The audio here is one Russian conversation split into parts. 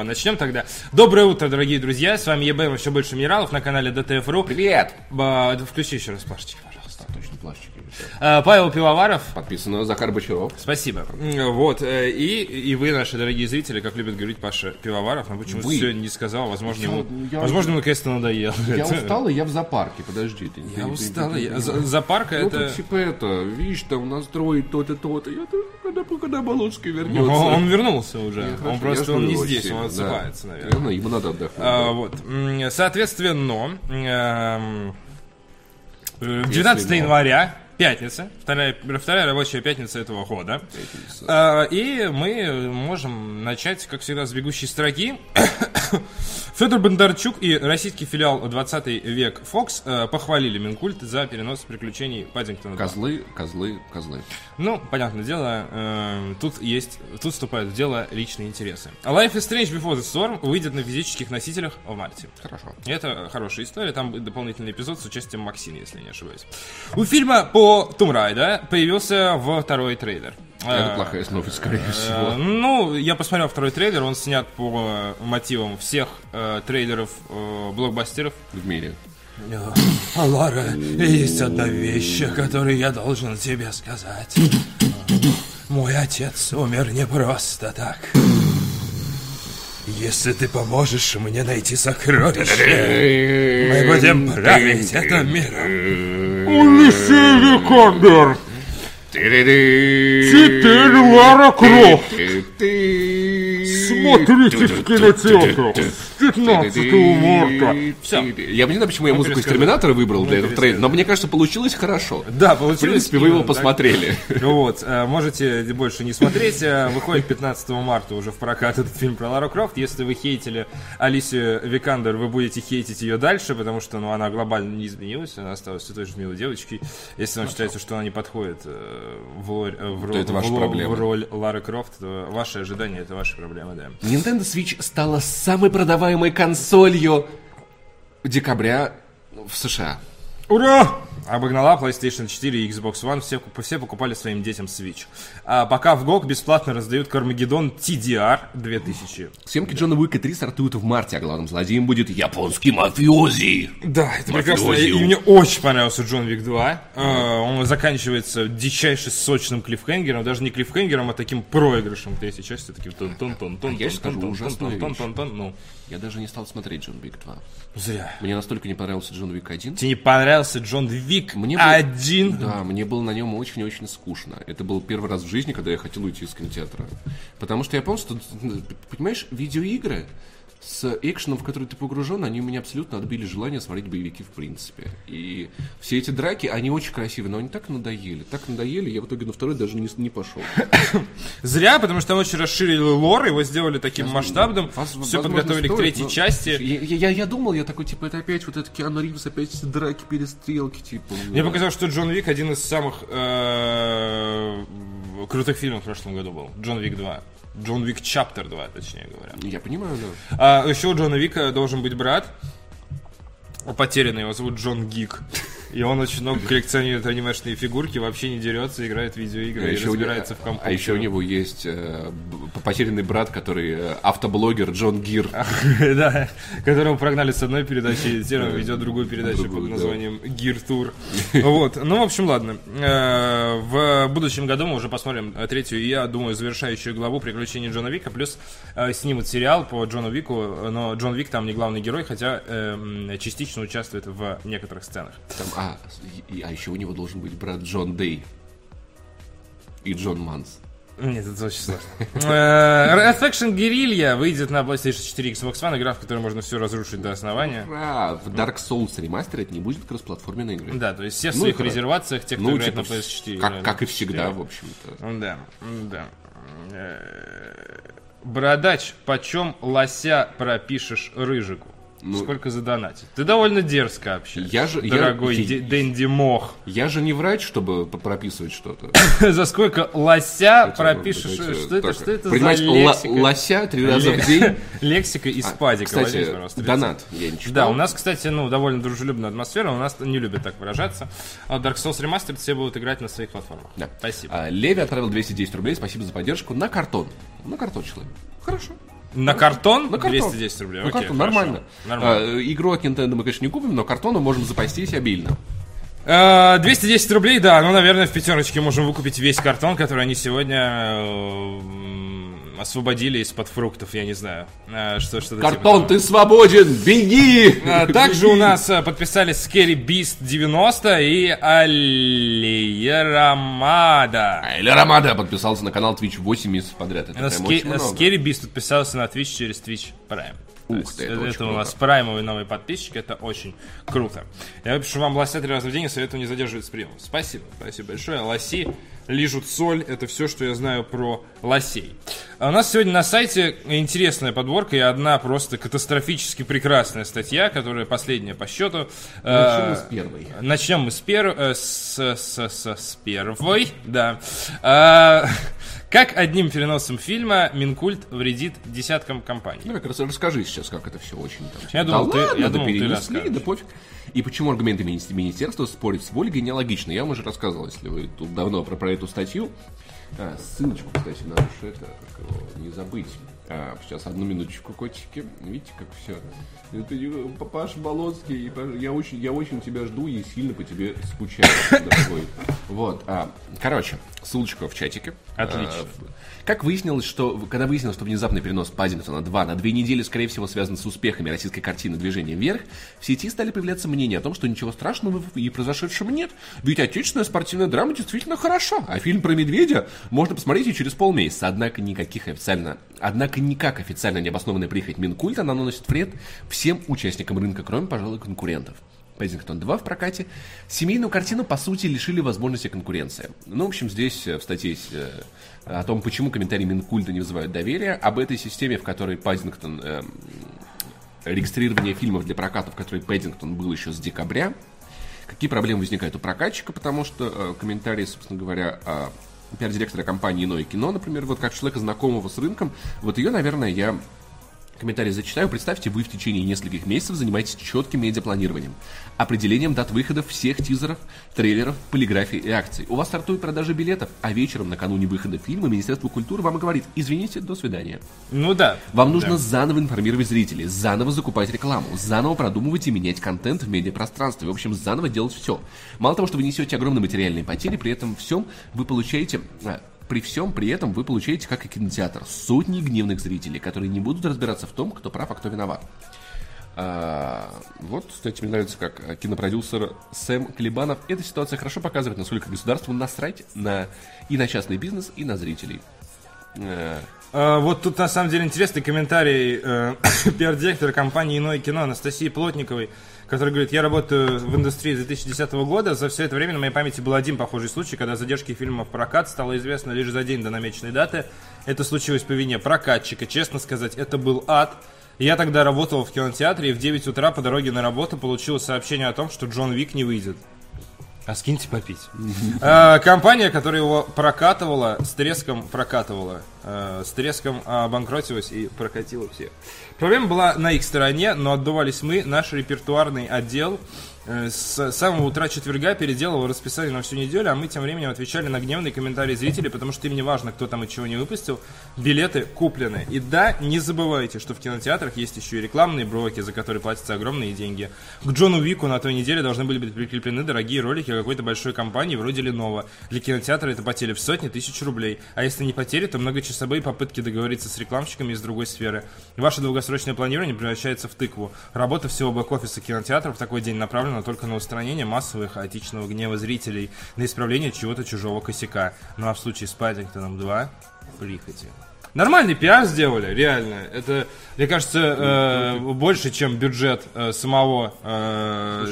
а начнем тогда. Доброе утро, дорогие друзья. С вами ЕБМ, еще больше минералов на канале ДТФ.ру. Привет! Включи еще раз плашечки, пожалуйста. Точно, плащики. А, Павел Пивоваров. Подписано Захар Бочаров. Спасибо. М, Вот, э, и, и вы, наши дорогие зрители, как любит говорить Паша Пивоваров, но почему Вы. сегодня не сказал, возможно, Я- ему, я- возможно, ему наконец-то надоел. Я Это- устал, и я в зоопарке. Подожди. Ты, Я ты- устал. ты- я- ты- за- Зоопарка Ну, это... типа это, видишь, там настроить то-то, то-то. Я когда, когда Болонский вернется. Он, он вернулся уже. Я он хорошо, просто я он не здесь, он да. отсыпается, наверное. Ему надо отдохнуть. А, да. вот. Соответственно, э, 19 но. января, пятница, вторая, вторая рабочая пятница этого года. Пятница. А, И мы можем начать, как всегда, с бегущей строки. Федор Бондарчук и российский филиал 20 век Fox э, похвалили Минкульт за перенос приключений Паддингтона. 2. Козлы, козлы, козлы. Ну, понятное дело, э, тут есть, тут вступают в дело личные интересы. Life is Strange Before the Storm выйдет на физических носителях в марте. Хорошо. Это хорошая история, там будет дополнительный эпизод с участием Максины, если не ошибаюсь. У фильма по Tomb Raider появился второй трейлер. Это Э, плохая новость, скорее э, всего. Ну, я посмотрел второй трейлер, он снят по мотивам всех э, трейлеров э, блокбастеров. В мире. А, Лара, есть одна вещь, которую я должен тебе сказать. Мой отец умер не просто так. Если ты поможешь мне найти сокровище, мы будем править этим миром. Улисе Викандер! Теперь Лара Крофт! Смотрите в кинотеатрах с 15 марта! Всё. Я не знаю, почему я музыку из. Терминатора выбрал для этого пересказал. трейлера, но мне кажется, получилось хорошо. Да, В получилось. принципе, вы его посмотрели. Вот, э, можете больше не смотреть. Э, Выходит 15 марта уже в прокат этот фильм про Лару Крофт. Если вы хейтили Алисию Викандер, вы будете хейтить ее дальше, потому что ну, она глобально не изменилась, она осталась все той же милой девочкой. Если вам считается, что она не подходит э, в, роль- э, в роль, это ваша в, проблема. в роль Лары Крофт, то ваши ожидания это ваши проблемы, да. Nintendo Switch стала самой продаваемой консолью декабря в США. Ура! Обогнала PlayStation 4 и Xbox One, все, все покупали своим детям Switch. А пока в GOG бесплатно раздают Кармагеддон TDR 2000. Съемки Джона Уика 3 стартуют в марте, а главным злодеем будет японский мафиози. Да, это прекрасно. И, Мафиози. мне очень понравился Джон Вик 2. Э, он заканчивается дичайше сочным клиффхенгером. Даже не клиффхенгером, а таким проигрышем третьей части. Таким тон тон тон тон А тон тон тон Ну, Я даже не стал смотреть Джон Уик 2. зря. Мне настолько не понравился Джон Уик 1. Тебе не понравился Джон Вик Мне было- один? Да, мне было на нем очень-очень скучно. Это был первый раз в жизни, когда я хотел уйти из кинотеатра. Потому что я помню, что, понимаешь, видеоигры с экшеном, в который ты погружен, они у меня абсолютно отбили желание смотреть боевики в принципе. И все эти драки, они очень красивые, но они так надоели. Так надоели, я в итоге на второй даже не, не пошел. Зря, потому что там очень расширили лор, его сделали таким масштабным. Воз- Все возможно, подготовили к стоит, третьей но- части. Я, я- я- я думал, я такой, типа, это опять вот это Киану Ривз, опять эти драки, перестрелки, типа. Мне да. показалось, что Джон Вик один из самых э, крутых фильмов в прошлом году был. Джон Вик 2. Джон Вик Чаптер 2, точнее говоря. Я понимаю, да. А еще у Джона Вика должен быть брат. Потерянный, его зовут Джон Гик. И он очень много коллекционирует анимешные фигурки, вообще не дерется, играет в видеоигры А и еще, у, разбирается в а компьютере. еще у него есть э, потерянный брат, который э, автоблогер Джон Гир. Да, которого прогнали с одной передачи, он ведет другую передачу под названием Gear Tour. Вот, ну, в общем, ладно. Э, В будущем году мы уже посмотрим э, третью, я думаю, завершающую главу приключений Джона Вика, плюс э, снимут сериал по Джону Вику, но Джон Вик там не главный герой, хотя э, м, частично участвует в некоторых сценах. Там, а, и- а еще у него должен быть брат Джон Дэй. И Джон Манс. Нет, это очень сложно. Э, Affection Guerrilla выйдет на PlayStation 4 и Xbox One, игра, в которой можно все разрушить до основания. А, в Dark Souls ремастер это не будет кроссплатформенной игры. Да, то есть все в Ну, своих резервациях, те, кто Ну, играет типа, на PS4. как, как и всегда, PS4. в общем-то. Да, да. Э, Бородач, почем лося пропишешь рыжику? Ну, Сколько задонатить? Ты довольно дерзко общаешься. Я же- Дорогой я- Ди- Дэнди Мох. Я же не врач, чтобы прописывать что-то. За сколько лося Хотя, пропишешь? давайте Что это, так. что это за лексика? лося три раза в день. Лексика из падика. Кстати, рецепт. донат я не читал. Да, у нас, кстати, ну, довольно дружелюбная атмосфера, у нас не любят так выражаться. А Dark Souls Remastered все будут играть на своих платформах. Да. Спасибо. А, Леви отправил 210 рублей, спасибо за поддержку, на картон. На картон человек. Хорошо. На картон? На картон. 210 рублей. На Окей, картон, хорошо. нормально. Нормально. А, игру от Nintendo мы, конечно, не купим, но картону можем запастись обильно. Э, 210 рублей, да, ну, наверное, в пятерочке можем выкупить весь картон, который они сегодня э, освободили из-под фруктов, я не знаю. Э, Что, что Картон, ты свободен, беги! А, Также у нас э, подписались Scary Beast 90 и Алия Рамада. Или Ромада подписался на канал Twitch 8 месяцев подряд. Это Ски-. Scary Beast подписался на Twitch через Twitch Prime. Ух ты, это это, это у нас праймовый новый подписчик, это очень круто. Я пишу вам лося три раза в день и советую не задерживать с приемом. Спасибо, спасибо большое. Лоси лижут соль, это все, что я знаю про лосей. А у нас сегодня на сайте интересная подборка и одна просто катастрофически прекрасная статья, которая последняя по счету. Начнем Э, мы с первой. Начнем мы с, пер... э, с, с, с, с первой, да. Как одним переносом фильма Минкульт вредит десяткам компаний? Ну, как раз расскажи сейчас, как это все очень там. Я думал, ты- ладно, я да думал, ты перенесли, расскажешь. да пофиг. И почему аргументы мини- министерства спорить с Вольгой нелогично. Я вам уже рассказывал, если вы тут давно про, про эту статью. А, ссылочку, кстати, надо же это, как его, не забыть. А, сейчас, одну минуточку, котики. Видите, как все. Это не- Папаша Болоцкий, я очень, я очень тебя жду и сильно по тебе скучаю, дорогой. Вот, а, короче, ссылочка в чатике. Отлично. А, как выяснилось, что когда выяснилось, что внезапный перенос Паддингтона 2 на две недели, скорее всего, связан с успехами российской картины «Движение вверх», в сети стали появляться мнения о том, что ничего страшного и произошедшем нет. Ведь отечественная спортивная драма действительно хороша, а фильм про медведя можно посмотреть и через полмесяца. Однако никаких официально, однако никак официально необоснованная прихоть Минкульта наносит вред всем участникам рынка, кроме, пожалуй, конкурентов. Пэддингтон 2 в прокате. Семейную картину, по сути, лишили возможности конкуренции. Ну, в общем, здесь э, в статье есть э, о том, почему комментарии Минкульта не вызывают доверия, об этой системе, в которой Пэддингтон... э, регистрирование фильмов для проката, в которой Пэддингтон был еще с декабря. Какие проблемы возникают у прокатчика, потому что э, комментарии, собственно говоря, э, пиар-директора компании «Иное кино», например, вот как человека, знакомого с рынком, вот ее, наверное, я комментарий зачитаю. Представьте, вы в течение нескольких месяцев занимаетесь четким медиапланированием, определением дат выходов всех тизеров, трейлеров, полиграфий и акций. У вас стартует продажа билетов, а вечером, накануне выхода фильма, Министерство культуры вам говорит, извините, до свидания. Ну да. Вам нужно Да. заново информировать зрителей, заново закупать рекламу, заново продумывать и менять контент в медиапространстве. В общем, заново делать все. Мало того, что вы несете огромные материальные потери, при этом всем вы получаете... а, при всем при этом вы получаете, как и кинотеатр, сотни гневных зрителей, которые не будут разбираться в том, кто прав, а кто виноват. А, вот, кстати, мне нравится, как а, кинопродюсер Сэм Клебанов. Эта ситуация хорошо показывает, насколько государству насрать на, и на частный бизнес, и на зрителей. Э, А, вот тут на самом деле интересный комментарий э, пиар-директора компании «Иное кино» Анастасии Плотниковой, который говорит, я работаю в индустрии с 2010 года, за все это время на моей памяти был один похожий случай, когда задержки фильма в прокат стало известно лишь за день до намеченной даты. Это случилось по вине прокатчика, честно сказать, это был ад. Я тогда работал в кинотеатре и в 9 утра по дороге на работу получил сообщение о том, что Джон Вик не выйдет. А скиньте попить. Э, Компания, которая его прокатывала, с треском прокатывала, э, с треском обанкротилась и прокатила всех. Проблема была на их стороне, но отдувались мы, наш репертуарный отдел с самого утра четверга переделывал расписание на всю неделю, а мы тем временем отвечали на гневные комментарии зрителей, потому что им не важно, кто там и чего не выпустил. Билеты куплены. И да, не забывайте, что в кинотеатрах есть еще и рекламные блоки, за которые платятся огромные деньги. К Джону Вику на той неделе должны были быть прикреплены дорогие ролики какой-то большой компании вроде Lenovo. Для кинотеатра это потери в сотни тысяч рублей. А если не потери, то многочасовые попытки договориться с рекламщиками из другой сферы. Ваше долгосрочное планирование превращается в тыкву. Работа всего бэк-офиса кинотеатра в такой день направлена только на устранение массового хаотичного гнева зрителей, на исправление чего-то чужого косяка. Ну а в случае с Паддингтоном 2 прихоти. Нормальный пиар сделали, реально. Это, мне кажется, э, больше, чем бюджет э, самого э,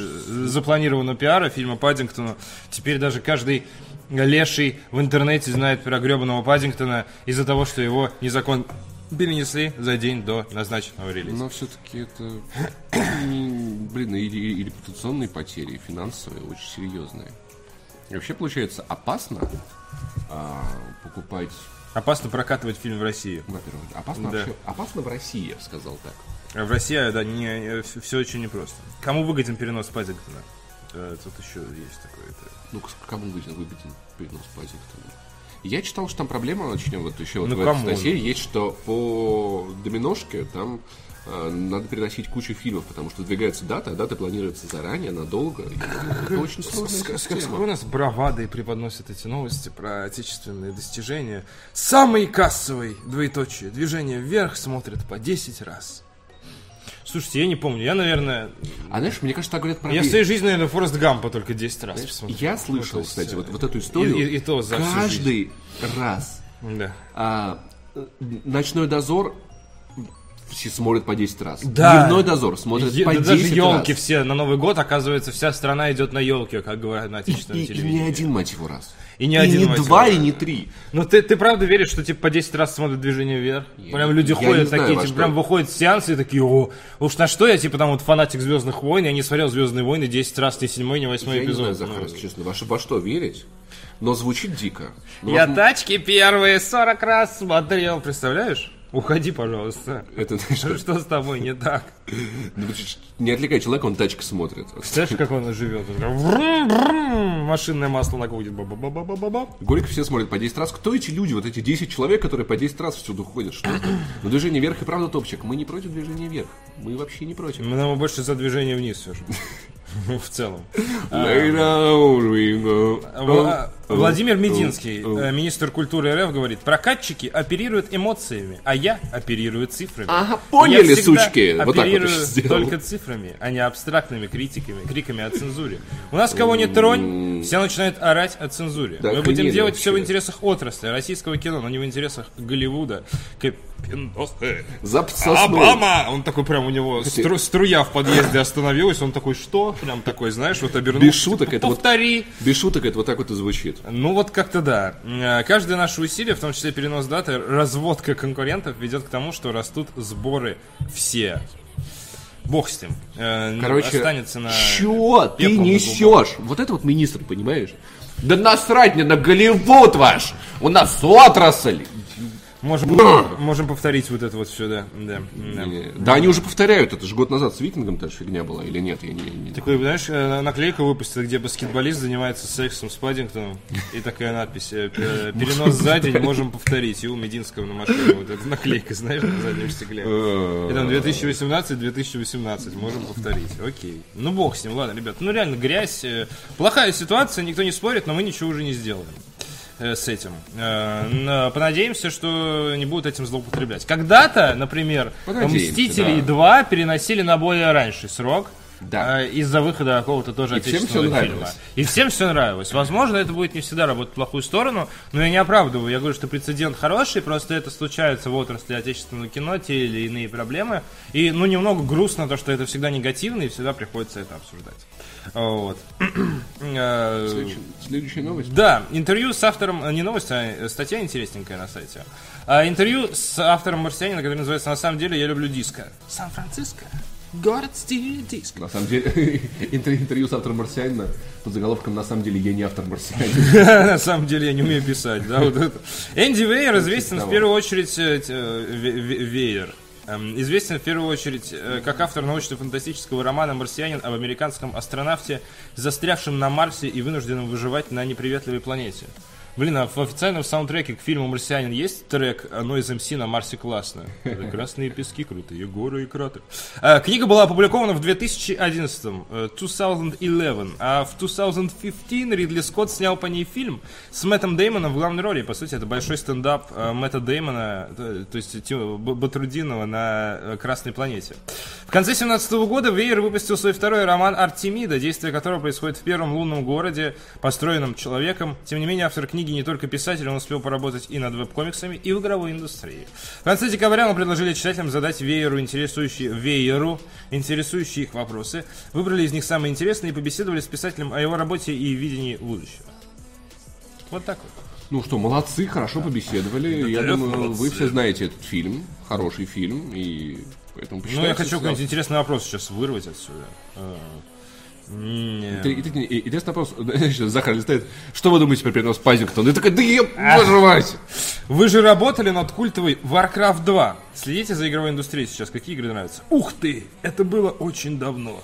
запланированного пиара фильма Паддингтона. Теперь даже каждый леший в интернете знает про гребаного Паддингтона из-за того, что его незаконно перенесли за день до назначенного релиза. Но все-таки это, блин, и, и- и репутационные потери, и финансовые, очень серьезные. И вообще, получается, опасно а, покупать, Опасно прокатывать фильм в России. во-первых, опасно Да. вообще, опасно в России, я бы сказал так. А В России, да, не, все, очень непросто. Кому выгоден перенос Паддингтона? Э, Тут еще есть такое. это- Ну, кому выгоден выгоден перенос Паддингтона? Я читал, что там проблема, начнем вот еще вот Ну, в этой статье, есть, что по доминошке там э, надо переносить кучу фильмов, потому что двигается дата, а дата планируется заранее, надолго. и Это очень сложная С- какой у нас бравадой преподносят эти новости про отечественные достижения. Самый кассовый, двоеточие, движение вверх смотрят по 10 раз. Слушайте, я не помню, я, наверное, А знаешь, мне кажется, так говорят про я в своей жизни, наверное, Форест Гампа только 10 раз посмотрел. Я Ну, слышал, есть, кстати, э, вот, вот эту историю. и- и то за Каждый раз Да. а, э, ночной дозор все смотрят по 10 раз. Да. Дневной дозор смотрят Е- по да 10 даже елки раз. все на Новый год, оказывается, вся страна идет на елке, как говорят на И, отечественном и телевидении. не один, мать его, раз. И не один, не мать два, его, и не три. Ну ты, ты правда веришь, что типа по 10 раз смотрят движение вверх? Я прям не- люди я не ходят знаю, такие, типа, прям выходят с сеанса и такие, о, уж на что я, типа, там вот фанатик Звездных войн, я не смотрел Звездные войны 10 раз, ни седьмой, ни восьмой Я не знаю, эпизод. Захар, Ну, честно, во, во что верить, но звучит дико. Ну, Я возможно, тачки первые 40 раз смотрел, представляешь? Уходи, пожалуйста. Это, Что с тобой не так? ну, не отвлекай человека, он тачки смотрит. Знаешь, как он живет? Машинное масло накрутит. Горько все смотрят по 10 раз. Кто эти люди, вот эти 10 человек, которые по 10 раз всюду ходят? Что? Но движение вверх и правда топчик. Мы не против движения вверх. Мы вообще не против. Мы нам больше за движение вниз все же. В целом. We go. Вла- Владимир Мединский, oh. э, министр культуры РФ, говорит, прокатчики оперируют эмоциями, а я оперирую цифрами. Ага, поняли, сучки? Вот так вот оперирую сделал. только цифрами, а не абстрактными критиками, криками о цензуре. У нас кого не тронь, все начинают орать о цензуре. Да, Мы будем делать все в интересах отрасли, российского кино, но не в интересах Голливуда. Сосной. Обама! Он такой прям у него стру- струя в подъезде остановилась, он такой, что? Прям такой, знаешь, вот обернулся. Без шуток, это вот- Повтори. Без шуток это вот так вот и звучит. Ну вот как-то да. Э, Каждое наше усилие, в том числе перенос даты, разводка конкурентов, ведет к тому, что растут сборы все. Бог с ним. Э, Короче, останется на... чё ты несешь? Вот это вот министр, понимаешь? Да насрать мне на Голливуд ваш! У нас отрасль! Можем, можем повторить вот это вот все, да. да, да. Да они уже повторяют, это же год назад с Викингом та же фигня была, или нет? Я не, не- Такой, знаешь, э, наклейка выпустила, где баскетболист занимается сексом с Паддингтоном. И такая надпись. э, Перенос за день можем повторить. И у Мединского на машине вот эта наклейка, знаешь, на заднем стекле. И там 2018-2018 можем повторить. Окей. Ну бог с ним, ладно, ребят. Ну реально, грязь. э, Плохая ситуация, никто не спорит, но мы ничего уже не сделаем э, с этим. Э, Понадеемся, что не будут этим злоупотреблять. Когда-то, например, Мстители да. 2 переносили на более раньше срок. Да. э, Из-за выхода какого-то тоже И всем отечественного всё фильма. нравилось. И всем все нравилось. Возможно, это будет не всегда работать в плохую сторону, но я не оправдываю. Я говорю, что прецедент хороший, просто это случается в отрасли отечественного кино, те или иные проблемы. И, ну, немного грустно то, что это всегда негативно, и всегда приходится это обсуждать. Вот. Э, Следующая, следующая новость. да, интервью с автором, э, не новость, а э, статья интересненькая на сайте. А, интервью с автором «Марсианина», который называется «На самом деле я люблю диско». Сан-Франциско, город диско. На самом деле, интер- интервью с автором «Марсианина» под заголовком «На самом деле я не автор «Марсианина». На самом деле я не умею писать, да, вот это. Энди Вейер известен в первую очередь, Вейер, известен в первую очередь как автор научно-фантастического романа «Марсианин» об американском астронавте, застрявшем на Марсе и вынужденном выживать на неприветливой планете. Блин, а в официальном саундтреке к фильму «Марсианин» есть трек Noise MC на Марсе классно? Прекрасные пески, крутые горы и кратеры. А, Книга была опубликована в 2011, э, 2011, а в 2015 Ридли Скотт снял по ней фильм с Мэттом Деймоном в главной роли. По сути, это большой стендап э, Мэтта Деймона, э, то есть Батрудинова на э, Красной планете. В конце 17 года Вейер выпустил свой второй роман «Артемида», действие которого происходит в первом лунном городе, построенном человеком. Тем не менее, автор книги не только писатель, он успел поработать и над веб-комиксами, и в игровой индустрии. В конце декабря мы предложили читателям задать Вееру интересующие, Вееру интересующие их вопросы, выбрали из них самые интересные и побеседовали с писателем о его работе и видении будущего. Вот так вот. Ну что, молодцы, хорошо побеседовали. Я да, думаю, молодцы. вы все знаете этот фильм. Хороший фильм. И поэтому Ну, я хочу какой-нибудь интересный вопрос сейчас вырвать отсюда. Не. Ты- и ты- и- Интересный вопрос. Захар листает. Что вы думаете про перенос Пазингтона? И такой, да еб, боже мать! Вы же работали над культовой Warcraft 2. Следите за игровой индустрией сейчас. Какие игры нравятся? Ух ты! Это было очень давно.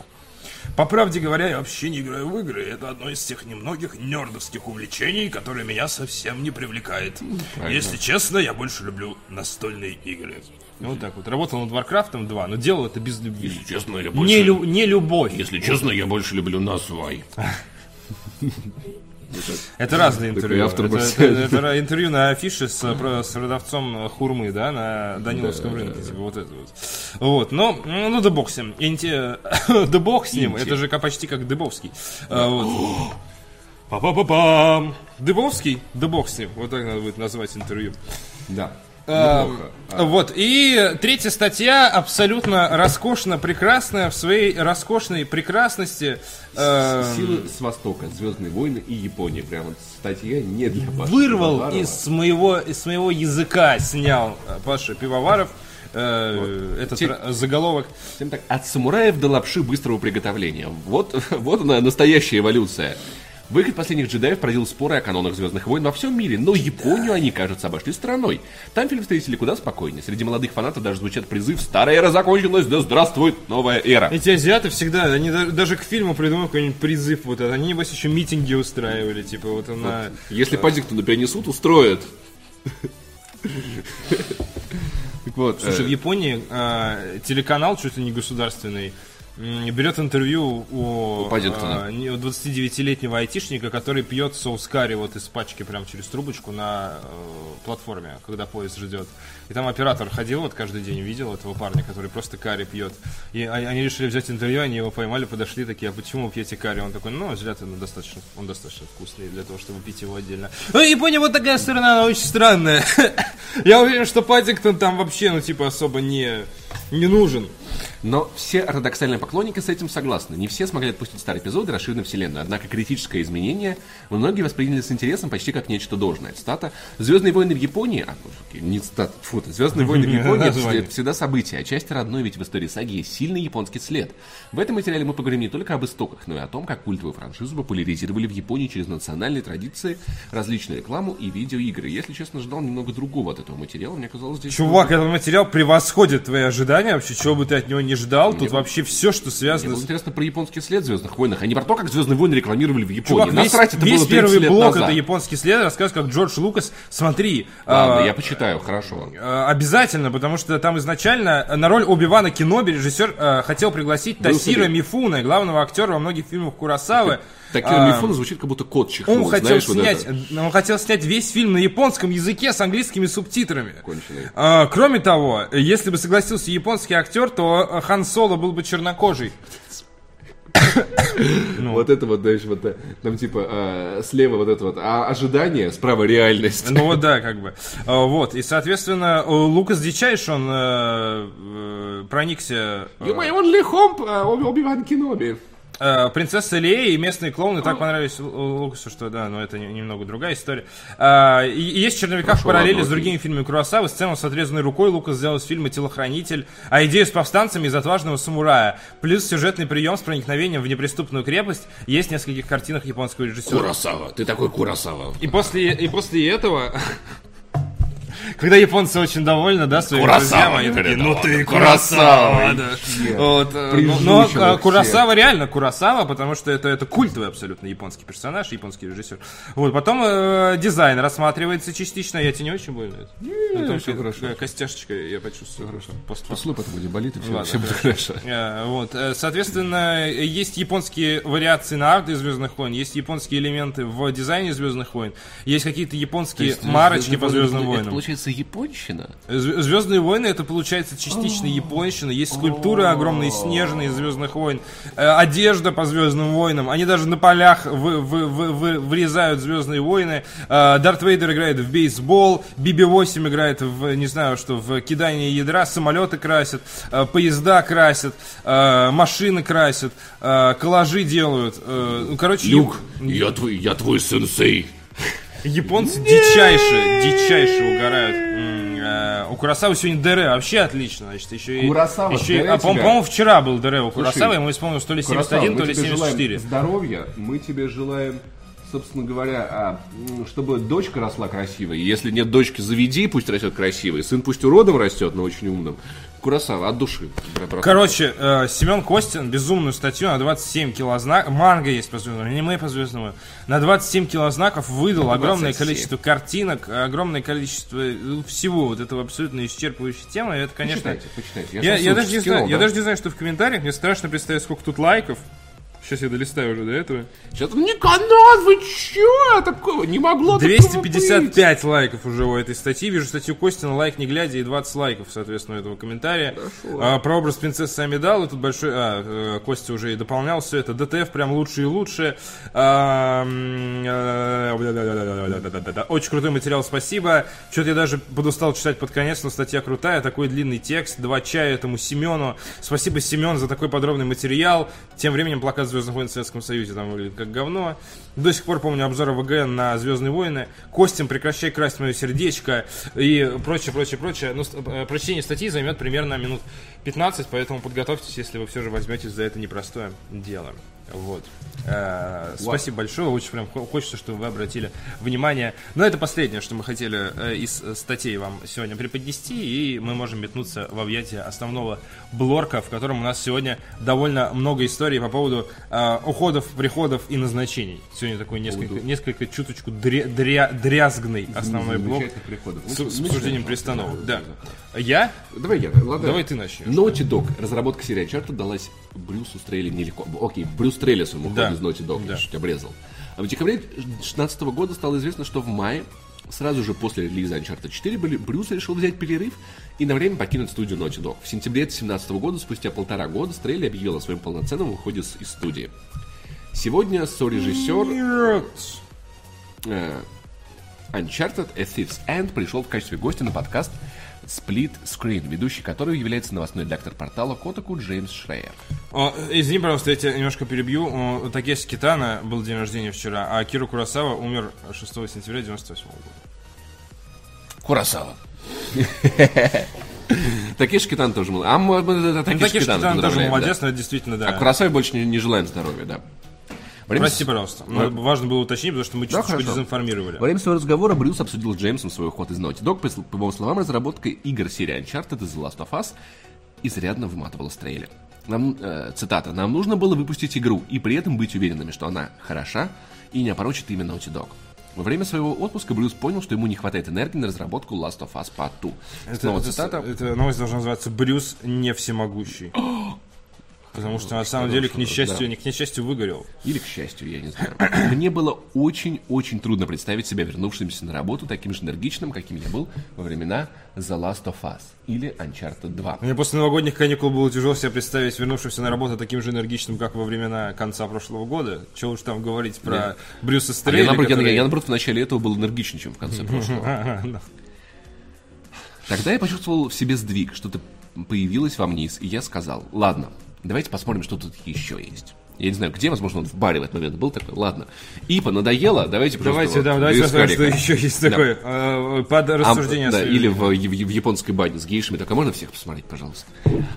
По правде говоря, я вообще не играю в игры. Это одно из тех немногих нердовских увлечений, которое меня совсем не привлекает. Если честно, я больше люблю настольные игры. Вот так вот. Работал над Warcraft 2, но делал это без любви. Если честно, я Не, больше... лю- не любовь. Если честно, я больше люблю Насвай. Это разные интервью. автор это, интервью на афише с, про- с продавцом хурмы, да, на Даниловском рынке. Типа вот это вот. Вот, но, ну да бог с ним. Инте... Да бог с ним. Инте. Это же почти как Дыбовский. А, вот. Па-па-па-пам. Дыбовский? Да бог с ним. Вот так надо будет назвать интервью. Да. А, Неплохо. Вот, и третья статья абсолютно роскошно прекрасная в своей роскошной прекрасности. э, Силы с Востока, Звездные войны и Япония. Прям вот статья не для Паши вырвал Пивоварова. из моего, из моего языка, снял э, Паша Пивоваров э, этот Те- ра- заголовок. Всем так, от самураев до лапши быстрого приготовления. Вот, вот она, настоящая эволюция. Выход последних джедаев породил споры о канонах Звездных войн во всем мире, но Японию они, кажется, обошли стороной. Там фильм встретили куда спокойнее. Среди молодых фанатов даже звучат призыв «Старая эра закончилась, да здравствует новая эра». Эти азиаты всегда, они да- даже к фильму придумывают какой-нибудь призыв. Вот, это. они, небось, еще митинги устраивали. Типа вот она... Если Паддингтона перенесут, устроят. Так вот, Слушай, в э, Японии э, телеканал, чуть ли не государственный, берет интервью у, У Паддингтона. э, не- у 29-летнего айтишника, который пьет соус карри вот из пачки прям через трубочку на э, платформе, когда поезд ждет. И там оператор ходил вот каждый день, видел этого парня, который просто карри пьет. И они, они решили взять интервью, они его поймали, подошли такие, а почему вы пьете карри? Он такой, ну, взгляд он достаточно, он достаточно вкусный для того, чтобы пить его отдельно. Ну, Япония вот такая страна, она очень странная. Я уверен, что Паддингтон там вообще, ну, типа, особо не, не нужен. Но все ортодоксальные поклонники с этим согласны. Не все смогли отпустить старые эпизоды расширенной вселенной. Однако критическое изменение многие восприняли с интересом почти как нечто должное. Цитата. «Звездные войны в Японии...» А, не цитата, фу. «Звездные войны в Японии» это всегда событие, а часть родной, ведь в истории саги есть сильный японский след. В этом материале мы поговорим не только об истоках, но и о том, как культовую франшизу популяризировали в Японии через национальные традиции, различную рекламу и видеоигры. Если честно, ждал немного другого от этого материала. Мне казалось, здесь... Чувак, этот материал превосходит твои ожидания. Вообще, чего бы ты от него не ждал. Тут было- вообще все, что Мне связано было с... интересно про японский след в Звездных войнах, а не про то, как Звездные войны рекламировали в Японии. Чувак, весь, Насрать, это весь было 30 первый блок назад. это японский след, рассказывает, как Джордж Лукас, смотри, Ладно, а, я почитаю, хорошо. а, обязательно, потому что там изначально на роль Оби-Вана Кеноби режиссер а, хотел пригласить Тасира. Мифуна, главного актера во многих фильмах Курасавы. Такира А, Мифуна звучит, как будто кот чихнул, Он хотел, знаешь, вот снять, это. он хотел снять весь фильм на японском языке с английскими субтитрами. Конченый. А, кроме того, если бы согласился японский актер, то э, Хан Соло был бы чернокожий. Ну. Вот это вот, знаешь, вот э, там типа э, слева вот это вот а, ожидание, справа реальность. Ну вот да, как бы. А, Вот, и, соответственно, э, Лукас Дичайш, он э, э, проникся... э, You may only э, Оби- Оби-Ван Кеноби. Э, Принцесса Лея и местные клоуны так понравились Лу- Лукасу, что да, но это не- немного другая история. А, И, есть в черновиках Хорошо, параллели с другими фильмами Куросавы. Сцену с отрезанной рукой Лукас сделал из фильма «Телохранитель», а идею с повстанцами из «Отважного самурая». Плюс сюжетный прием с проникновением в неприступную крепость есть в нескольких картинах японского режиссера. Курасава, ты такой Курасава. И после, и после этого, когда японцы очень довольны, да, своими друзьями, они такие, ну ты Куросава, да. Вот, э, но- Но Прижучил э, их Куросава реально Куросава, потому что это, это культовый абсолютно японский персонаж, японский режиссер. Вот, потом э, дизайн рассматривается частично, я тебе не очень больно? Ну, всё как- хорошо. костяшечка, я почувствую. Хорошо. Послушай, потом будет болит, и все, Ладно, все будет хорошо. Э, Вот, э, соответственно, есть японские вариации на арты Звездных войн, есть японские элементы в дизайне Звездных войн, есть какие-то японские марочки по Звездным войнам. Получается японщина? Зв- Звездные войны это получается частично японщина. Есть скульптуры огромные снежные из Звездных войн, э, одежда по Звездным войнам. Они даже на полях вы- вы- вы- вы- вырезают Звездные войны. Э, Дарт Вейдер играет в бейсбол, BB-8 играет в, не знаю что, в кидание ядра, самолеты красят, э, поезда красят, машины красят, коллажи делают. Ну, короче, Люк, яп- я твой, я твой сенсей. Японцы дичайше, дичайше угорают. Э, У Курасавы сегодня ДР вообще отлично, значит, еще и... Куросава, еще а, по- по-моему, вчера был ДР у Курасавы, ему исполнилось то ли Куросава, 71, мы то ли тебе желаем 74. Здоровья, мы тебе желаем, собственно говоря, а, чтобы дочка росла красивой. Если нет дочки, заведи, пусть растет красивой. Сын пусть уродом растет, но очень умным. Курасава, от души. Короче, э, Семен Костин безумную статью на 27 килознаков, манга есть по звездному, аниме по звездному, на 27 килознаков выдал огромное 27. количество картинок, огромное количество э, всего вот этого абсолютно исчерпывающей темы. И это, конечно... Почитайте, почитайте. Я, я ссылочку даже не знаю, я да. даже не знаю, что в комментариях. Мне страшно представить, сколько тут лайков. Сейчас я долистаю уже до этого. Сейчас, Никанор, вы чё? Такого не могло такого быть. 255 лайков уже у этой статьи. Вижу статью Костина, лайк не глядя, и 20 лайков, соответственно, у этого комментария. А, про образ принцессы Амидалы тут большой... А, э, Костя уже и дополнял все это. ДТФ прям лучше и лучше. А, Очень крутой материал, спасибо. Что-то я даже подустал читать под конец, но статья крутая. Такой длинный текст. Два чая этому Семену. Спасибо, Семен, за такой подробный материал. Тем временем плакат Звездных войн в Советском Союзе там выглядит как говно. До сих пор помню обзоры ВГН на Звездные войны. Костин, прекращай красть мое сердечко и прочее, прочее, прочее. Ну, ст- э, прочтение статьи займет примерно минут 15, поэтому подготовьтесь, если вы все же возьметесь за это непростое дело. Вот. Э, Спасибо большое. Очень прям хо- хочется, чтобы вы обратили внимание. Но это последнее, что мы хотели э, из э, статей вам сегодня преподнести, и мы можем метнуться в объятия основного блорка, в котором у нас сегодня довольно много историй по поводу э, уходов, приходов и назначений. Сегодня такой несколько, несколько чуточку дря- дря- дрязгный основной блок приходов. с, Ну, с обсуждением пристановок. Да. Я? Давай я, ладно. Давай ты начнешь. Naughty Dog. Разработка серии Uncharted далась Брюсу Стрелли нелегко. Окей, Брюс Стрелли своему Да. из Naughty Dog, Да. я чуть обрезал. А в декабре 2016 года стало известно, что в мае, сразу же после релиза Uncharted 4, были- Брюс решил взять перерыв и на время покинуть студию Naughty Dog. В сентябре 2017 года, спустя полтора года, Стрелли объявил о своем полноценном уходе с- из студии. Сегодня сорежиссер э, Uncharted A Thief's End пришел в качестве гостя на подкаст Split Screen, ведущий которого является новостной редактор портала Котаку Джеймс Шрейер. О, извини, пожалуйста, я тебя немножко перебью. У Такеси Китана был день рождения вчера, а Киру Курасава умер 6 сентября 98 года. Курасава. Такеши Китан тоже был. А м- м- Ну, Такеши Такеши Китан тоже молодец, но это действительно, А да. Курасаве больше не желаем здоровья, да. Время Прости, пожалуйста. Но важно было уточнить, потому что мы чуточку хорошо. дезинформировали. Во время своего разговора Брюс обсудил с Джеймсом свой уход из Naughty Dog. По, его словам, разработка игр серии Uncharted и The Last of Us изрядно выматывала Стрейли. Нам, э, цитата, «Нам нужно было выпустить игру и при этом быть уверенными, что она хороша и не опорочит имя Naughty Dog». Во время своего отпуска Брюс понял, что ему не хватает энергии на разработку Last of Us Part 2. Это, Снова это- цитата. эта новость должна называться «Брюс не всемогущий». Потому что на самом деле, к несчастью, не к несчастью, выгорел. Или к счастью, я не знаю. Мне было очень-очень трудно представить себя вернувшимся на работу таким же энергичным, каким я был во времена The Last of Us или Uncharted 2. Мне после новогодних каникул было тяжело себе представить вернувшимся на работу таким же энергичным, как во времена конца прошлого года. Чего уж там говорить про Брюса А я, Стрелли, наоборот, я- который- я, наоборот, в начале этого был энергичнее, чем в конце прошлого. Тогда я почувствовал в себе сдвиг, что-то появилось во мне, и я сказал, ладно, давайте посмотрим, что тут еще есть. Я не знаю, где, возможно, он в баре в этот момент был такой, ладно. Ипа, надоело, давайте просто Давайте, вот да, давайте посмотрим, что еще есть Да. такое. э, Под А, рассуждение да, своего. или в, в- в японской бане с гейшами. Так, а можно всех посмотреть, пожалуйста?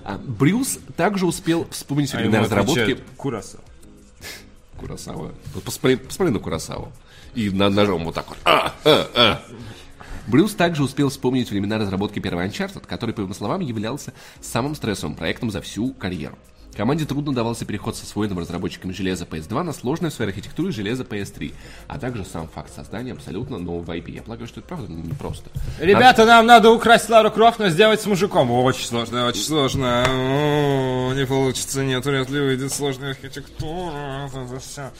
А, Брюс также успел вспомнить А времена ему разработки... Курасава. Курасава. Посмотри, посмотри на Курасаву. И на ножом вот так вот. А, а, а. Брюс также успел вспомнить времена разработки первой Uncharted, который, по его словам, являлся самым стрессовым проектом за всю карьеру. Команде трудно давался переход со освоенным разработчиками железа PS2 на сложное в своей архитектуре железо PS3, а также сам факт создания абсолютно нового IP. Я полагаю, что это правда непросто. Ребята, нам надо украсть Лару Крофт, но сделать с мужиком. Очень сложно, очень сложно. О, Не получится, нет, вряд ли выйдет сложная архитектура. Это всё.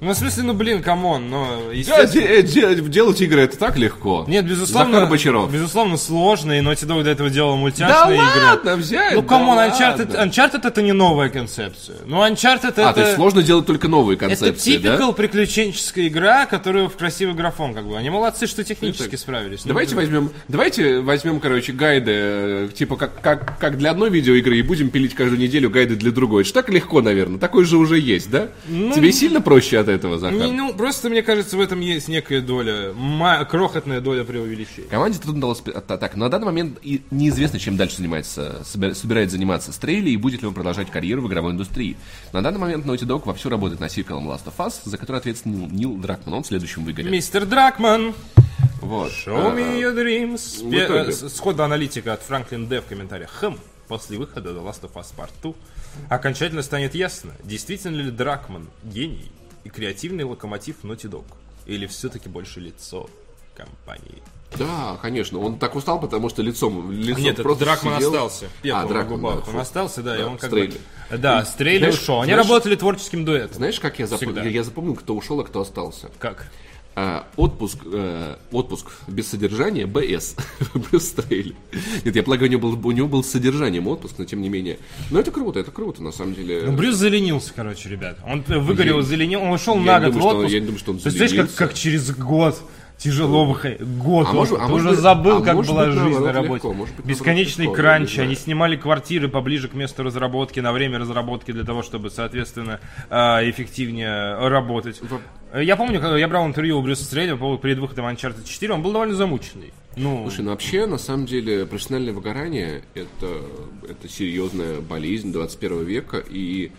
Ну, в смысле, ну, блин, come on, но... Да, естественно- де- де- делать игры это так легко. Нет, безусловно, Захар Бочаров. безусловно, сложно, и Naughty Dog до этого делал Да мультяшные игры. ладно, взять. Ну, да come on, Uncharted, ладно. Uncharted это не новая концепция. Ну, Uncharted это... А, то есть сложно делать только новые Это концепции, да? типикал приключенческая игра, которую в красивый графон, как бы. Они молодцы, что технически справились. Ну, Давайте возьмем, давайте возьмем, короче, гайды, э, типа как, как, как для одной видеоигры, и будем пилить каждую неделю гайды для другой. Это ж так легко, наверное. Такой же уже есть, да? Тебе сильно проще от этого, Захар? Не, ну, просто, мне кажется, в этом есть некая доля, ма- крохотная доля преувеличения. Команде трудно далось пи- а, так. На данный момент и неизвестно, чем дальше занимается, собира- собирается заниматься Стрейли и будет ли он продолжать карьеру в игровой индустрии. На данный момент Naughty Dog вовсю работает над сиквелом Last of Us, за который ответственен Нил Дракман. Он в следующем выгоре. Мистер Дракман! Вот. Show me А, your dreams. Пе- э, с- Сходу аналитика от Франклин Д в комментариях. Хм, после выхода The Last of Us Part 2 окончательно станет ясно, действительно ли Дракман гений и креативный локомотив Naughty Dog. Или все-таки больше лицо компании. Да, конечно. Он так устал, потому что лицом, лицом Нет, просто Дракман сидел. остался. Пепел А, Дракман, да, Он остался, да, и Да, он как Стрейли. бы... Да, Стрейли ушел. Они знаешь- работали творческим дуэтом. Знаешь, как я, я, я запомнил, кто ушел, а кто остался? Как? А, отпуск, э, отпуск без содержания, БС, Брюс Стрейли. Нет, я полагаю, у него, был, у него был с содержанием отпуск, но тем не менее. Но это круто, это круто, на самом деле. Ну, Брюс заленился, короче, ребят. Он э, выгорел, Я- заленил, он ушел я на год думаю, в что он- отпуск. я не думаю, что он Представляешь, как, заленился. как через год тяжело выходит. Год А может- а Ты уже быть- забыл, а как была быть, жизнь на работе. легко, может быть, Бесконечный легко, кранч. Они снимали квартиры поближе к месту разработки, на время разработки, для того, чтобы, соответственно, а, эффективнее работать. Я помню, когда я брал интервью у Брюса поводу перед выходом Uncharted 4, он был довольно замученный. Ну, Слушай, ну вообще, на самом деле, профессиональное выгорание это, это серьезная болезнь 21 века, и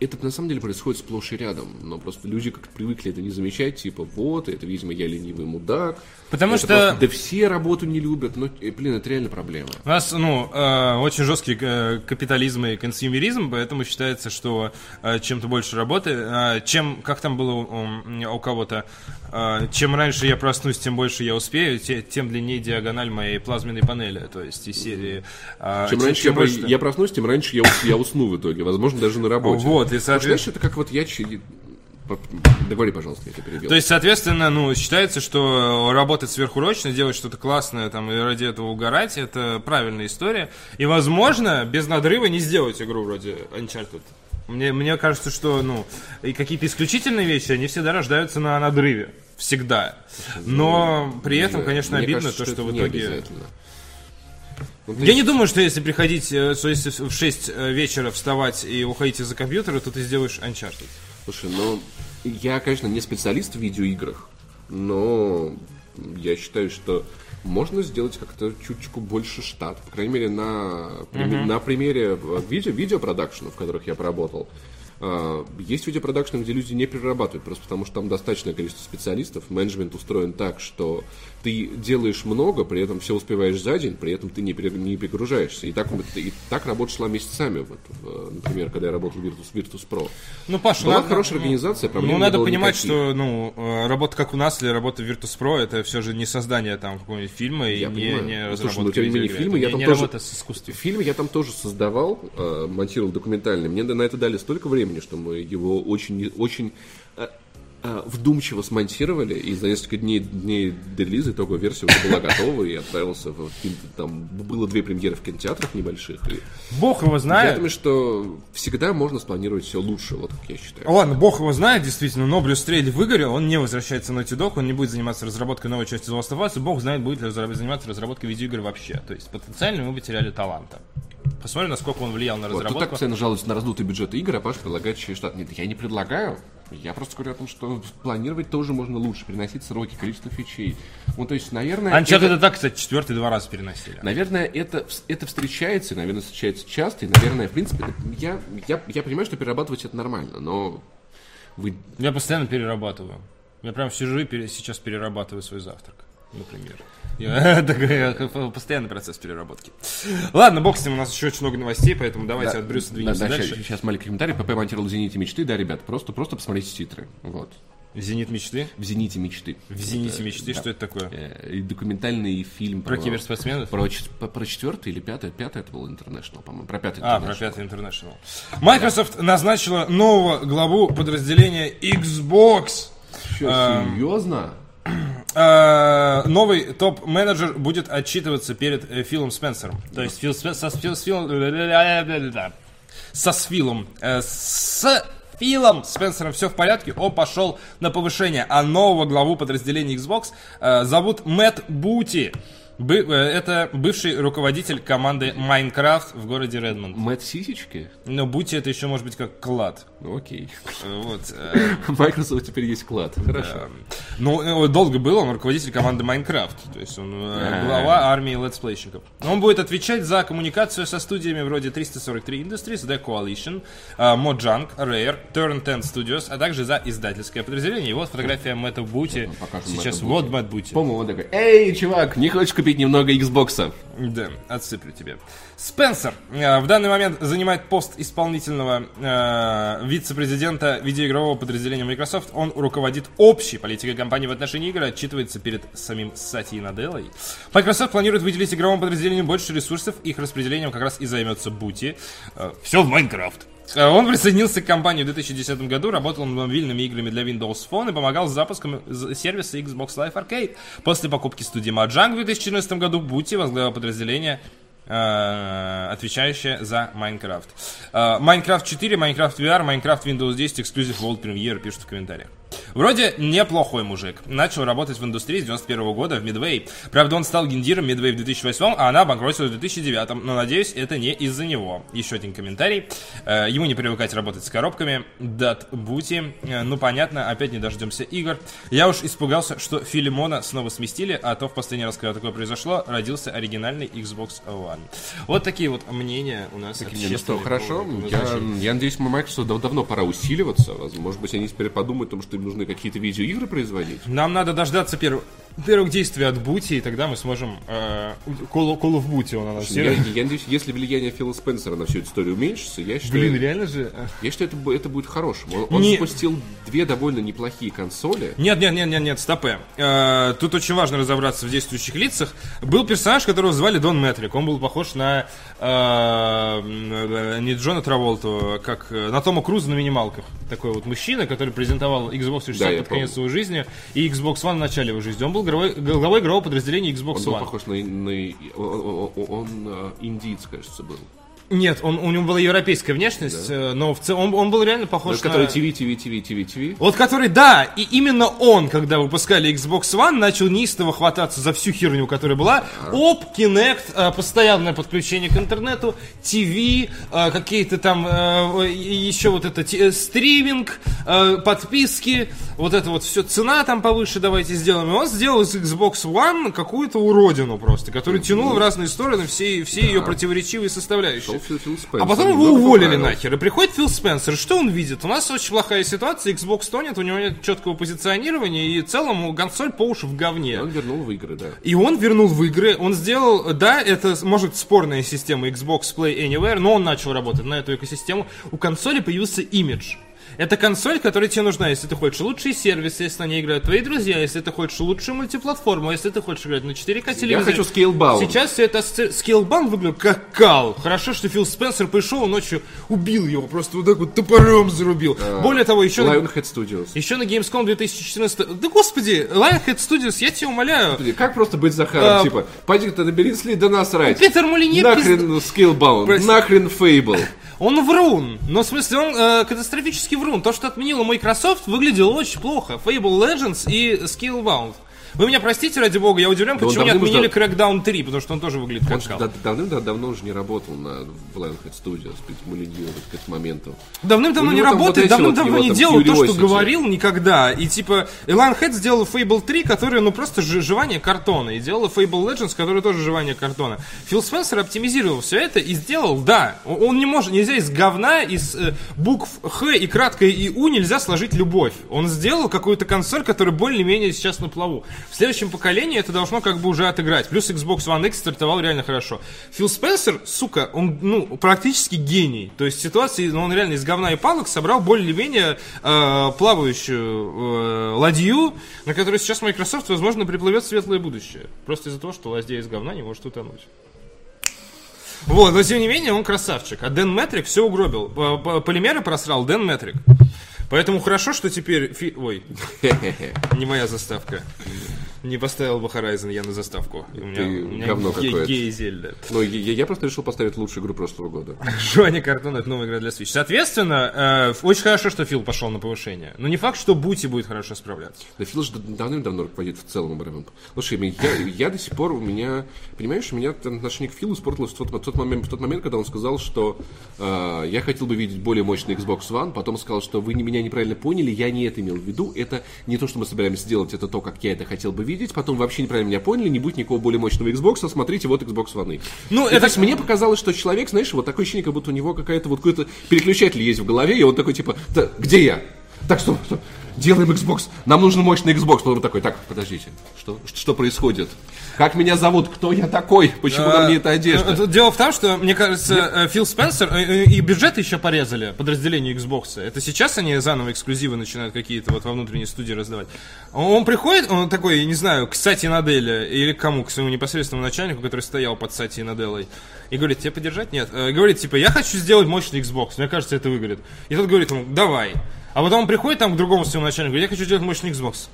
это на самом деле происходит сплошь и рядом. Но просто люди как-то привыкли это не замечать, типа, вот, это, видимо, я ленивый мудак. Потому Это что- просто, да все работу не любят, но, э, блин, это реально проблема. У нас, ну, э, очень жесткий э, капитализм и консюмеризм, поэтому считается, что э, чем ты больше работы, э, чем, как там было у, у кого-то, э, чем раньше я проснусь, тем больше я успею, те- тем длиннее диагональ моей плазменной панели, то есть из серии... э, Чем раньше я, больше я проснусь, тем раньше я, я усну в итоге. Возможно, даже на работе. Вот, и, соответственно... знаешь, это как вот я... Договори, пожалуйста, я тебя перебил. То есть, соответственно, ну, считается, что работать сверхурочно, делать что-то классное там, и ради этого угорать, это правильная история. И, возможно, без надрыва не сделать игру вроде Uncharted. Мне, мне кажется, что, ну, и какие-то исключительные вещи, они всегда рождаются на надрыве. Всегда. Но при этом, Мне- конечно, мне обидно кажется, то, что, это в итоге... Ну, Я есть- не думаю, что если приходить, э, что если в 6 вечера вставать и уходить из-за компьютера, то ты сделаешь Uncharted. Слушай, ну, я, конечно, не специалист в видеоиграх, но я считаю, что можно сделать как-то чуточку больше штат. По крайней мере, на, прим- на примере видео, видеопродакшенов, в которых я поработал. А, Есть видеопродакшены, где люди не перерабатывают, просто потому что там достаточное количество специалистов. Менеджмент устроен так, что ты делаешь много, при этом все успеваешь за день, при этом ты не, не перегружаешься. И так, и так работа шла месяцами, вот, например, когда я работал в Virtus, Virtus Pro. Ну, Паша, Была ладно, хорошая организация, проблем Ну, надо понимать, никаких. что, ну, э, работа как у нас или работа в Virtus.pro, это все же не создание там какого-нибудь фильма и Я не, понимаю. не Ну, слушай, разработка ну, тем не менее, фильмы я не, там не тоже- с искусством. Фильм я там тоже создавал, э, монтировал документальный. Мне на это дали столько времени, что мы его очень, очень э, вдумчиво смонтировали, и за несколько дней, дней релиза итоговая версия уже была готова, и отправился в Там было две премьеры в кинотеатрах небольших. И Бог его я знает. думаю, что всегда можно спланировать все лучше, вот как я считаю. Ладно, бог его знает, действительно, но Брюс Стрейли выгорел, он не возвращается на Dog, он не будет заниматься разработкой новой части The Last of Us, и бог знает, будет ли заниматься разработкой видеоигр вообще. То есть потенциально мы потеряли таланта. Посмотрим, насколько он влиял на Вот, тут так разработку. постоянно жалуются на раздутый бюджет игр, а Паш предлагает через штат. Нет, я не предлагаю. Я просто говорю о том, что планировать тоже можно лучше, переносить сроки, количество фичей. Ну, то есть, наверное... Uncharted это- это так, кстати, четвертый два раза переносили. Наверное, это, это встречается, и, наверное, встречается часто, и, наверное, в принципе, это- я, я, я понимаю, что перерабатывать это нормально, но вы... Я постоянно перерабатываю. Я прям сижу и пере- сейчас перерабатываю свой завтрак, например. Я, постоянный процесс переработки. Ладно, бог с ним, у нас еще очень много новостей, поэтому давайте от Брюса двинемся Да, да, дальше. Сейчас, сейчас маленький комментарий. ПП монтировал «Зените мечты». Да, ребят, просто, просто посмотрите титры. Вот. Зенит мечты. В «Зените мечты». В Зените мечты, что это такое? Э, документальный фильм Про киберспортсменов? Про, чет- про, про четвертый или пятый? Пятый это был International, по-моему. Про пятый А, про пятый International. Microsoft назначила нового главу подразделения Xbox. Чё, серьезно? Э, новый топ-менеджер будет отчитываться перед э, Филом Спенсером. То есть Фил со, Фил- с Филом... Со Сфилом. Э, С Филом Спенсером все в порядке, он пошел на повышение. А нового главу подразделения Xbox э, зовут Мэтт Бути. Бы- э, это бывший руководитель команды Minecraft в городе Редмонд. Мэтт Сисечки? Но будьте это еще может быть как клад. Ну окей. Э, Вот. э, Microsoft теперь есть клад. Хорошо. Ну, долго был он руководитель команды Minecraft, то есть он А. глава армии летсплейщиков. Он будет отвечать за коммуникацию со студиями вроде 343 Industries, The Coalition, Mojang, Rare, Turn 10 Studios, а также за издательское подразделение. И вот фотография Мэтта Бути. Сейчас вот Мэтт Бути. По-моему, он такой, эй, чувак, не хочешь купить немного Xbox? Да, отсыплю тебе. Спенсер э, в данный момент занимает пост исполнительного э, вице-президента видеоигрового подразделения Microsoft. Он руководит общей политикой компании в отношении игр, отчитывается перед самим Сатьей Наделлой. Microsoft планирует выделить игровому подразделению больше ресурсов, их распределением как раз и займется Бути. все в Майнкрафт. Э, Он присоединился к компании в 2010 году, работал над мобильными играми для Windows Phone и помогал с запуском з- сервиса Xbox Live Arcade. После покупки студии Mojang в 2014 году Бути возглавил подразделение э, отвечающее за. Э, Minecraft 4, Minecraft VR, Minecraft Windows 10, Exclusive World Premiere, пишут в комментариях. Вроде неплохой мужик. Начал работать в индустрии с 91 года в Midway. Правда, он стал гендиром Midway в 2008, а она обанкротилась в 2009. Но, надеюсь, это не из-за него. Еще один комментарий. Э, Ему не привыкать работать с коробками. Дат Бути. Э, Ну, понятно, опять не дождемся игр. Я уж испугался, что Филимона снова сместили, а то в последний раз, когда такое произошло, родился оригинальный Xbox One. Вот такие вот мнения у нас. Не, ну что, хорошо. Я, я надеюсь, Microsoft дав- давно пора усиливаться. Может быть, они теперь подумают о том, что им нужны какие-то видеоигры производить. Нам надо дождаться первых, первых действий от Бути, и тогда мы сможем... Э, Call, Call of Booty он анонсирует. я надеюсь, если влияние Фила Спенсера на всю эту историю уменьшится, я считаю, Блин, реально же? э. я считаю это, это будет хорошим. Он, он Не- запустил две довольно неплохие консоли. Нет, нет, нет, нет, нет, стопэ. Э, тут очень важно разобраться в действующих лицах. Был персонаж, которого звали Дон Метрик. Он был похож на э, не Джона Траволту, а как э, на Тома Круза на минималках. Такой вот мужчина, который презентовал Xbox 360 Да, под конец помню. своей жизни и Xbox One в начале его жизни. Он был главой, главой игрового подразделения Xbox Он One. похож на... на- он, он- он, э, индиец, кажется, был. Нет, он, у него была европейская внешность, э, но в целом он, он был реально похож который на... ТВ, ТВ, ТВ, ТВ, ТВ. Вот который, да, и именно он, когда выпускали Xbox One, начал неистово хвататься за всю херню, которая была. Оп, Kinect, э, постоянное подключение к интернету, ТВ, э, какие-то там еще вот это стриминг, подписки, вот это вот все, цена там повыше давайте сделаем. И он сделал из Xbox One какую-то уродину просто, которая тянула в разные стороны все, все ее противоречивые составляющие. Фил- Фил Спенсер. А потом его уволили нахер. И приходит Фил Спенсер. Что он видит? У нас очень плохая ситуация. Xbox тонет, у него нет четкого позиционирования. И в целом консоль по уши в говне. Он вернул в игры, да. И он вернул в игры. Он сделал, да, это может спорная система Xbox Play Anywhere, но он начал работать на эту экосистему. У консоли появился имидж. Это консоль, которая тебе нужна, если ты хочешь лучшие сервисы, если на ней играют твои друзья, если ты хочешь лучшую мультиплатформу, если ты хочешь играть на 4К телевизоре. хочу Scalebound. Сейчас все это скейлбаун выглядит как кал. Хорошо, что Фил Спенсер пришел ночью, убил его, просто вот так вот топором зарубил. Более того, еще... на- Lionhead Studios. Еще на Gamescom 2014... Да господи, Lionhead Studios, я тебя умоляю. Как просто быть Захаром? А, типа, пойди ты набери сли, да насрать. Питер Молинье Нахрен Skillbound, Прости. нахрен Fable. Он врун. Но в смысле, он э, катастрофически врун. То, что отменила Microsoft, выглядело очень плохо. Fable Legends и Skillbound. Вы меня простите, ради бога, я удивлен, Да он почему не отменили ждал. Crackdown 3, потому что он тоже выглядит Он как да- давным-давно уже не работал на Lionhead Studios, Молинье вот к этому моменту. Давным-давно не работает, вот давным-давно не делал то, что говорил никогда. И типа, Lionhead сделал Fable 3, которое, ну, просто жевание картона. И делала Fable Legends, которое тоже жевание картона. Фил Спенсер оптимизировал все это и сделал, да, он он не может, нельзя из говна, из э, букв Х и краткое и У нельзя сложить любовь. Он сделал какую-то консоль, которая более-менее сейчас на плаву. В следующем поколении это должно как бы уже отыграть. Плюс Xbox One X стартовал реально хорошо. Фил Спенсер, сука, он, ну, практически гений. То есть ситуации, ну, он реально из говна и палок собрал более-менее э, плавающую э, ладью, на которой сейчас Microsoft, возможно, приплывет светлое будущее. Просто из-за того, что ладья из говна не может утонуть. Вот, но тем не менее он красавчик. А Дэн Метрик все угробил. П- Полимеры просрал Дэн Метрик. Поэтому хорошо, что теперь... фи- Ой, не моя заставка. Не поставил бы Horizon я на заставку. У меня, Ты у меня говно какое-то. гей-зельда. Но я, я просто решил поставить лучшую игру прошлого года. Жони Картон это новая игра для Switch. Соответственно, э, очень хорошо, что Фил пошел на повышение. Но не факт, что Бути будет хорошо справляться. Да Фил же давным-давно руководит в целом оборотом. Слушай, я, я до сих пор у меня, понимаешь, у меня отношение к Филу испортилось в тот, в тот момент, в тот момент, когда он сказал, что э, я хотел бы видеть более мощный Xbox One, потом сказал, что вы меня неправильно поняли, я не это имел в виду, это не то, что мы собираемся сделать, это то, как я это хотел бы видеть, потом вообще неправильно меня поняли, не будет никакого более мощного Xbox, а смотрите, вот Xbox One. Ну, И это- то есть мне показалось, что человек, знаешь, вот такое ощущение, как будто у него какая-то вот какой-то переключатель есть в голове, и он такой, типа, «Да, где я? Так что, что? Делаем Xbox. Нам нужен мощный Xbox. Потом такой, так, подождите, что, что происходит? Как меня зовут? Кто я такой? Почему на мне эта Э, одежда? э, Дело в том, что, мне кажется, э, Фил Спенсер э, э, и бюджет еще порезали подразделению Xbox. Это сейчас они заново эксклюзивы начинают какие-то вот во внутренней студии раздавать. Он приходит, он такой, не знаю, к Сати Наделе или к кому, к своему непосредственному начальнику, который стоял под Сати Наделой, и говорит, тебе поддержать? Нет. Э, Говорит, типа, я хочу сделать мощный Xbox, мне кажется, это выгорит. И тот говорит ему, давай. А потом он приходит там к другому своему начальнику, говорит, я хочу сделать мощный Xbox.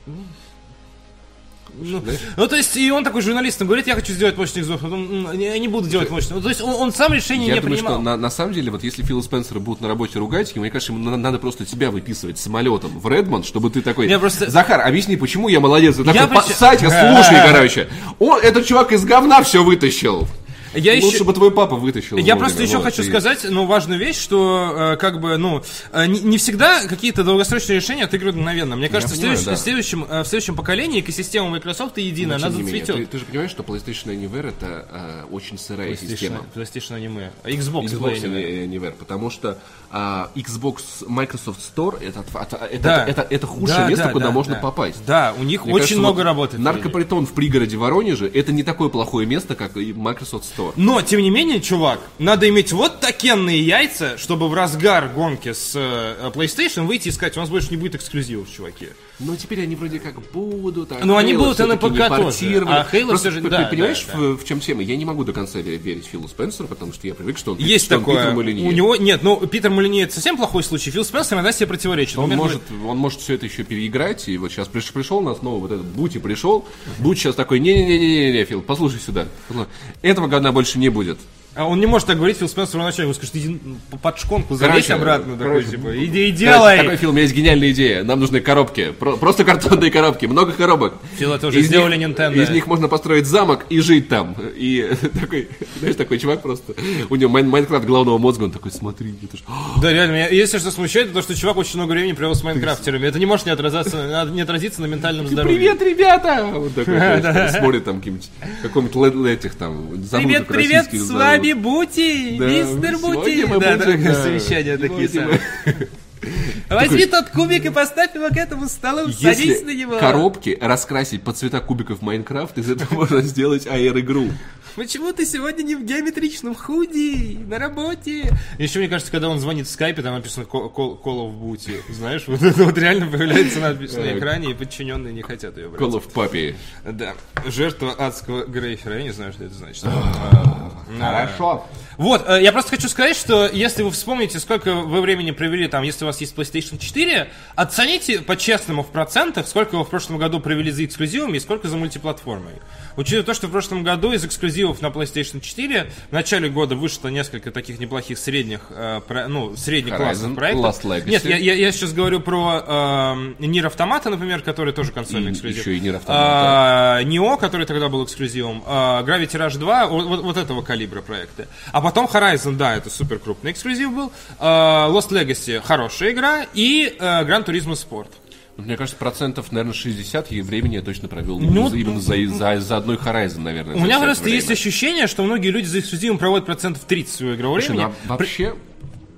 Ну, ну, то есть, и он такой журналистам говорит, я хочу сделать мощный Xbox, потом, «М, я не буду делать мощный. Ну, То есть, он, он сам решение Я не думаю, принимал. что на, на самом деле, вот если Фил Спенсера будут на работе ругать, мне кажется, ему на- надо просто тебя выписывать самолетом в Редмонд, чтобы ты такой, Я просто- Захар, объясни, почему я молодец. Я такой, причем- «Подсадь, слушай, короче. О, этот чувак из говна все вытащил. Я Лучше еще- бы твой папа вытащил. Я Вовремя, просто еще вот, хочу и- сказать, ну, важную вещь, что, э, как бы, ну, э, не, не всегда какие-то долгосрочные решения отыгрывают мгновенно. Мне кажется, понимаю, в, следующем, да. в, следующем, э, в следующем поколении экосистема Microsoft единая, Но, она зацветет. Ты, ты же понимаешь, что PlayStation Anywhere это э, очень сырая система. PlayStation, PlayStation аниме. Xbox, Xbox Anywhere. Any- Anywhere, потому что а, Xbox Microsoft Store это, это, это, Да. это, это худшее Да, место, да, куда да, можно да. попасть. Да, у них Мне очень кажется, много вот работы. Наркопритон в пригороде Воронеже это не такое плохое место, как и Microsoft Store. Но, тем не менее, чувак, надо иметь вот такенные яйца, чтобы в разгар гонки с э, PlayStation выйти и сказать, у нас больше не будет эксклюзивов, чуваки. Но теперь они вроде как будут. А Ну, они будут на ПК тоже. А Просто всё же- да, понимаешь, да, В, в чем тема? Я не могу до конца ве- верить Филу Спенсеру, потому что я привык, что он, Есть что он такое. Питер Молинье. У него нет, ну Питер Молинье это совсем плохой случай. Фил Спенсер иногда себе противоречит. Он Например, может, он может все это еще переиграть, и вот сейчас приш- пришел у нас снова вот этот Бути пришел, Бути сейчас такой, не-не-не-не-не, Фил, послушай сюда, этого говна больше не будет. А он не может так говорить, Фил Спенсер начальник, он скажет, иди под шконку, залезь Короче, обратно, такой, короче, типа, иди и делай. Такой, Фил, у меня есть гениальная идея. Нам нужны коробки. Про- просто картонные коробки. Много коробок. Фил, это уже Из сделали них- Nintendo. Из них можно построить замок и жить там. И такой, знаешь, такой чувак просто. У него Майн- Майнкрафт головного мозга, он такой, смотри, это ж... Да, реально, меня если что смущает, то, что чувак очень много времени провел с майнкрафтерами. Это не может не отразиться, не отразиться на ментальном здоровье. Привет, ребята! Вот такой, смотрит там каким-нибудь, каком-нибудь этих там, Привет, привет, с зовут. Вами Бути, Да, мистер Бути. сегодня мы Да, будем, да, совещания такие самые. Возьми тот кубик и поставь его к этому столу, садись на него. Если коробки раскрасить под цвета кубиков Майнкрафт, из этого можно сделать AR-игру. Почему ты сегодня не в геометричном худи, на работе? Еще мне кажется, когда он звонит в скайпе, там написано Call, of Booty. Знаешь, вот это вот реально появляется надпись на экране, и подчиненные не хотят ее брать. Call of Puppy. Да. Жертва адского грейфера. Я не знаю, что это значит. Хорошо. Вот, э, я просто хочу сказать, что если вы вспомните, сколько вы времени провели там, если у вас есть PlayStation 4, оцените по-честному в процентах, сколько вы в прошлом году провели за эксклюзивами и сколько за мультиплатформой. Учитывая то, что в прошлом году из эксклюзивов на PlayStation 4 в начале года вышло несколько таких неплохих средних, э, про- ну, средних классных проектов. Last Legacy. Нет, я, я- я сейчас говорю про э, Нир Автомата, например, который тоже консольный эксклюзив. еще и Nier Automata. А, Нео, который тогда был эксклюзивом, а, Gravity Rush 2, вот, вот- вот этого калибра проекты. А потом Horizon, да, это супер крупный эксклюзив был. А, Lost Legacy хорошая игра и а, Gran Turismo Sport. Мне кажется, процентов, наверное, 60 и времени я точно провел Ну, именно за, за, за одной Horizon, наверное. У меня просто есть время. ощущение, что многие люди за эксклюзивом проводят процентов 30 своего игрового Слушай, времени. ну, а вообще,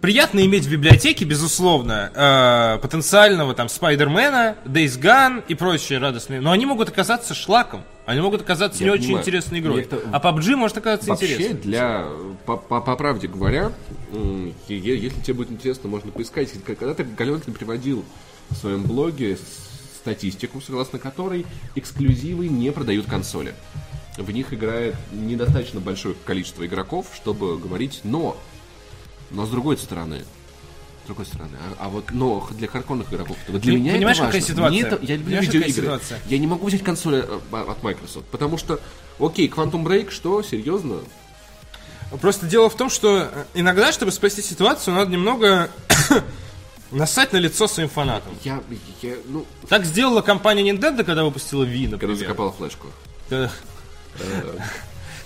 Приятно иметь в библиотеке, безусловно, э, потенциального там Спайдермена, Days Gone и прочие радостные. Но они могут оказаться шлаком. Они могут оказаться Я не очень понимаю. интересной игрой. Это- А PUBG может оказаться вообще, интересной. для, по, по- по правде говоря, если тебе будет интересно, можно поискать. Когда-то Галенкин приводил в своем блоге статистику, согласно которой эксклюзивы не продают консоли. В них играет недостаточно большое количество игроков, чтобы говорить «но». Но с другой стороны, С другой стороны, а, а вот, но для хардкорных игроков, вот для Ты меня понимаешь, это важно. какая ситуация? Мне это- я люблю Понимаешь, видеоигры. ситуация? Я не могу взять консоль э, от Microsoft, потому что, окей, Quantum Break, что, серьезно? Просто дело в том, что э, иногда, чтобы спасти ситуацию, надо немного насать на лицо своим фанатам. Я, я, ну, Так сделала компания Nintendo, когда выпустила Wii, когда например. закопала флешку.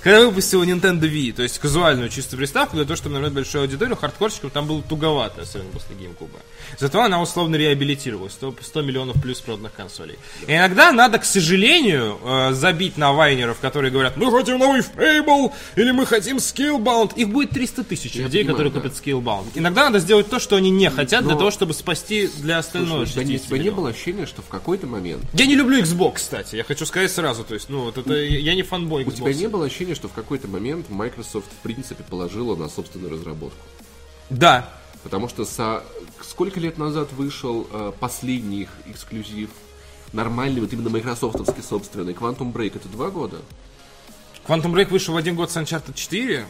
Когда- выпустила Nintendo Wii, то есть казуальную чистую приставку, для того, чтобы набрать большую аудиторию, хардкорщиков там было туговато, особенно после GameCube. Зато она условно реабилитировалась, 100, 100 миллионов плюс проданных консолей. И иногда надо, к сожалению, э, забить на вайнеров, которые говорят, мы хотим новый Fable, или мы хотим Skillbound. Их будет 300 тысяч Я людей, понимаю, которые да. купят Skillbound. Иногда надо сделать то, что они не хотят, для Но- того, чтобы спасти для остального Слушай, у тебя, не- у 60 тебя не миллионов. было ощущения, что в какой-то момент Я не люблю Xbox, кстати, я хочу сказать сразу, то есть, ну, вот это, я не фанбой Xbox. У тебя не было ощущения, что в какой-то момент Microsoft в принципе положила на собственную разработку? Да, Потому что со... сколько лет назад вышел э, последний их эксклюзив? Нормальный, вот именно майкрософтовский собственный. Quantum Break это два года? Quantum Break вышел в один год с Uncharted 4,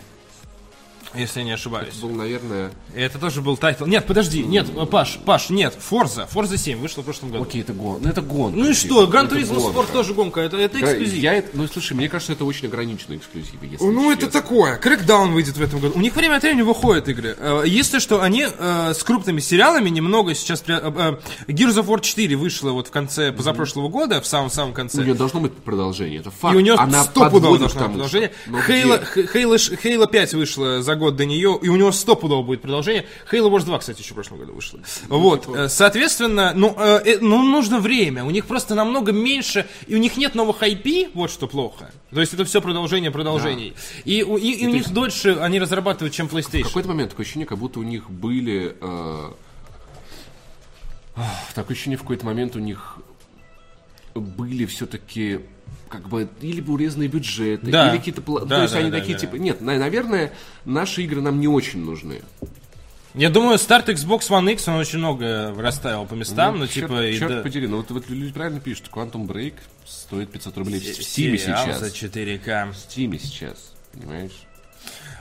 если я не ошибаюсь. Это был, наверное... Это тоже был title. Нет, подожди, нет, Паш, Паш, нет, Forza, Forza 7 вышла в прошлом году. Окей, это гон. Ну это гонка. Ну и что, Gran Turismo. Sport тоже гонка, это, это эксклюзив. Я, ну, слушай, мне кажется, это очень ограниченные эксклюзивы, если Ну, это честно. такое. Crackdown выйдет в этом году. У них время от времени выходят игры. Э, Если что, они э, с крупными сериалами немного сейчас... э, Gears of War 4 вышла вот в конце позапрошлого года, в самом-самом У конце. нее должно быть продолжение, это факт. И у нее Она стопудово подводит должно к быть тому, продолжение. Хейла 5 вышла за год до нее, и у него стопудово будет продолжение. Хейла Wars 2, кстати, еще в прошлом году вышла. вот, типа- э, соответственно, ну, э, э, ну, нужно время. У них просто намного меньше, и у них нет новых IP, вот что плохо. То есть это все продолжение продолжений. И, у- и- и у них дольше они разрабатывают, чем В PlayStation. какой-то момент такое ощущение, как будто у них были... э, такое ощущение, в какой-то момент у них были все-таки как бы или бы урезанные бюджеты, Да. или какие-то... Да, То есть да, они да, такие, да. типа... Нет, на- наверное, наши игры нам не очень нужны. Я думаю, старт Xbox One X, он очень много расставил по местам, ну, черт, типа... черт да- подери, ну вот, вот люди правильно пишут, Quantum Break стоит 500 рублей в Steam сейчас. за 4К. В Steam сейчас, понимаешь?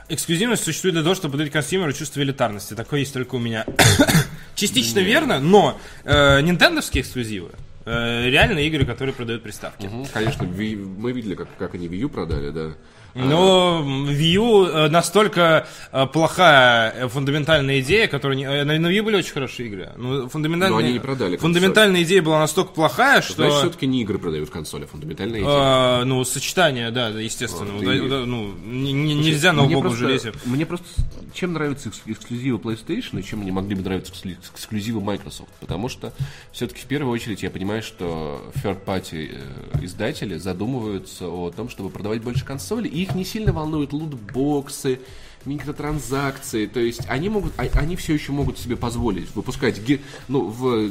Эксклюзивность существует для того, чтобы подарить консюмеру чувство элитарности. Такое есть только у меня. Частично верно, но э, нинтендовские эксклюзивы реально игры, которые продают приставки. Мгм, Конечно, Ви- мы видели, как, как они Wii U продали, да. Но Wii U э, настолько э, плохая э, фундаментальная идея, которая не... На на Wii U были очень хорошие игры. Но фундаментальная, Но они не продали консоль. Фундаментальная идея была настолько плохая, что... Значит, все-таки не игры продают консоли, а фундаментальная идея. э, ну, сочетание, да, да, естественно. Вот, Уда- и- уда- ну, не- не- нельзя убогом просто- железе. Мне просто чем нравятся экс- эксклюзивы PlayStation и чем мне могли бы нравиться эксклю- эксклюзивы Microsoft. Потому что все-таки в первую очередь я понимаю, что third-party издатели задумываются о том, чтобы продавать больше консолей, и их не сильно волнуют лутбоксы, микротранзакции, то есть они могут, а- они все еще могут себе позволить выпускать, ну, в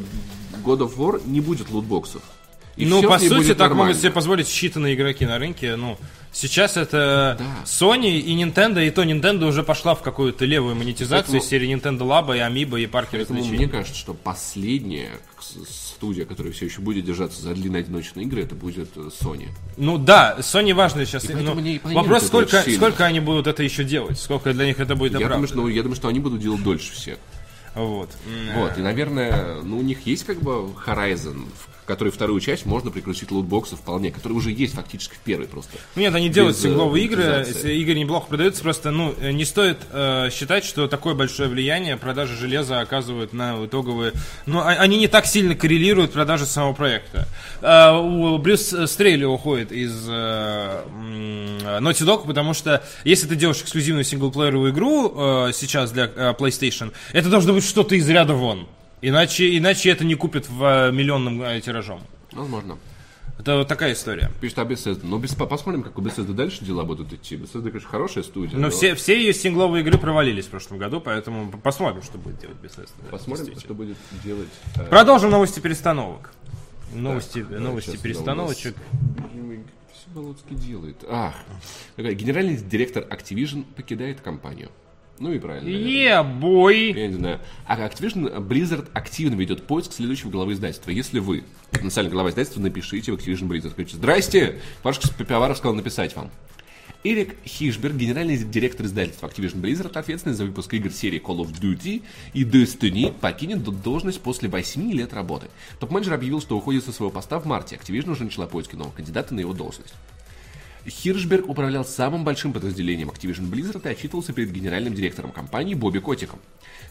God of War не будет лутбоксов. И ну, по сути, так нормально. могут себе позволить считанные игроки на рынке. Ну, сейчас это Да. Sony и Nintendo, и то Nintendo уже пошла в какую-то левую монетизацию Поэтому- серии Nintendo Labo и Amiibo и парки Поэтому развлечений. мне кажется, что последняя студия, которая все еще будет держаться за длинные одиночные игры, это будет э, Sony. Ну да, Sony важно сейчас. И поэтому ну, мне и вопрос, сколько, сколько они будут это еще делать, сколько для них это будет Я думаю, что, ну, я думаю, что они будут делать дольше всех. Вот. Вот, и, наверное, ну, у них есть как бы Horizon, в который вторую часть можно прикрутить лутбоксы вполне, который уже есть фактически в первой просто. Ну, Нет, они делают э, сингловые игры, игры неплохо продаются, просто, ну, э, не стоит э, считать, что такое большое влияние продажи железа оказывают на итоговые... Ну, а- они не так сильно коррелируют продажи самого проекта. Э, у Брюс Стрейли уходит из э, Naughty Dog, потому что если ты делаешь эксклюзивную синглплееровую игру э, сейчас для э, PlayStation, это должно быть что-то из ряда вон. Иначе, иначе это не купят в э, миллионным э, тиражом. Возможно. Это вот такая история. Пишет о Bethesda. Ну, без, посмотрим, как у Bethesda дальше дела будут идти. Bethesda, конечно, хорошая студия. Но все, все ее сингловые игры провалились в прошлом году, поэтому посмотрим, что будет делать Bethesda. Посмотрим, что будет делать. э, Продолжим новости перестановок. Новости, да, новости сейчас перестановочек. Что Болоцкий делает? Ах, генеральный директор Activision покидает компанию. Ну и правильно. Е-бой! Я не знаю. А Activision Blizzard активно ведет поиск следующего главы издательства. Если вы потенциальный глава издательства, напишите в Activision Blizzard. Скажите, здрасте, Пашка Пивоваров сказал написать вам. Эрик Хишберг, генеральный директор издательства Activision Blizzard, ответственный за выпуск игр серии Call of Duty и Destiny, покинет должность после 8 лет работы. Топ-менеджер объявил, что уходит со своего поста в марте. Activision уже начала поиски нового кандидата на его должность. Хиршберг управлял самым большим подразделением Activision Blizzard и отчитывался перед генеральным директором компании Бобби Котиком.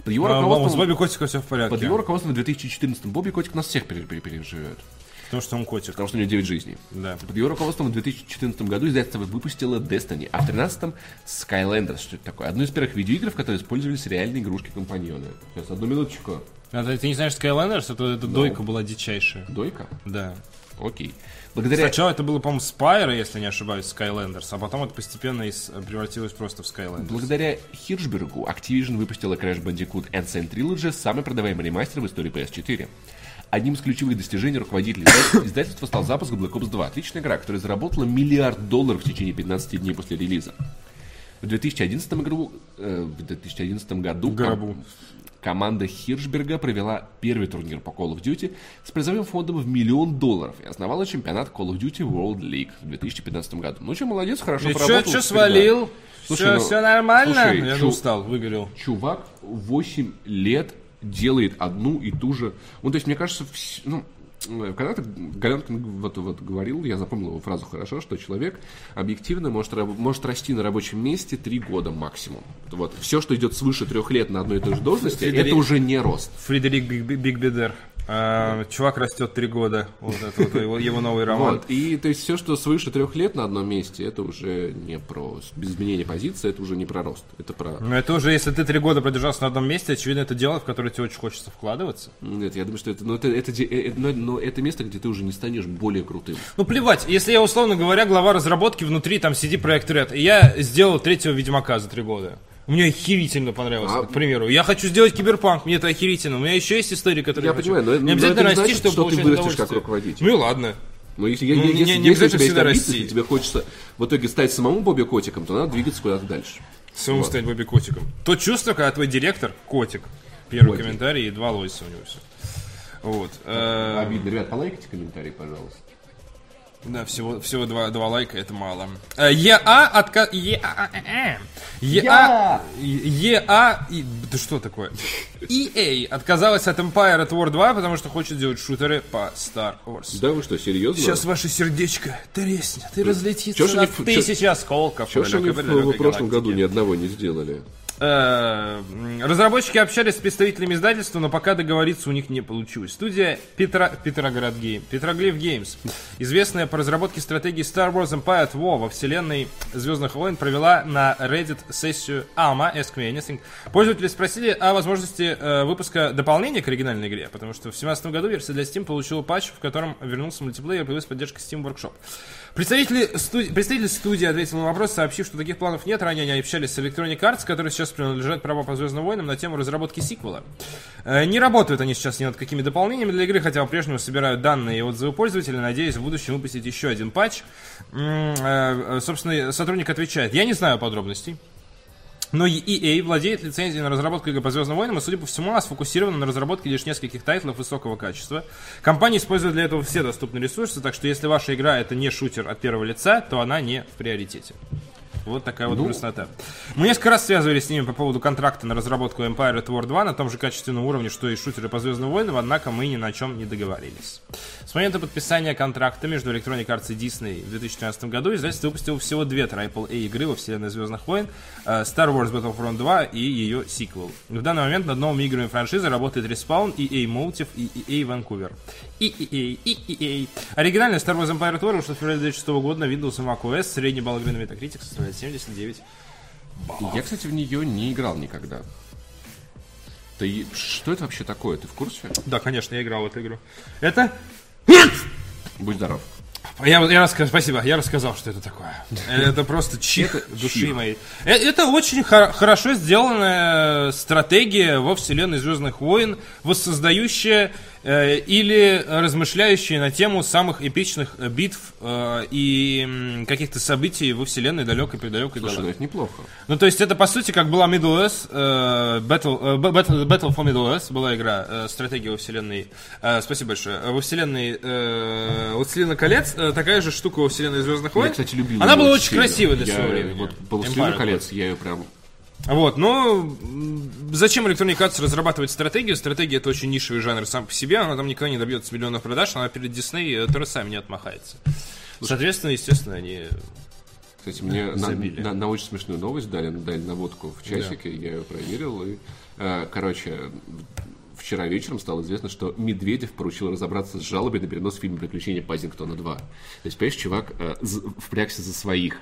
Под его А, с руководством, Бобби Котиком все в порядке. под его руководством в 2014 Бобби Котик нас всех пере- пере- переживет, Потому что он котик. потому что у него 9 жизней. Да. Под его руководством в 2014 году издательство выпустило Destiny, а в 2013 Skylanders. Что это такое? Одну из первых видеоигр, в которой использовались реальные игрушки-компаньоны. Сейчас, одну минуточку. А ты, ты не знаешь Skylanders? Это, это дойка была дичайшая. Дойка? Да. Окей. Благодаря... Сначала это было, по-моему, Spyro, если не ошибаюсь, Skylanders, а потом это постепенно из- превратилось просто в Skylanders. Благодаря Хиршбергу Activision выпустила Crash Bandicoot Insane Trilogy, самый продаваемый ремастер в истории PS4. Одним из ключевых достижений руководителя издательства- стал запуск Black Ops 2. Отличная игра, которая заработала миллиард долларов в течение 15 дней после релиза. В 2011 году, э, в 2011 году гробу. Ком- команда Хиршберга провела первый турнир по Call of Duty с призовым фондом в миллион долларов и основала чемпионат Call of Duty World League в 2015 году. Ну что, молодец, хорошо И чё, поработал. чё теперь свалил? Слушай, все, ну, все нормально? слушай, Я чё- устал, выгорел. Чувак 8 лет делает одну и ту же... Ну, то есть, мне кажется, вс- ну, когда-то Галенкин вот, вот говорил, я запомнил его фразу хорошо, что человек объективно может, может расти на рабочем месте 3 года максимум. Вот. Все, что идет свыше трех лет на одной и той же должности, Фредерик- это уже не рост. Фредерик Биг- Биг- Бигбедер. А, чувак растет три года. Вот это вот его, его новый роман. Вот. И то есть все, что свыше трех лет на одном месте, это уже не про без изменения позиции, это уже не про рост. Это про. Но это уже, если ты три года продержался на одном месте, очевидно, это дело, в которое тебе очень хочется вкладываться. Нет, я думаю, что это, ну, это, это, де- э, э, но, но это место, где ты уже не станешь более крутым. Ну, плевать, если я, условно говоря, глава разработки внутри, там, CD Projekt Red, и я сделал третьего Ведьмака за три года. Мне охерительно понравилось, А- к примеру. Я хочу сделать киберпанк, мне это охерительно. У меня еще есть истории, которые Я хочу. понимаю, но- не но обязательно это не расти, значит, чтобы что ты вырастешь как руководитель. Ну и ладно. Но если, я- Ну, если, не- если, не если у тебя есть амбиции, расти. если тебе хочется в итоге стать самому Бобби Котиком, то надо двигаться куда-то дальше. Самому стать Бобби Котиком. То чувство, когда твой директор котик. Первый Котик. комментарий и два лойса у него все. Вот. э, Обидно. Ребят, полайкайте комментарий, пожалуйста. Да, всего, всего два, два лайка, это мало. Э, EA отка... EA... EA... EA... и- Да что такое? EA отказалась от Empire at War 2, потому что хочет делать шутеры по Star Wars. Да вы что, серьезно? Сейчас ваше сердечко треснет и разлетится на тысячи осколков. Чего же они в, прошлом году ни одного не сделали? Э, Разработчики общались с представителями издательства, но пока договориться у них не получилось. Студия Петра, Петроград Game, Petroglyph Games, известная по разработке стратегии Star Wars Empire at War во вселенной Звездных войн, провела на Reddit сессию AMA Ask Me Anything. Пользователи спросили о возможности э, выпуска дополнения к оригинальной игре, потому что в 2017 году версия для Steam получила патч, в котором вернулся мультиплеер и появилась поддержка Steam Workshop. Представитель, студи- представитель студии ответил на вопрос, сообщив, что таких планов нет. Ранее они общались с Electronic Arts, которые сейчас принадлежат права по Звездным войнам на тему разработки сиквела. Э, Не работают они сейчас ни над какими дополнениями для игры, хотя по-прежнему собирают данные и отзывы пользователей, надеясь в будущем выпустить еще один патч. Э, э, Собственно, сотрудник отвечает, я не знаю подробностей. Но EA владеет лицензией на разработку игр по Звездным войнам, и, судя по всему, она сфокусирована на разработке лишь нескольких тайтлов высокого качества. Компания использует для этого все доступные ресурсы, так что если ваша игра это не шутер от первого лица, то она не в приоритете. Вот такая вот грустнота. Мы несколько раз связывались с ними по поводу контракта на разработку Empire at War 2 на том же качественном уровне, что и шутеры по Звездным войнам, однако мы ни на чем не договорились. С момента подписания контракта между Electronic Arts и Disney в 2013 году издательство выпустило всего две AAA игры во вселенной Звездных войн э, Star Wars Battlefront 2 и ее сиквел. В данный момент над новыми играми франшизы работает Respawn, EA Motive и EA Vancouver. И EA, и EA. Оригинальная Star Wars Empire at War вышла в феврале 2006 года на Windows и macOS. Средний балл игры на Metacritic составляет 79. Я, кстати, в нее не играл никогда. Ты, что это вообще такое? Ты в курсе? Да, конечно, я играл в эту игру. Это Будь здоров. Я, я рассказал, спасибо, я рассказал, что это такое. Это просто чих Это души чих. моей. Э, Это очень хор- хорошо сделанная стратегия во вселенной Звездных войн, воссоздающая или размышляющие на тему самых эпичных э, битв э, и каких-то событий во вселенной далекой-предалекой Слушай, ну это неплохо. Ну, то есть это, по сути, как была Middle Earth, э, Battle, э, Battle, Battle for Middle Earth, была игра, э, стратегия во вселенной, э, спасибо большое, Э, во вселенной э, «Властелина колец», э, такая же штука во вселенной «Звездных войн». Я, кстати, любил Она была очень красивой для Я, своего времени. Вот «Властелин Empire колец», я ее прям... Вот, но зачем Electronic Arts разрабатывать стратегию? Стратегия это очень нишевый жанр сам по себе, она там никогда не добьется миллионов продаж, она перед Disney э, торсами не отмахается. Соответственно, естественно, они... Кстати, мне на, Забили. на- на очень смешную новость дали, дали наводку в часике, я ее проверил, и, э, короче, вчера вечером стало известно, что Медведев поручил разобраться с жалобой на перенос фильма «Приключения Пазингтона 2». То есть, понимаешь, чувак э, впрягся за своих.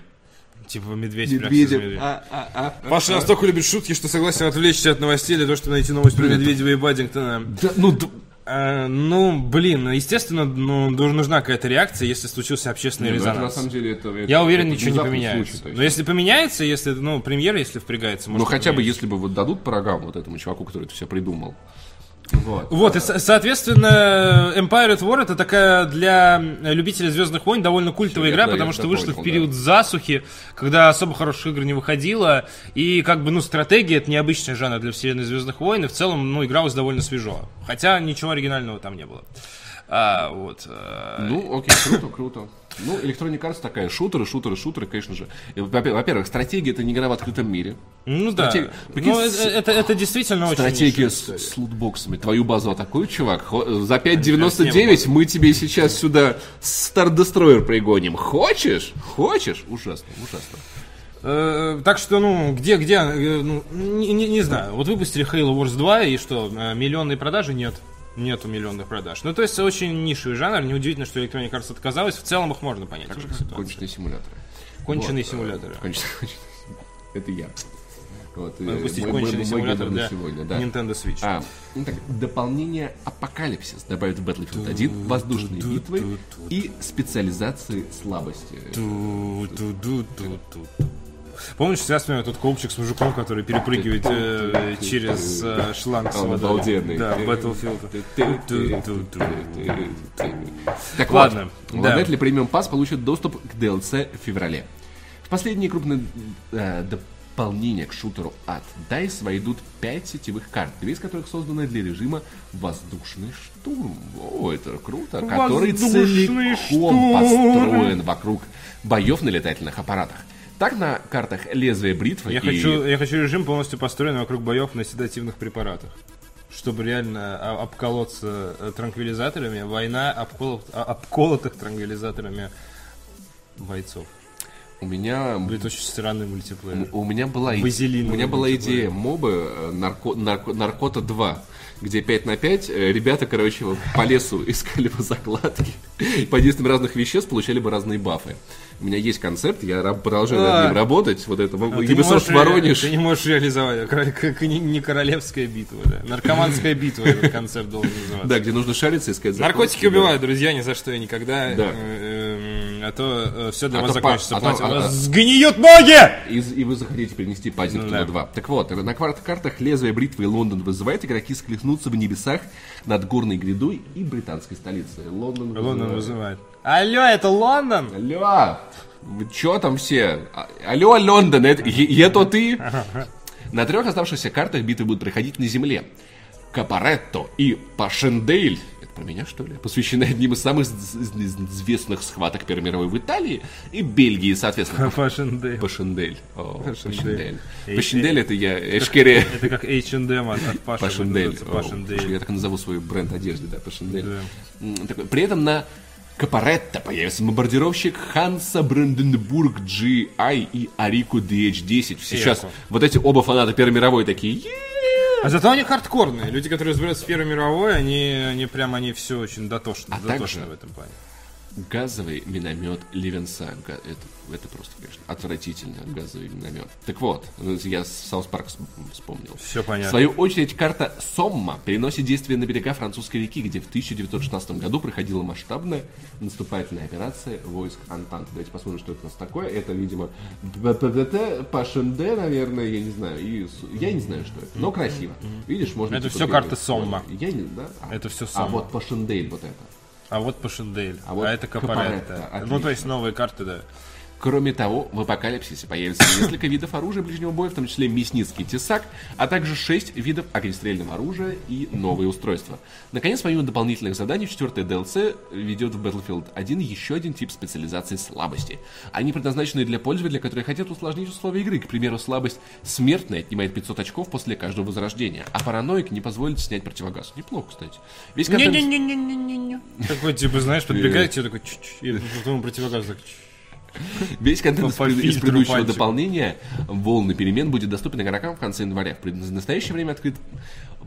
Типа медведь за медведем. а, а, а, Паша настолько любит шутки, что согласен отвлечься от новостей для того, чтобы найти новость про Медведева и Баддингтона. Да, ну, д- А, ну, блин, ну, естественно, ну, нужна какая-то реакция, если случился общественный ну, это резонанс. на самом деле это... это- Я уверен, это ничего не поменяется. случай. Но если поменяется, если, ну, премьера, если впрягается, может Ну, хотя бы, если бы вот дадут по рогам вот этому чуваку, который это все придумал. Вот. Вот, и, со- соответственно, Empire at War это такая для любителей Звездных войн довольно культовая игра, я- потому что вышла понял, в период засухи, когда особо хороших игр не выходило, и как бы, ну, стратегия это необычный жанр для вселенной Звездных войн, и в целом, ну, игралась довольно свежо. Хотя ничего оригинального там не было. А, вот. э, Ну, окей, круто, круто. Ну, Electronic Arts такая, шутеры, шутеры, шутеры, конечно же. Во-первых, стратегия это не игра в открытом мире. Ну да. стратег- прикинь, Ну, с- это, это, это действительно очень Стратегия с, с лутбоксами. Твою базу атакуют, чувак. За Прям 5.99 мы тебе сейчас сюда Star Destroyer пригоним. Хочешь? Хочешь? Ужасно, ужасно. Э, так что, ну, где, где, э, ну, не, не- не знаю. Вот выпустили Halo Wars 2, и что, э, миллионные продажи? Нет. Нету миллионных продаж. Ну, то есть, очень нишевый жанр. Неудивительно, что Electronic Arts отказалась. В целом их можно понять. в этой ситуации. Конченые симуляторы. Конченые Вот, э, симуляторы. конченые- Это я. Вот, э, Выпустить мой- конченый мой симулятор для сегодня, да. Nintendo Switch. А, ну так, дополнение Апокалипсис добавит в Battlefield 1 воздушные битвы и специализации слабости. Помнишь, сейчас вспоминаю тот коупчик с мужиком, который перепрыгивает э, через э, шланг с водой. обалденный. Да, Battlefield. Так Ладно, да. обладатели премиум пас получат доступ к DLC в феврале. В последние крупные э, дополнения к шутеру от DICE войдут 5 сетевых карт, две из которых созданы для режима «Воздушный штурм». О, это круто. Который «Воздушный целиком штурм». построен вокруг боев на летательных аппаратах. Так на картах «Лезвие бритвы» Я и... хочу, я хочу режим полностью построенный вокруг боев на седативных препаратах. Чтобы реально обколоться э, транквилизаторами, война обколот- обколотых транквилизаторами бойцов. У меня Будет очень странный мультиплеер. У меня была, и- Вазелиновый у меня была идея мобы э, нарко, нарко- Наркота 2, где 5 на 5 э, ребята, короче, вот по лесу искали бы закладки. По действиям разных веществ получали бы разные бафы. У меня есть концепт, я продолжаю над ним работать. Вот это А Ubisoft Воронеж. Ты не можешь реализовать. Как, не, королевская битва, да. Наркоманская битва этот концепт должен называться. Да, где нужно шариться и искать. Наркотики убивают, друзья, ни за что и никогда. Э, э, А то все для А вас па- закончится. а то- а- а- сгниют ноги! И, и вы захотите перенести Пазингтона Ну да. 2. Так вот, на картах лезвие бритвы Лондон вызывает игроки склихнуться в небесах над горной грядой и британской столицей. Лондон, Лондон вызывает. Алло, это Лондон? Алло, вы чё там все? А- Алло, Лондон, это, это ты? На трех оставшихся картах битвы будут проходить на земле. Капаретто и Пашендейль, про меня что ли, посвящены одним из самых известных схваток Первой мировой в Италии и Бельгии, соответственно. Пашендель. Пашендель. Пашендель. Это я, Эшкере. Это как H&M от. Пашендель. Я так и назову свой бренд одежды, да, Пашендель. При этом на Капаретто появится бомбардировщик Ханса Бранденбург GI и Арику DH-10. Сейчас вот эти оба фаната Первой мировой такие! А зато они хардкорные. Люди, которые разбираются в Первой мировой, они, они прям, они все очень дотошны, А дотошны также- в этом плане. Газовый миномет Ливенса. Га- Это, это просто, конечно, отвратительно, газовый миномет. Так вот, ну, я South Park вспомнил. Все В понятно. свою очередь, карта Сомма переносит действие на берега французской реки, где в 1916 году проходила масштабная наступательная операция войск Антант. Давайте посмотрим, что это у нас такое. Это, видимо, БПДТ, Пашенде, наверное, я не знаю. И я не знаю, что это, но красиво. Видишь, можно... Это типа всё белый. карта Сомма. Я не, да? А- Это всё А Сомма. вот Пашендель вот это. А вот Пашендель. А А, вот это Капаретта. Капаретта. Ну, то есть новые карты, да. Кроме того, в апокалипсисе появится несколько видов оружия ближнего боя, в том числе мясницкий тесак, а также шесть видов огнестрельного оружия и новые устройства. Наконец, помимо дополнительных заданий, четвертая DLC ведет в Battlefield 1 еще один тип специализации слабости. Они предназначены для пользователей, которые хотят усложнить условия игры. К примеру, слабость смертная отнимает 500 очков после каждого возрождения, а параноик не позволит снять противогаз. Неплохо, кстати. Весь контент... Не-не-не-не-не-не. Такой, типа, знаешь, подбегает тебе такой, чуть-чуть, и потом противогаз так. Весь контент из, пред- из предыдущего дополнения «Волны перемен» будет доступен игрокам в конце января. В настоящее время открыт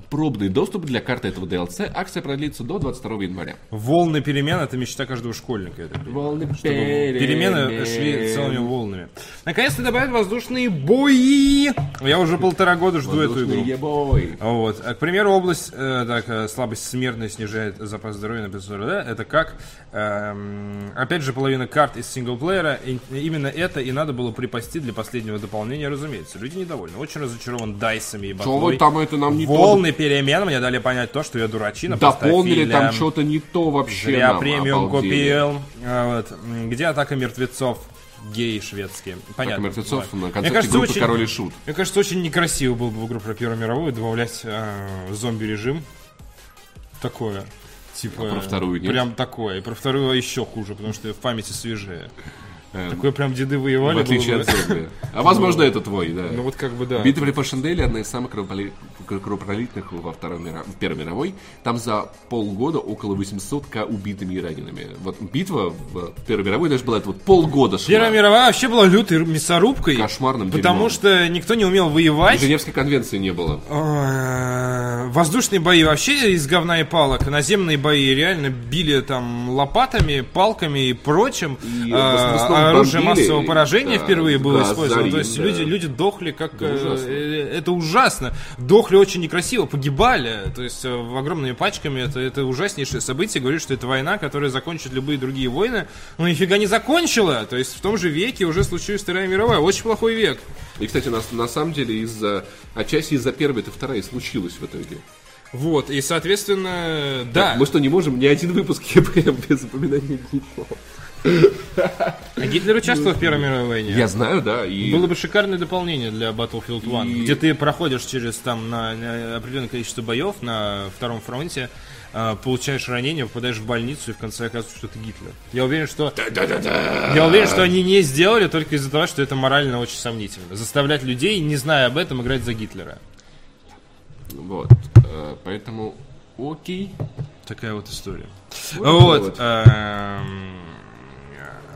пробный доступ для карты этого DLC. Акция продлится до 22 января. Волны перемен это мечта каждого школьника. понимаю. Волны Перемены шли целыми волнами. Наконец-то добавят воздушные бои. Я уже полтора года жду эту игру. Ебой. Вот. А, к примеру, область, э, так, э, слабость смертная снижает запас здоровья на 500 да? Это как, эм, опять же, половина карт из синглплеера. И именно это и надо было припасти для последнего дополнения, разумеется. Люди недовольны. Очень разочарован дайсами и Что вы батлой. там это нам не то Волны перемен мне дали понять то, что я дурачина. дополнили, там что-то не то вообще нам, премиум обалдели. купил. А, вот. Где атака мертвецов? Геи шведские. Понятно. мертвецов Ладно. на концерте группы «Король и Шут». Мне кажется, очень некрасиво было бы в игру про Первую мировую добавлять э, зомби-режим. Такое. Типа, А про вторую нет? Прям такое. И про вторую еще хуже, потому что в памяти свежее. Эм, Такое прям деды В воевали. отличие было от зомби. А возможно, это твой, да. Ну вот как бы да. Битва при Пашенделе одна из самых кровопроли- кровопролитных во Второй мира... в Первой мировой. Там за полгода около 800 к убитыми и ранеными. Вот битва в Первой мировой даже была это вот полгода шла. Первая мировая вообще была лютой мясорубкой. Кошмарным Потому дерьмом. что никто не умел воевать. Женевской конвенции не было. Э, Воздушные бои вообще из говна и палок. Наземные бои реально били там лопатами, палками и прочим. И Э, в оружие бомбили, массового поражения да, впервые было газ, использовано. То есть да. люди, люди дохли как... э, ужасно. э, это ужасно. Дохли очень некрасиво, погибали. То есть э, в огромными пачками. Это, это ужаснейшее событие. Говорит, что это война, которая закончит любые другие войны. Но нифига не закончила. То есть в том же веке уже случилась Вторая мировая. Очень плохой век. И, кстати, на, на самом деле, из-за отчасти из-за первой, это вторая и случилась в итоге. Вот, и, соответственно, да. Мы что, не можем ни один выпуск ЕПМ без упоминания Гитлера? А Гитлер участвовал в Первой мировой войне? Я знаю, да. И... Было бы шикарное дополнение для Battlefield 1, И- где ты проходишь через там на, на определенное количество боев на втором фронте, а, получаешь ранение, попадаешь в больницу и в конце оказывается, что ты Гитлер. Я уверен, что я уверен, что они не сделали только из-за того, что это морально очень сомнительно. Заставлять людей, не зная об этом, играть за Гитлера. Вот. э, Поэтому окей. Такая вот история. Вот. Вот. эм,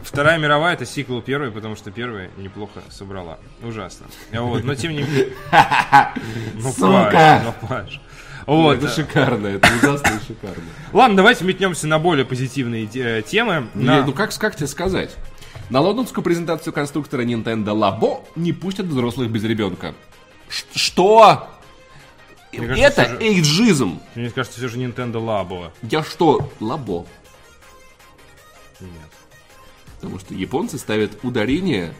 Вторая мировая это сиквел первой, потому что первая неплохо собрала. Ужасно. Вот, но тем не менее. Ну! Паш, ну, Паш. Вот. Это шикарно, это ужасно и шикарно. Ладно, давайте метнемся на более позитивные те- темы. На- Не, Ну как, как тебе сказать? На лондонскую презентацию конструктора Nintendo Labo не пустят взрослых без ребенка. Ш- Что? Мне кажется, Это же- эйджизм. Мне кажется, все же Nintendo Labo. Я что, лабо? Нет. Потому что японцы ставят ударение,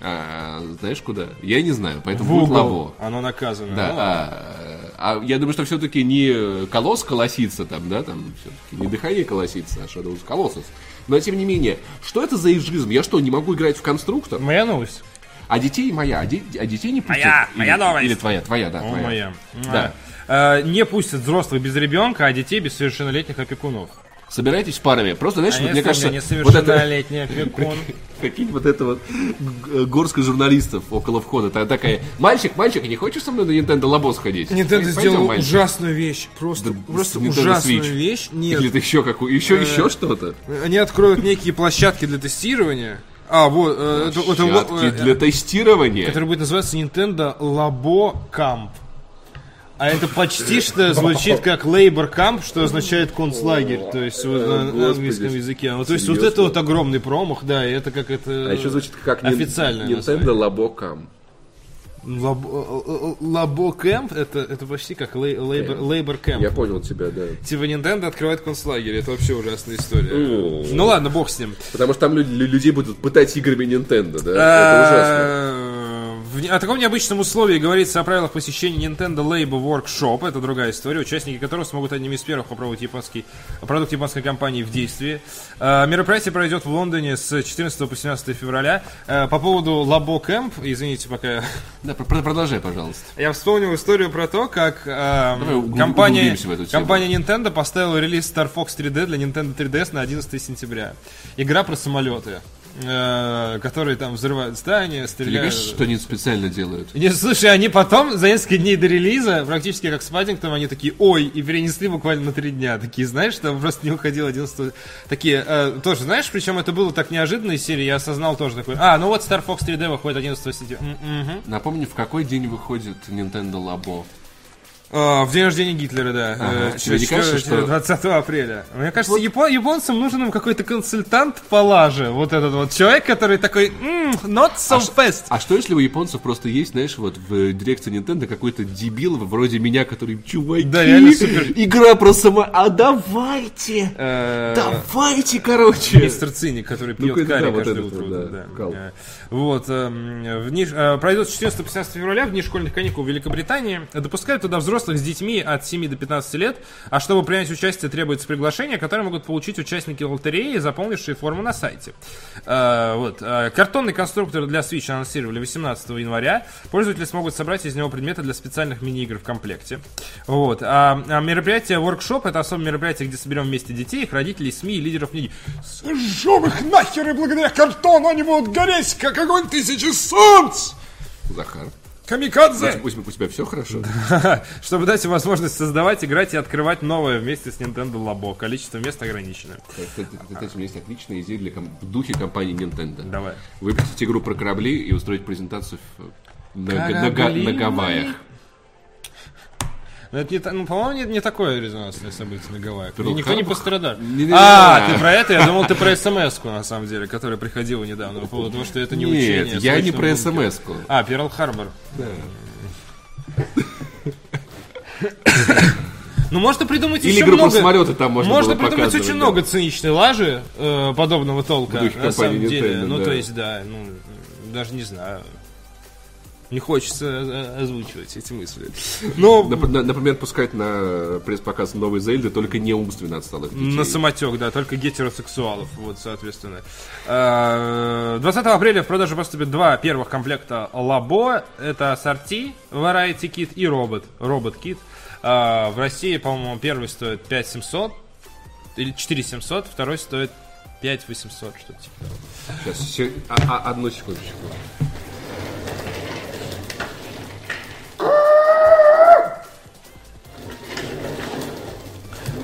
а, знаешь куда? Я не знаю, В поэтому будет угол. лабо. Оно наказано. Да, Ну, а, а я думаю, что все-таки не колосс колосится там, да, там все-таки не дыхание колосится, а Shadow of Colossus. Но тем не менее, что это за эйджизм? Я что, не могу играть в конструктор? Моя новость. А детей моя, а, де- а детей не пустят? Моя, Или- моя новость. Или твоя, твоя, да, О, твоя. моя. Да. А, э, Не пустят взрослых без ребенка, а детей без совершеннолетних опекунов. Собирайтесь парами. Просто, знаешь, А вот если мне кажется, вот это... опекун? Какие вот это вот г- горстка журналистов около входа. Та- Такая, мальчик, мальчик, не хочешь со мной на Nintendo Labo сходить? Nintendo Пойдем, сделал мальчик. ужасную вещь. Просто, Да, просто Nintendo ужасную Switch. вещь. Нет. Или это еще какую? Еще, еще что-то? Они откроют некие площадки для тестирования. А, вот, э, это, это э, для тестирования. который будет называться Nintendo Labo Camp. А это почти что звучит как labor camp, что означает концлагерь, то есть вот на- на английском языке. Ну, то есть вот это вот огромный промах, да, и это как это А еще звучит как официально. Nintendo Лабокам. Лабо кэмп, это, это почти как лей- labor, labor camp. Я понял тебя, да. Типа Nintendo открывает концлагерь, это вообще ужасная история. О. Ну ладно, бог с ним. Потому что там люди, людей будут пытать играми Nintendo, да? Это ужасно. В о таком необычном условии говорится о правилах посещения Nintendo Label Workshop. Это другая история, участники которого смогут одними из первых попробовать японский продукт японской компании в действии. Э, Мероприятие пройдет в Лондоне с 14 по 17 февраля. Э, По поводу Labo Camp, извините, пока я Да, про- про- продолжай, пожалуйста. я вспомнил историю про то, как э, Давай уг- компания, компания Nintendo поставила релиз Star Fox 3D для Nintendo 3DS на 11 сентября. Игра про самолеты, которые там взрывают здания, стреляют. кажется, что они специально делают. Не, слушай, они потом, за несколько дней до релиза, практически как с Паддингтоном, они такие, ой, и перенесли буквально на три дня. Такие, знаешь, что просто не уходил 11 Такие, э, тоже, знаешь, причем это было так неожиданно из серии, я осознал тоже такой, а, ну вот Star Fox 3D выходит 11 сентября. Напомни, в какой день выходит Nintendo Labo? А, в день рождения Гитлера, да. Ага. Э, Тебе кажется, что- 20 апреля. Мне кажется, япон- японцам нужен им какой-то консультант по лаже. Вот этот вот человек, который такой, «М, not so fast. А что если у японцев просто есть, знаешь, вот в дирекции Nintendo какой-то дебил вроде меня, который, чуваки, Да, реально супер. игра про само... А давайте! Э, Давайте, короче! Мистер Циник, который пьет да, карри вот каждое этот утро. вот, вот, да, да. Э, Вот. эм, в дни- э, Пройдет с 14-15 февраля в дни школьных каникул в Великобритании. Допускают туда взрослых с детьми от 7 до 15 лет, а чтобы принять участие, требуется приглашение, которое могут получить участники лотереи, заполнившие форму на сайте. Э, Вот. э, Картонный конструктор для Switch анонсировали 18 января. Пользователи смогут собрать из него предметы для специальных мини-игр в комплекте. Вот. А, а мероприятие Workshop это особое мероприятие, где соберем вместе детей, их родителей, СМИ и лидеров книги. Сожжем их нахер, и благодаря картону они будут гореть, как огонь тысячи солнц! Захар, Камикадзе! у, у тебя все хорошо? Чтобы дать им возможность создавать, играть и открывать новое вместе с Nintendo Labo. Количество мест ограничено. Кстати, кстати, у меня есть отличная идея для в духе компании Nintendo. Давай. Выпустить игру про корабли и устроить презентацию в- на, на Корабли на Гавайях. Но это не, ну, по-моему, не, не такое резонансное событие на Гавайях. Перл Никто не пострадал. А, ты про это? Я думал, ты про смс на самом деле, которая приходила недавно по поводу того, что это не учение. Нет, я не про смс-ку. А, Перл Харбор. Ну, можно придумать Или еще игру много... самолеты там можно Можно придумать очень да. много циничной лажи э, подобного толка, на самом деле. Nintendo, ну, да. то есть, да, ну, даже не знаю. Не хочется э, озвучивать эти мысли. Но Нап- на- Например, пускать на пресс-показ новой Зельды только не умственно отсталых детей. на самотек, да, только гетеросексуалов, вот, соответственно. Э, 20 апреля в продажу поступят два первых комплекта Лабо. Это ассорти, Variety Kit и робот, робот Kit. Э, В России, по-моему, первый стоит 5700 или 4700, второй стоит 5800, что-то типа того. Сейчас, се- а- а- одну секундочку.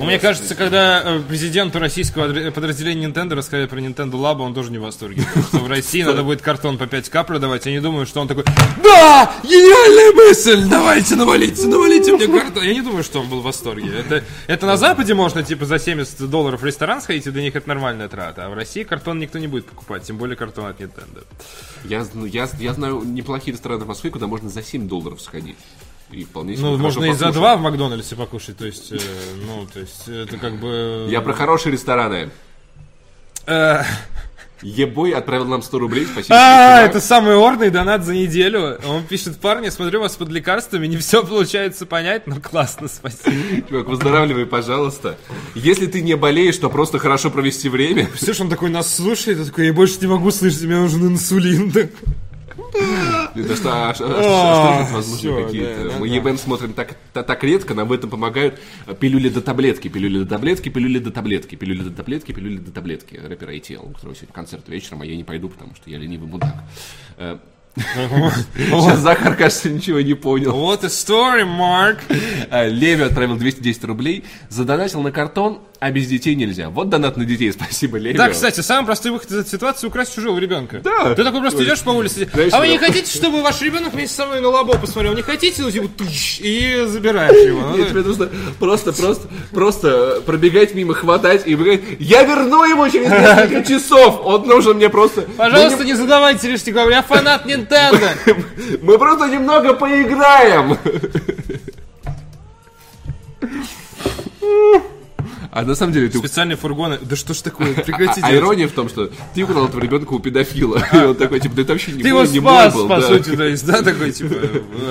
Мне кажется, когда э, президенту российского подразделения Nintendo рассказали про Nintendo Labo, он тоже не в восторге. Что в России надо будет картон по 5к продавать. Я не думаю, что он такой, да, гениальная мысль, давайте навалите, навалите мне картон. Я не думаю, что он был в восторге. Это, это на Западе можно, типа, за 70 долларов в ресторан сходить, и для них это нормальная трата. А в России картон никто не будет покупать, тем более картон от Nintendo. Я, я, я знаю неплохие рестораны в Москве, куда можно за 7 долларов сходить. И вполне себе Ну, можно и за два в Макдональдсе покушать, то есть, э, ну, то есть, это как бы... Я про хорошие рестораны. Э, Ебой отправил нам 100 рублей, спасибо. А, это самый орный донат за неделю. Он пишет, парни, смотрю вас под лекарствами, не все получается понять, но классно, спасибо. Чувак, выздоравливай, пожалуйста. Если ты не болеешь, то просто хорошо провести время. Слышь, он такой нас слушает, и такой, я больше не могу слышать, мне нужен инсулин. Это что, а, а, А, возможно, какие-то? Мы ЕБМ смотрим так, та- так редко, нам в этом помогают пилюли до таблетки, пилюли до таблетки, пилюли до таблетки, пилюли до таблетки, пилюли до таблетки. Рэпер ATL, у которого сегодня концерт вечером, а я не пойду, потому что я ленивый мудак. Э, Сейчас Захар, кажется, ничего не понял. What a story. А, Леви отправил 210 рублей, задонатил на картон а без детей нельзя. Вот донат на детей, спасибо, Левио. Да, кстати, самый простой выход из этой ситуации украсть чужого ребенка. Да. Ты такой просто идешь по улице, Знаешь, а вы не хотите, чтобы ваш ребенок вместе со мной на лабо посмотрел? Не хотите? Ну, типа, и забираешь его. Ну, Нет, тебе нужно просто, просто, просто пробегать мимо, хватать и говорить, я верну ему через несколько часов, он нужен мне просто... Пожалуйста, не задавайте лишних вопросов, я фанат Nintendo. Мы, мы просто немного поиграем. А на самом деле ты... Специальные фургоны. Да что ж такое, А, прекратите. а ирония в том, что ты украл этого ребенка у педофила. И он такой, типа, да это вообще не Ты его спас, был. по да. сути, то есть, да, такой, типа,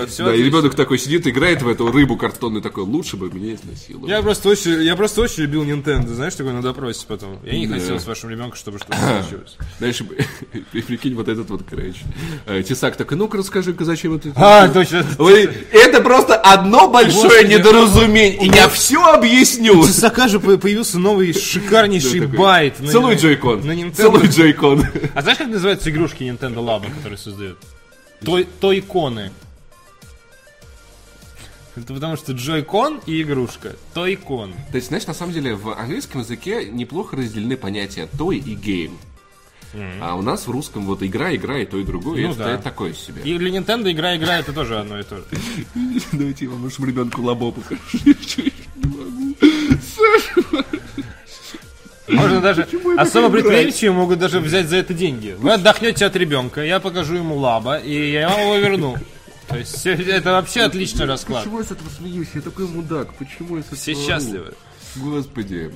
все. Да, и ребенок такой сидит, играет в эту рыбу картонную, такой, лучше бы меня изнасиловали. Я просто очень, я просто очень любил Nintendo, знаешь, такой на допросе потом. Я не хотел с вашим ребенком, чтобы что-то случилось. Знаешь, прикинь, вот этот вот, короче. э, Тесак такой, ну-ка расскажи-ка, зачем это... А, точно. Это просто одно большое недоразумение, и я все объясню. Тесака же появился новый шикарнейший байт. Целуй на- Joy-Con. На Nintendo. Целуй Joy-Con. А знаешь, как называются игрушки Nintendo Labo, которые создают? Toy, Toy-Con ы. Это потому что Joy-Con и игрушка. Toy-Con. То есть, знаешь, на самом деле в английском языке неплохо разделены понятия toy и game. А у нас в русском вот игра, игра и то, и другое, Ну это да. такое себе. И для Nintendo игра игра это тоже одно и то же. Давайте я вам нашему ребенку лабо покажу. Можно даже особо предприимчивые могут даже взять за это деньги. Вы отдохнете от ребенка, я покажу ему лаба, и я вам его верну. То есть это вообще отличный расклад. Почему я с этого смеюсь? Я такой мудак. Почему я с этого Все счастливы. Господи.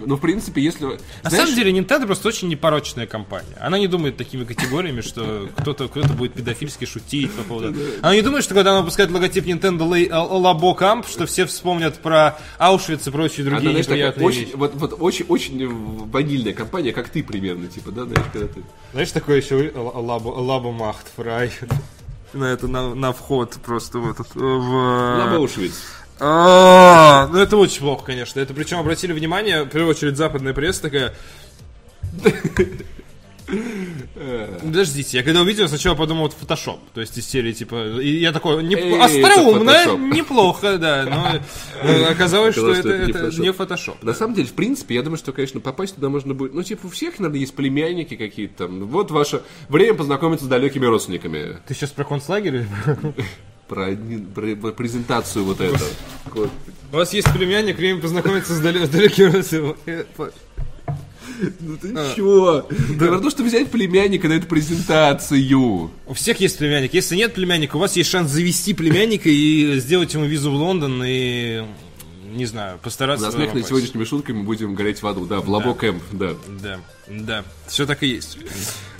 Ну, в принципе, если... На знаешь, самом деле Nintendo просто очень непорочная компания. Она не думает такими категориями, что кто-то кто будет педофильски шутить по поводу... Она не думает, что когда она выпускает логотип Nintendo Labo Camp, что все вспомнят про Аушвиц и прочие Она, другие знаешь, такая очень, вот, вот очень, очень ванильная компания, как ты примерно, типа, да, знаешь, когда ты... Знаешь, такое еще Labo, Macht Frei. На это, на, на вход просто в этот... В... Лабаушвиц. А, Ну это очень плохо, конечно. Это причем обратили внимание, в первую очередь западная пресса такая. Подождите, я когда увидел, сначала подумал, вот фотошоп. То есть из серии, типа, и я такой, не, Эй, остроумно, неплохо, да, но э, оказалось, что это, это не это фотошоп. не фотошоп. На самом деле, в принципе, я думаю, что, конечно, попасть туда можно будет... Ну, типа, у всех, наверное, есть племянники какие-то там. Вот ваше время познакомиться с далекими родственниками. Ты сейчас про концлагерь? Про- Про, про- презентацию вот эту. У вас есть племянник, время познакомиться с далекими родственниками. Ну ты чё? Да про то, что взять племянника на эту презентацию. У всех есть племянник. Если нет племянника, у вас есть шанс завести племянника и сделать ему визу в Лондон и, не знаю, постараться... За смех над сегодняшними шутками будем гореть в аду. Да, в Лабо Кэмп, да. Да, да, все так и есть.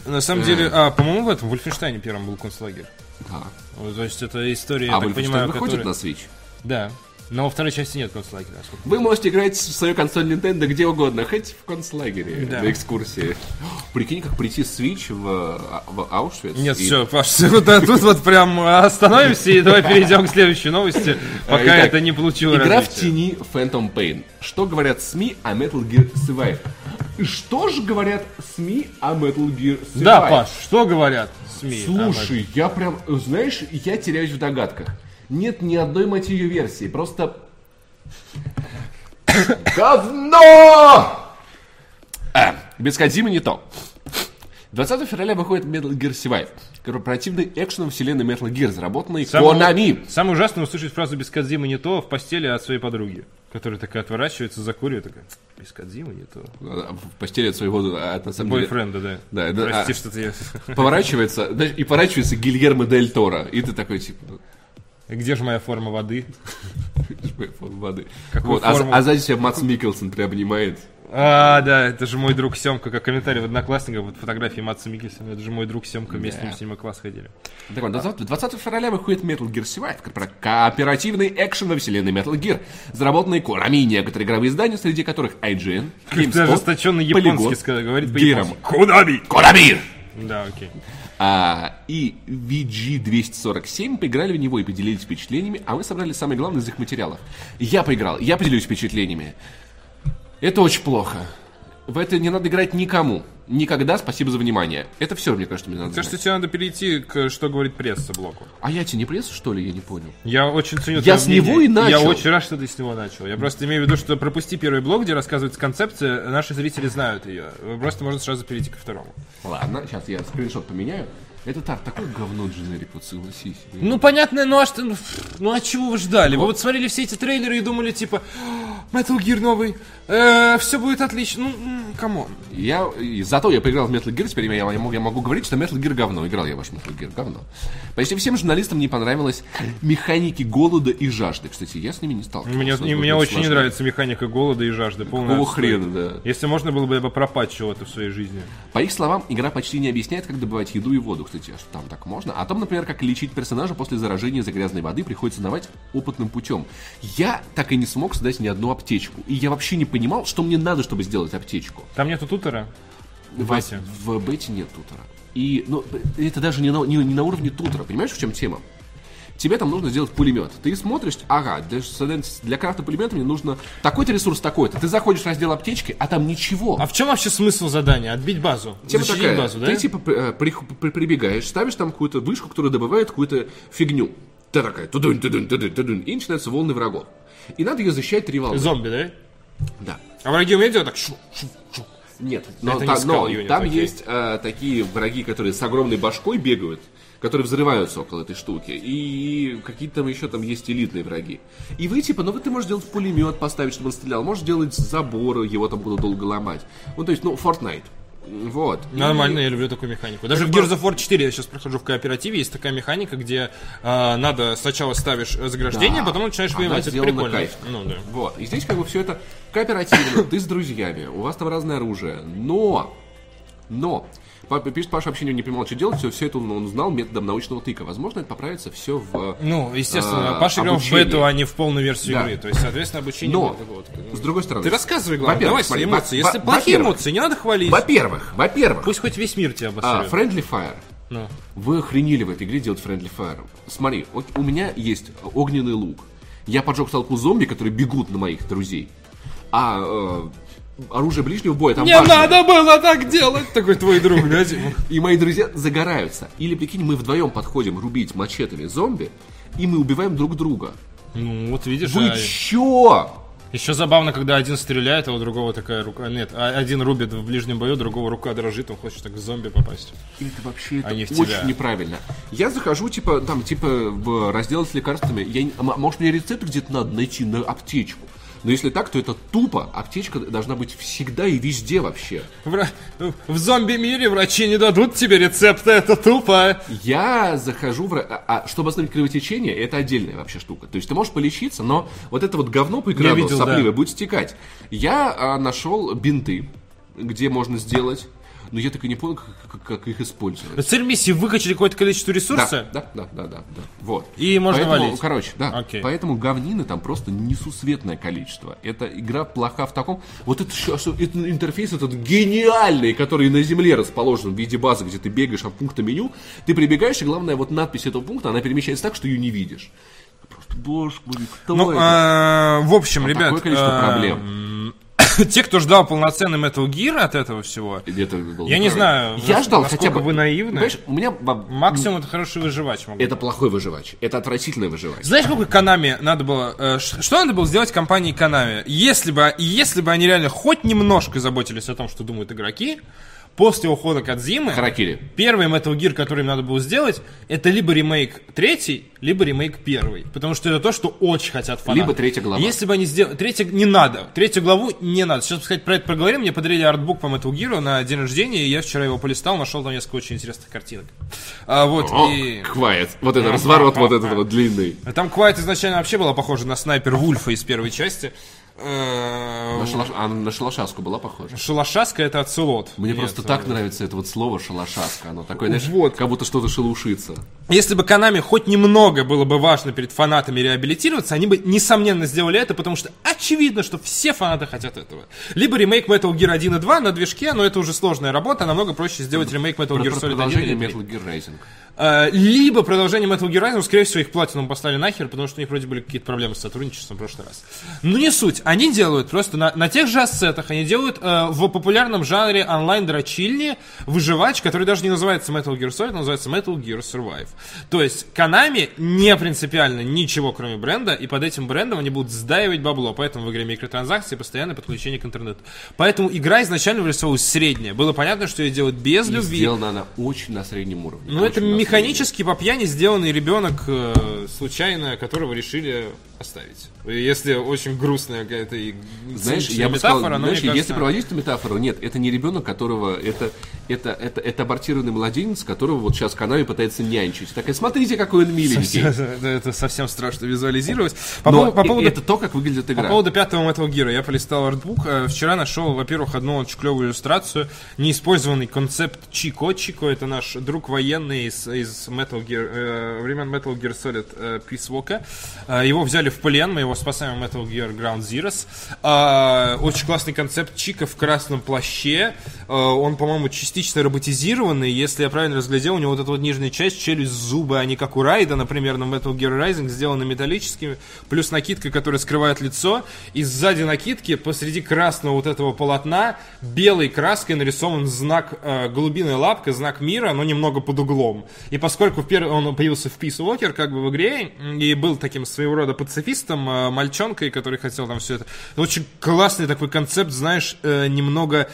На самом деле, а, по-моему, в этом в Вольфенштайне первым был концлагерь. Да. Вот, То есть это история, А я так понимаю, выходит которая- на Switch? Да. Но во второй части нет концлагеря. Вы можете играть в свою консоль Nintendo где угодно, хоть в концлагере, Да. на экскурсии. Прикинь, как прийти с Switch в, а, в Аушвиц. Нет, и- все, Паш, всё, вот, а тут вот прям остановимся и давай перейдем к следующей новости, пока Итак, это не получило Игра в развития. тени Phantom Pain. Что говорят СМИ о Metal Gear Survive? Что же говорят СМИ о Metal Gear Survive? Да, Паш, что говорят СМИ? Слушай, я прям, знаешь, я теряюсь в догадках. Нет ни одной мотивы версии, просто... Говно! А, без Кодзимы не то. 20 февраля выходит Metal Gear Survive, корпоративный экшен вселенной Metal Gear, разработанный Самое- Konami. Самое ужасное услышать фразу без Кадзимы не то в постели от своей подруги, которая такая отворачивается, закуривает, такая, без Кадзимы не то. В постели от своего, а, на самом деле, Бойфренда, да. Да, да, Прости, а- что ты... поворачивается, и поворачивается Гильермо Дель Торо, и ты такой, типа, ну, Где же моя форма воды? воды. Какую Вот, а, форму? а сзади тебя Мац Микkelсон приобнимает. А, да, это же мой друг Семка, как комментарий в Одноклассниках, вот фотографии Матса Микельсона, это же мой друг Семка, вместе с ним в класс ходили. Так вот, 20, 20 февраля выходит Metal Gear Survive, кооперативный экшен во вселенной Metal Gear, заработанный Konami, некоторые игровые издания, среди которых IGN, ты GameSpot, ожесточенно Polygon, японский сказал, говорит по-японски. Конами! Konami! Да, окей. А, и VG247 поиграли в него и поделились впечатлениями, а мы собрали самое главное из их материалов. Я поиграл, я поделюсь впечатлениями. Это очень плохо. В это не надо играть никому. Никогда спасибо за внимание. Это все, мне кажется, мне надо Кажется, знать. тебе надо перейти к «Что говорит пресса» блоку. А я тебе не пресса, что ли? Я не понял. Я очень ценю Я с него мнение. и начал. Я очень рад, что ты с него начал. Я просто имею в виду, что пропусти первый блок, где рассказывается концепция, наши зрители знают ее. Просто можно сразу перейти ко второму. Ладно, сейчас я скриншот поменяю. Это так, такое говно дженерик, вот согласись. Ну, понятно, ну а что, ну, ну а чего вы ждали? Вы вот смотрели все эти трейлеры и думали, типа, «А, Metal Gear новый, все будет отлично. Ну, come on. Я, и зато я поиграл в Metal Gear, теперь я, я могу, я могу говорить, что Metal Gear говно. Играл я ваш Metal Gear говно. Почти всем журналистам не понравилось механики голода и жажды. Кстати, я с ними не сталкивался. Мне, мне это очень не нравится механика голода и жажды. Отстой. хрена, да. Если можно было бы, я бы пропатчил это в своей жизни. По их словам, игра почти не объясняет, как добывать еду и воду. Кстати, а что там так можно? О том, например, как лечить персонажа после заражения из-за грязной воды приходится давать опытным путем. Я так и не смог создать ни одну аптечку. И я вообще не понимал, что мне надо, чтобы сделать аптечку. Там нету тутера? В В, в бете нет тутера. И ну, это даже не на, не, не на уровне тутера. Понимаешь, в чем тема? Тебе там нужно сделать пулемет. Ты смотришь, ага, для, для крафта пулемета мне нужно такой-то ресурс, такой-то. Ты заходишь в раздел аптечки, а там ничего. А в чем вообще смысл задания? Отбить базу? Тема Защитить такая, базу, да? ты типа при- э, при- при- прибегаешь, ставишь там какую-то вышку, которая добывает какую-то фигню. Ты такая, тудунь, тудунь, тудунь, тудунь, и начинаются волны врагов. И надо ее защищать три волны. Зомби, да? Да. А враги умеют делать так? шу, шу, шу. Нет, но, Это не та- Skull но там окей. есть э, такие враги, которые с огромной башкой бегают, которые взрываются около этой штуки. И какие-то там еще там есть элитные враги. И вы типа, ну вот ты можешь сделать пулемет поставить, чтобы он стрелял, можешь сделать заборы, его там будут долго ломать. Ну то есть, ну, Fortnite. Вот. Нормально, я люблю такую механику. Даже в Gears of War 4 я сейчас прохожу в кооперативе, есть такая механика, где э, надо сначала ставишь заграждение, Да. потом начинаешь воевать. Это прикольно. кайф. Ну да. Вот. И здесь как бы все это кооперативно, ты с друзьями, у вас там разное оружие. Но, но, пишет, Паша вообще не понимал, что делать, все, все это он узнал методом научного тыка. Возможно, это поправится все в... Ну, естественно, А, Паша играл в бету, а не в полную версию Да. игры. То есть, соответственно, обучение Но, вот. с другой стороны... Ты рассказывай, главное, давай свои эмоции. Если плохие эмоции, не надо хвалить. Во-первых, во-первых, Пусть хоть весь мир тебя а, обосрет. Friendly Fire. Ну. Вы охренели в этой игре делать Friendly Fire. Смотри, вот у меня есть огненный лук. Я поджег толпу зомби, которые бегут на моих друзей. А э, оружие ближнего боя там Не важное. надо было так делать! Такой твой друг, да? И мои друзья загораются. Или, прикинь, мы вдвоем подходим рубить мачетами зомби, и мы убиваем друг друга. Ну, вот видишь, Вы а чё? еще забавно, когда один стреляет, а у другого такая рука... Нет, а один рубит в ближнем бою, другого рука дрожит, он хочет так к зомби попасть. Это вообще это Они в очень тебя. неправильно. Я захожу, типа, там, типа, в раздел с лекарствами. Я, не- м- может, мне рецепт где-то надо найти на аптечку. Но если так, то это тупо. Аптечка должна быть всегда и везде вообще. Вра- В зомби-мире врачи не дадут тебе рецепта, это тупо. Я захожу в... А, а чтобы остановить кровотечение, это отдельная вообще штука. То есть ты можешь полечиться, но вот это вот говно по экрану видел, сопливое да. будет стекать. Я а, нашел бинты, где можно сделать, но я так и не понял, как, как- их использовать. Цель миссии выкачали какое-то количество ресурса. Да, да, да, да, да, да. Вот. И можно Поэтому, валить. Короче, да. Окей. Поэтому говнины там просто несусветное количество. Эта игра плоха в таком. Вот это, что- это интерфейс этот гениальный, который на земле расположен в виде базы, где ты бегаешь от пункта меню. Ты прибегаешь, и главное, вот надпись этого пункта, она перемещается так, что ее не видишь. Просто, боже мой, кто Ну, это? а, в общем, Вот ребят, такое количество а, проблем. те, кто ждал полноценный Metal Gear от этого всего, Это было я не знаю, Я ждал хотя бы... вы наивны. У меня... максимум это хороший выживач. могу Это плохой выживач. Это отвратительный выживач. Знаешь, какой Konami надо было... э, что надо было сделать компании Konami? Если бы, если бы они реально хоть немножко заботились о том, что думают игроки, после ухода Кадзимы... Харакири. Первый Metal Gear, который им надо было сделать, это либо ремейк третий, либо ремейк первый. Потому что это то, что очень хотят фанаты. Либо третья глава. Если бы они сделали... Третья не надо. Третью главу не надо. Сейчас, сказать, про это проговорим. Мне подарили артбук по Metal Gear на день рождения, и я вчера его полистал, нашел там несколько очень интересных картинок. А, вот, О, и... Quiet. Вот это разворот вот этот вот длинный. А Там Квайт изначально вообще была похожа на снайпер Вульфа из первой части. Э, На, шалаш- а на шалашаску была похожа? Шалашаска это оцелот. Мне Нет, просто э, так нравится это вот слово шалашаска. Оно такое, знаешь, Вот. как будто что-то шелушится. Если бы Konami хоть немного было бы важно перед фанатами реабилитироваться, они бы, несомненно, сделали это, потому что очевидно, что все фанаты хотят этого. Либо ремейк Metal Gear 1 и 2 на движке, но это уже сложная работа, намного проще сделать ремейк Metal Gear Solid 1 продолжение или 3. Metal Gear Rising. Э, либо продолжение Metal Gear Rising, скорее всего, их платином послали нахер, потому что у них вроде были какие-то проблемы с сотрудничеством в прошлый раз. Но не суть. Они делают просто на, на тех же ассетах, они делают э, в популярном жанре онлайн-дрочильни выживач, который даже не называется Metal Gear Solid, а называется Metal Gear Survive. То есть Konami не принципиально ничего, кроме бренда, и под этим брендом они будут сдаивать бабло. Поэтому в игре микротранзакции постоянное подключение к интернету. Поэтому игра изначально вырисовывалась средняя. Было понятно, что ее делают без И любви. сделана она очень на среднем уровне. Ну, это на механически по пьяни сделанный ребенок, э, случайно, которого решили оставить. Если очень грустная какая-то и Знаешь, я бы сказал, метафора, но знаешь, мне если кажется, проводить эту метафору, нет, это не ребенок, которого, это, это, это, это абортированный младенец, которого вот сейчас канаве пытается нянчить. Так и смотрите, какой он миленький. это, это совсем страшно визуализировать. По, Но поводу- по и- поводу это то, как выглядит По игра. поводу пятого Metal Gear, я полистал артбук. э, Вчера нашел, во-первых, одну очень клевую иллюстрацию. Неиспользованный концепт Чико. Чико это наш друг военный из, из Metal Gear, э, времен Metal Gear Solid э, Peace Walker. Э, его взяли в плен, мы его спасаем Metal Gear Ground Zeroes. Э, очень классный концепт Чика в красном плаще. Э, он, по-моему, частично роботизированный. Если я правильно разглядел, у него вот эта вот нижняя часть, челюсть, зубы, они как у Райда, например, на Metal Gear Rising, сделаны металлическими, плюс накидка, которая скрывает лицо, и сзади накидки посреди красного вот этого полотна белой краской нарисован знак э, голубиная лапка, знак мира, но немного под углом. И поскольку в пер- он появился в Peace Walker, как бы в игре, и был таким своего рода пацифистом, э, мальчонкой, который хотел там все это. Очень классный такой концепт, знаешь, э, немного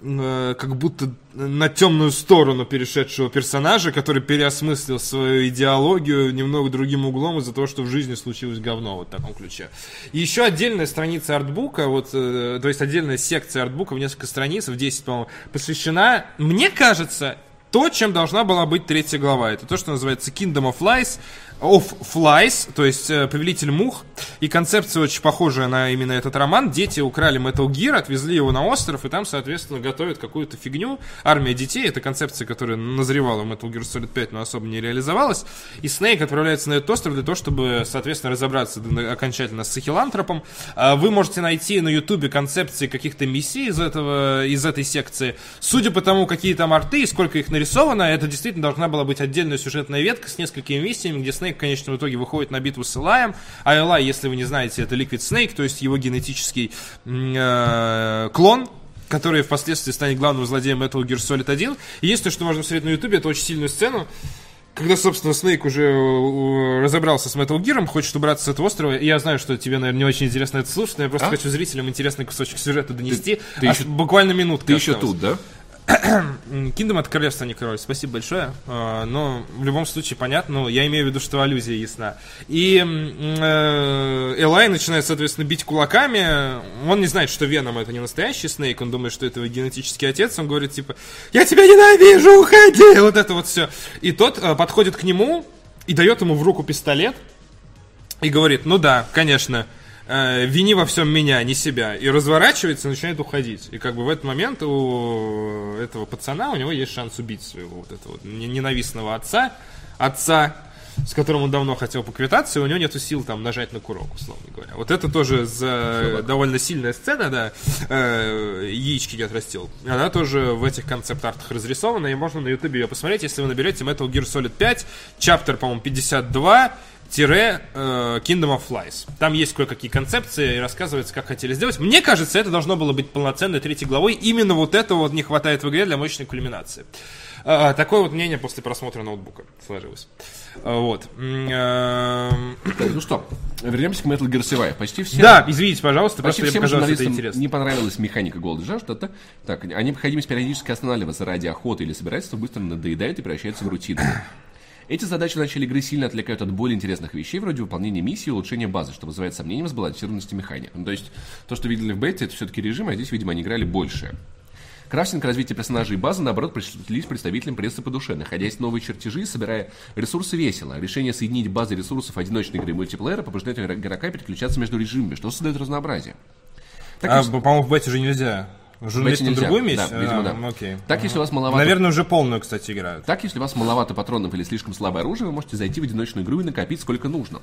э, как будто на темную сторону перешедшего персонажа, который переосмыслил свою идеологию немного другим углом из-за того, что в жизни случилось говно, вот в таком ключе. И еще отдельная страница артбука, вот, э, то есть отдельная секция артбука в несколько страниц, в 10, по-моему, посвящена, мне кажется, то, чем должна была быть третья глава. Это то, что называется Kingdom of Lies, of Flies, то есть э, Повелитель мух. И концепция очень похожая на именно этот роман. Дети украли Metal Gear, отвезли его на остров, и там, соответственно, готовят какую-то фигню. Армия детей, это концепция, которая назревала в Metal Gear Solid 5, но особо не реализовалась. И Снейк отправляется на этот остров для того, чтобы, соответственно, разобраться окончательно с Сахилантропом. А Вы можете найти на Ютубе концепции каких-то миссий из, этого, из этой секции. Судя по тому, какие там арты и сколько их нарисовано, это действительно должна была быть отдельная сюжетная ветка с несколькими миссиями, где Снейк в конечном итоге выходит на битву с Элаем. А Элай, если вы не знаете, это Liquid Snake, то есть его генетический э, клон, который впоследствии станет главным злодеем Metal Gear Solid 1. И единственное, что можно посмотреть на Ютубе, это очень сильную сцену, когда, собственно, Снейк уже э, разобрался с Metal Gear, хочет убраться с этого острова. Я знаю, что тебе, наверное, не очень интересно это слушать, но я просто А? хочу зрителям интересный кусочек сюжета донести. ты А еще- буквально минутка Ты еще осталось. тут, да? М, Kingdom это королевство, а не король. Спасибо большое. А, Но в любом случае понятно. Ну, я имею в виду, что аллюзия ясна. И э, Элай начинает, соответственно, бить кулаками. Он не знает, что Веном это не настоящий Снейк. Он думает, что это его генетический отец. Он говорит, типа, я тебя ненавижу, уходи! Вот это вот все. И тот э, подходит к нему и дает ему в руку пистолет. И говорит, ну да, конечно, э, вини во всем меня, не себя. И разворачивается и начинает уходить. И как бы в этот момент у этого пацана у него есть шанс убить своего вот этого вот ненавистного отца, отца, с которым он давно хотел поквитаться, и у него нету сил там нажать на курок, условно говоря. Вот это тоже за довольно сильная сцена, да, э, яички не отрастил. Она тоже в этих концепт-артах разрисована, и можно на ютубе ее посмотреть, если вы наберете Metal Gear Solid 5, чаптер, по-моему, 52, тире э, Kingdom of Flies. Там есть кое-какие концепции и рассказывается, как хотели сделать. Мне кажется, это должно было быть полноценной третьей главой. Именно вот этого вот не хватает в игре для мощной кульминации. Э, такое вот мнение после просмотра ноутбука сложилось. Э, вот. Так, ну что, вернемся к Metal Gear Survive. Почти все... Да, извините, пожалуйста, Почти просто мне всем показалось это интересно. не понравилась механика и жажды. Это, так, а необходимость периодически останавливаться ради охоты или собирательства быстро надоедает и превращается в рутину. Эти задачи в начале игры сильно отвлекают от более интересных вещей, вроде выполнения миссии и улучшения базы, что вызывает сомнения в сбалансированности механик. Ну, то есть, то, что видели в бете, это все-таки режим, а здесь, видимо, они играли больше. Крафтинг развитие персонажей и базы, наоборот, пришлись представителям прессы по душе, находясь в новые чертежи и собирая ресурсы весело. Решение соединить базы ресурсов одиночной игры и мультиплеера побуждает игрока переключаться между режимами, что создает разнообразие. Так А, по-моему, в бете же нельзя. Журналистам нельзя. другую Да, миссию? видимо, А, да. Окей. Так, если у вас маловато... Наверное, уже полную, кстати, играют. Так, если у вас маловато патронов или слишком слабое оружие, вы можете зайти в одиночную игру и накопить сколько нужно.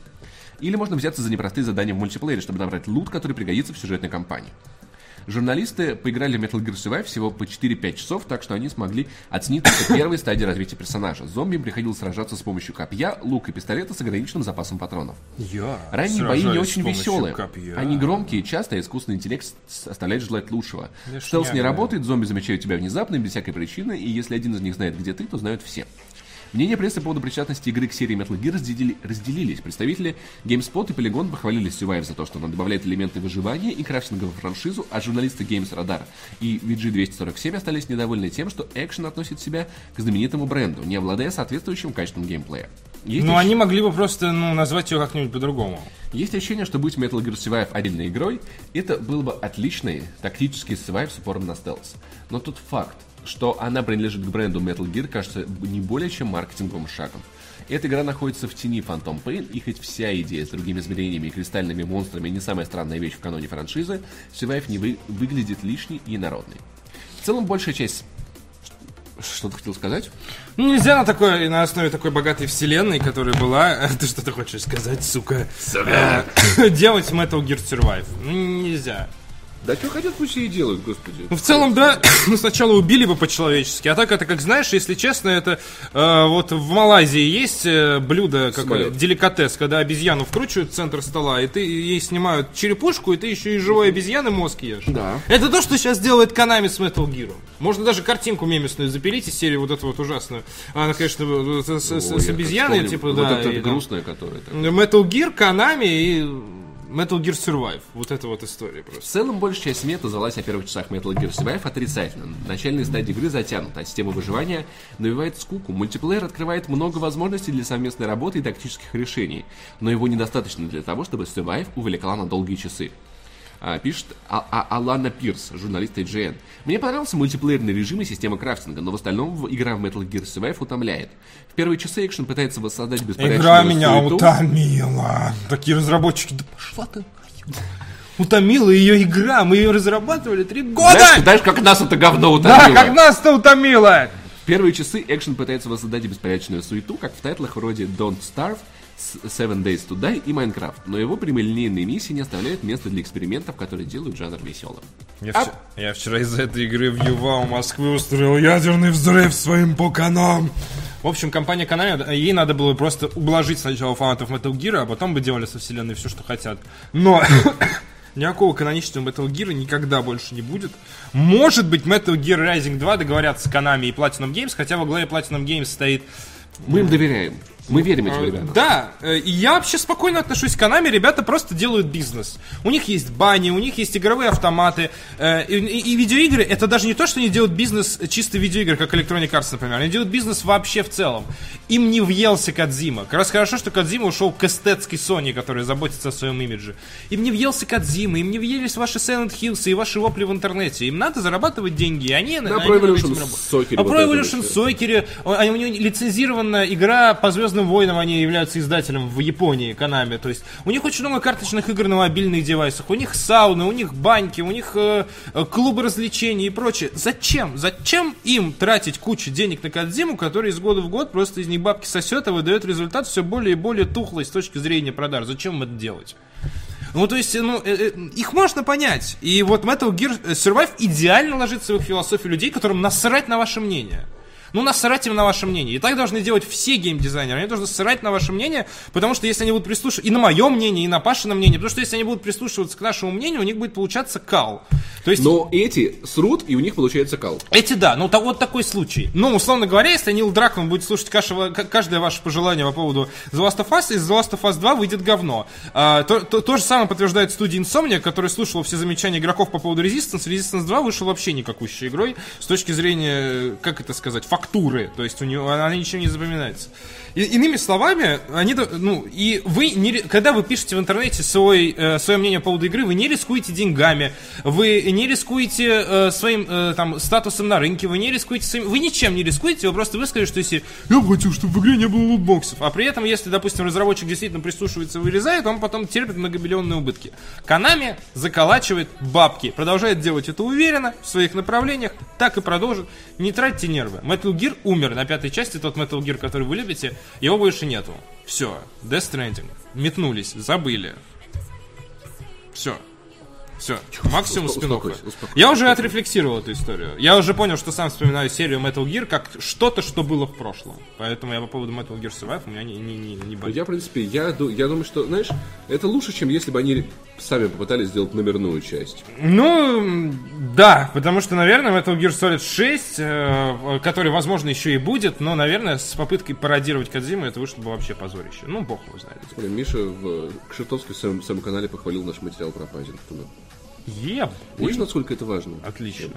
Или можно взяться за непростые задания в мультиплеере, чтобы набрать лут, который пригодится в сюжетной кампании. Журналисты поиграли в Metal Gear Survive всего по 4-5 часов, так что они смогли оценить только первые стадии развития персонажа. Зомби приходилось сражаться с помощью копья, лука и пистолета с ограниченным запасом патронов. Я Ранние бои не очень веселые. копья. Они громкие, часто искусственный интеллект оставляет желать лучшего. Стелс не работает, зомби замечают тебя внезапно, без всякой причины, и если один из них знает, где ты, то знают все. Мнения прессы по поводу причастности игры к серии Metal Gear разделили- разделились. Представители GameSpot и Polygon похвалили Survive за то, что она добавляет элементы выживания и крафтинга в франшизу, а журналисты Games Radar и VG247 остались недовольны тем, что Action относит себя к знаменитому бренду, не обладая соответствующим качеством геймплея. Есть Ну, ощущение- они могли бы просто, ну, назвать ее как-нибудь по-другому. есть ощущение, что будь Metal Gear Survive отдельной игрой, это был бы отличный тактический Survive с упором на стелс. Но тот факт, что она принадлежит к бренду Metal Gear, кажется не более чем маркетинговым шагом. Эта игра находится в тени Phantom Pain, и хоть вся идея с другими измерениями и кристальными монстрами не самая странная вещь в каноне франшизы, Survive не вы- выглядит лишней и народной. В целом, большая часть... Что ты хотел сказать? Ну, нельзя на такой, на основе такой богатой вселенной, которая была... Ты что-то хочешь сказать, сука? Э, Делать Metal Gear Survive. Ну, нельзя. Да что хотят, пусть и делают, господи. Ну, в целом, да, ну, сначала убили бы по-человечески, а так это, как знаешь, если честно, это э, вот в Малайзии есть э, блюдо, какое деликатес, когда обезьяну вкручивают в центр стола, и ты ей снимают черепушку, и ты еще и живой обезьяны мозг ешь. Да. Это то, что сейчас делает Konami с Metal Gear. Можно даже картинку мемесную запилить из серии вот эту вот ужасную. Она, конечно, вот с, с- с- обезьяной, типа, вот да. это и которое так. Metal Gear, Konami и Metal Gear Survive. Вот это вот история В просто. целом, большая часть СМИ отозвалась о первых часах Metal Gear Survive отрицательно. Начальные стадии игры затянуты, а система выживания навевает скуку. Мультиплеер открывает много возможностей для совместной работы и тактических решений, но его недостаточно для того, чтобы Survive увлекла на долгие часы. А, пишет А- А- Алана Пирс, журналист IGN. Мне понравился мультиплеерный режим и система крафтинга, но в остальном игра в Metal Gear Survive утомляет. В первые часы экшен пытается воссоздать беспорядочную Игра меня суету. утомила. Такие разработчики, да пошла ты. Утомила ее игра, мы ее разрабатывали три года! Знаешь, знаешь, как нас это говно да, утомило? как нас-то утомило! В первые часы экшен пытается воссоздать беспорядочную суету, как в тайтлах вроде Don't Starve, с- Seven Days to Die и Minecraft, но его прямолинейные миссии не оставляют места для экспериментов, которые делают жанр веселым. Я, А- вчера, я вчера из-за этой игры в ЮВА у Москвы устроил ядерный взрыв своим поканам. В общем, компания Konami, ей надо было просто ублажить сначала фанатов Metal Gear, а потом бы делали со вселенной все, что хотят. Но никакого каноничного Metal Gear никогда больше не будет. Может быть, Metal Gear Rising 2 договорятся с Konami и Platinum Games, хотя во главе Platinum Games стоит Мы им доверяем. Мы верим этим ребятам. да, э, и я вообще спокойно отношусь к Konami, ребята просто делают бизнес. У них есть бани, у них есть игровые автоматы, э, и, и- и видеоигры, это даже не то, что они делают бизнес чисто видеоигр, как Electronic Arts, например, они делают бизнес вообще в целом. Им не въелся Кадзима. Как раз хорошо, что Кадзима ушел к эстетской Sony, которая заботится о своем имидже. Им не въелся Кадзима, им не въелись ваши Silent Hills и ваши вопли в интернете. Им надо зарабатывать деньги, и они, Да, они над Evolution. Soccer А это Evolution всё. Сокере, они, у него лицензированная игра по Звездным войнам, они являются издателем в Японии, Konami. То есть у них очень много карточных игр на мобильных девайсах, у них сауны, у них баньки, у них э, э, клубы развлечений и прочее. Зачем? Зачем им тратить кучу денег на Кадзиму, который из года в год просто из них бабки сосет, а выдает результат все более и более тухлый с точки зрения продаж? Зачем им это делать? Ну, то есть, ну, э, э, их можно понять. И вот Metal Gear Survive идеально ложится в их философию людей, которым насрать на ваше мнение. Ну, насрать им на ваше мнение. И так должны делать все геймдизайнеры. Они должны срать на ваше мнение, потому что если они будут прислушиваться и на мое мнение, и на Пашино мнение, потому что если они будут прислушиваться к нашему мнению, у них будет получаться кал. То есть, Но эти срут, и у них получается кал. эти да, ну та- вот такой случай. Ну, условно говоря, если Нил Дракман будет слушать кашево- ка- каждое ваше пожелание по поводу The Last of Us, из The Last of Us 2 выйдет говно. А, то, то- то же самое подтверждает студия Insomnia, которая слушала все замечания игроков по поводу Resistance. Resistance 2 вышел вообще никакущей игрой с точки зрения, как это сказать, фактуры. То есть у нее она ничем не запоминается. И- иными словами, они, ну, и вы, не, когда вы пишете в интернете свой, э, свое мнение по поводу игры, вы не рискуете деньгами, вы не рискуете э, своим э, там статусом на рынке, вы не рискуете своим, вы ничем не рискуете, вы просто выскажете, что если я бы хотел, чтобы в игре не было лутбоксов, а при этом, если, допустим, разработчик действительно прислушивается и вырезает, он потом терпит многомиллионные убытки. Konami заколачивает бабки, продолжает делать это уверенно в своих направлениях, так и продолжит. Не тратьте нервы. Metal Gear умер на пятой части, тот Metal Gear, который вы любите, его больше нету. Все. Death Stranding. Метнулись, забыли. Все. Все, максимум спин. Я уже отрефлексировал эту историю. Я уже понял, что сам вспоминаю серию Metal Gear как что-то, что было в прошлом. Поэтому я по поводу Metal Gear Survive у меня не, не, не, не болит. Я, в принципе, я, я думаю, что, знаешь, это лучше, чем если бы они сами попытались сделать номерную часть. Ну, да, потому что, наверное, Metal Gear Solid 6, э, который, возможно, еще и будет, но, наверное, с попыткой пародировать Кадзиму это вышло бы вообще позорище. Ну, бог его знает. Смотри, Миша в Кшетовской в своем, в своем канале похвалил наш материал про Пазингтона. Еб. Видишь, насколько это важно? Отлично.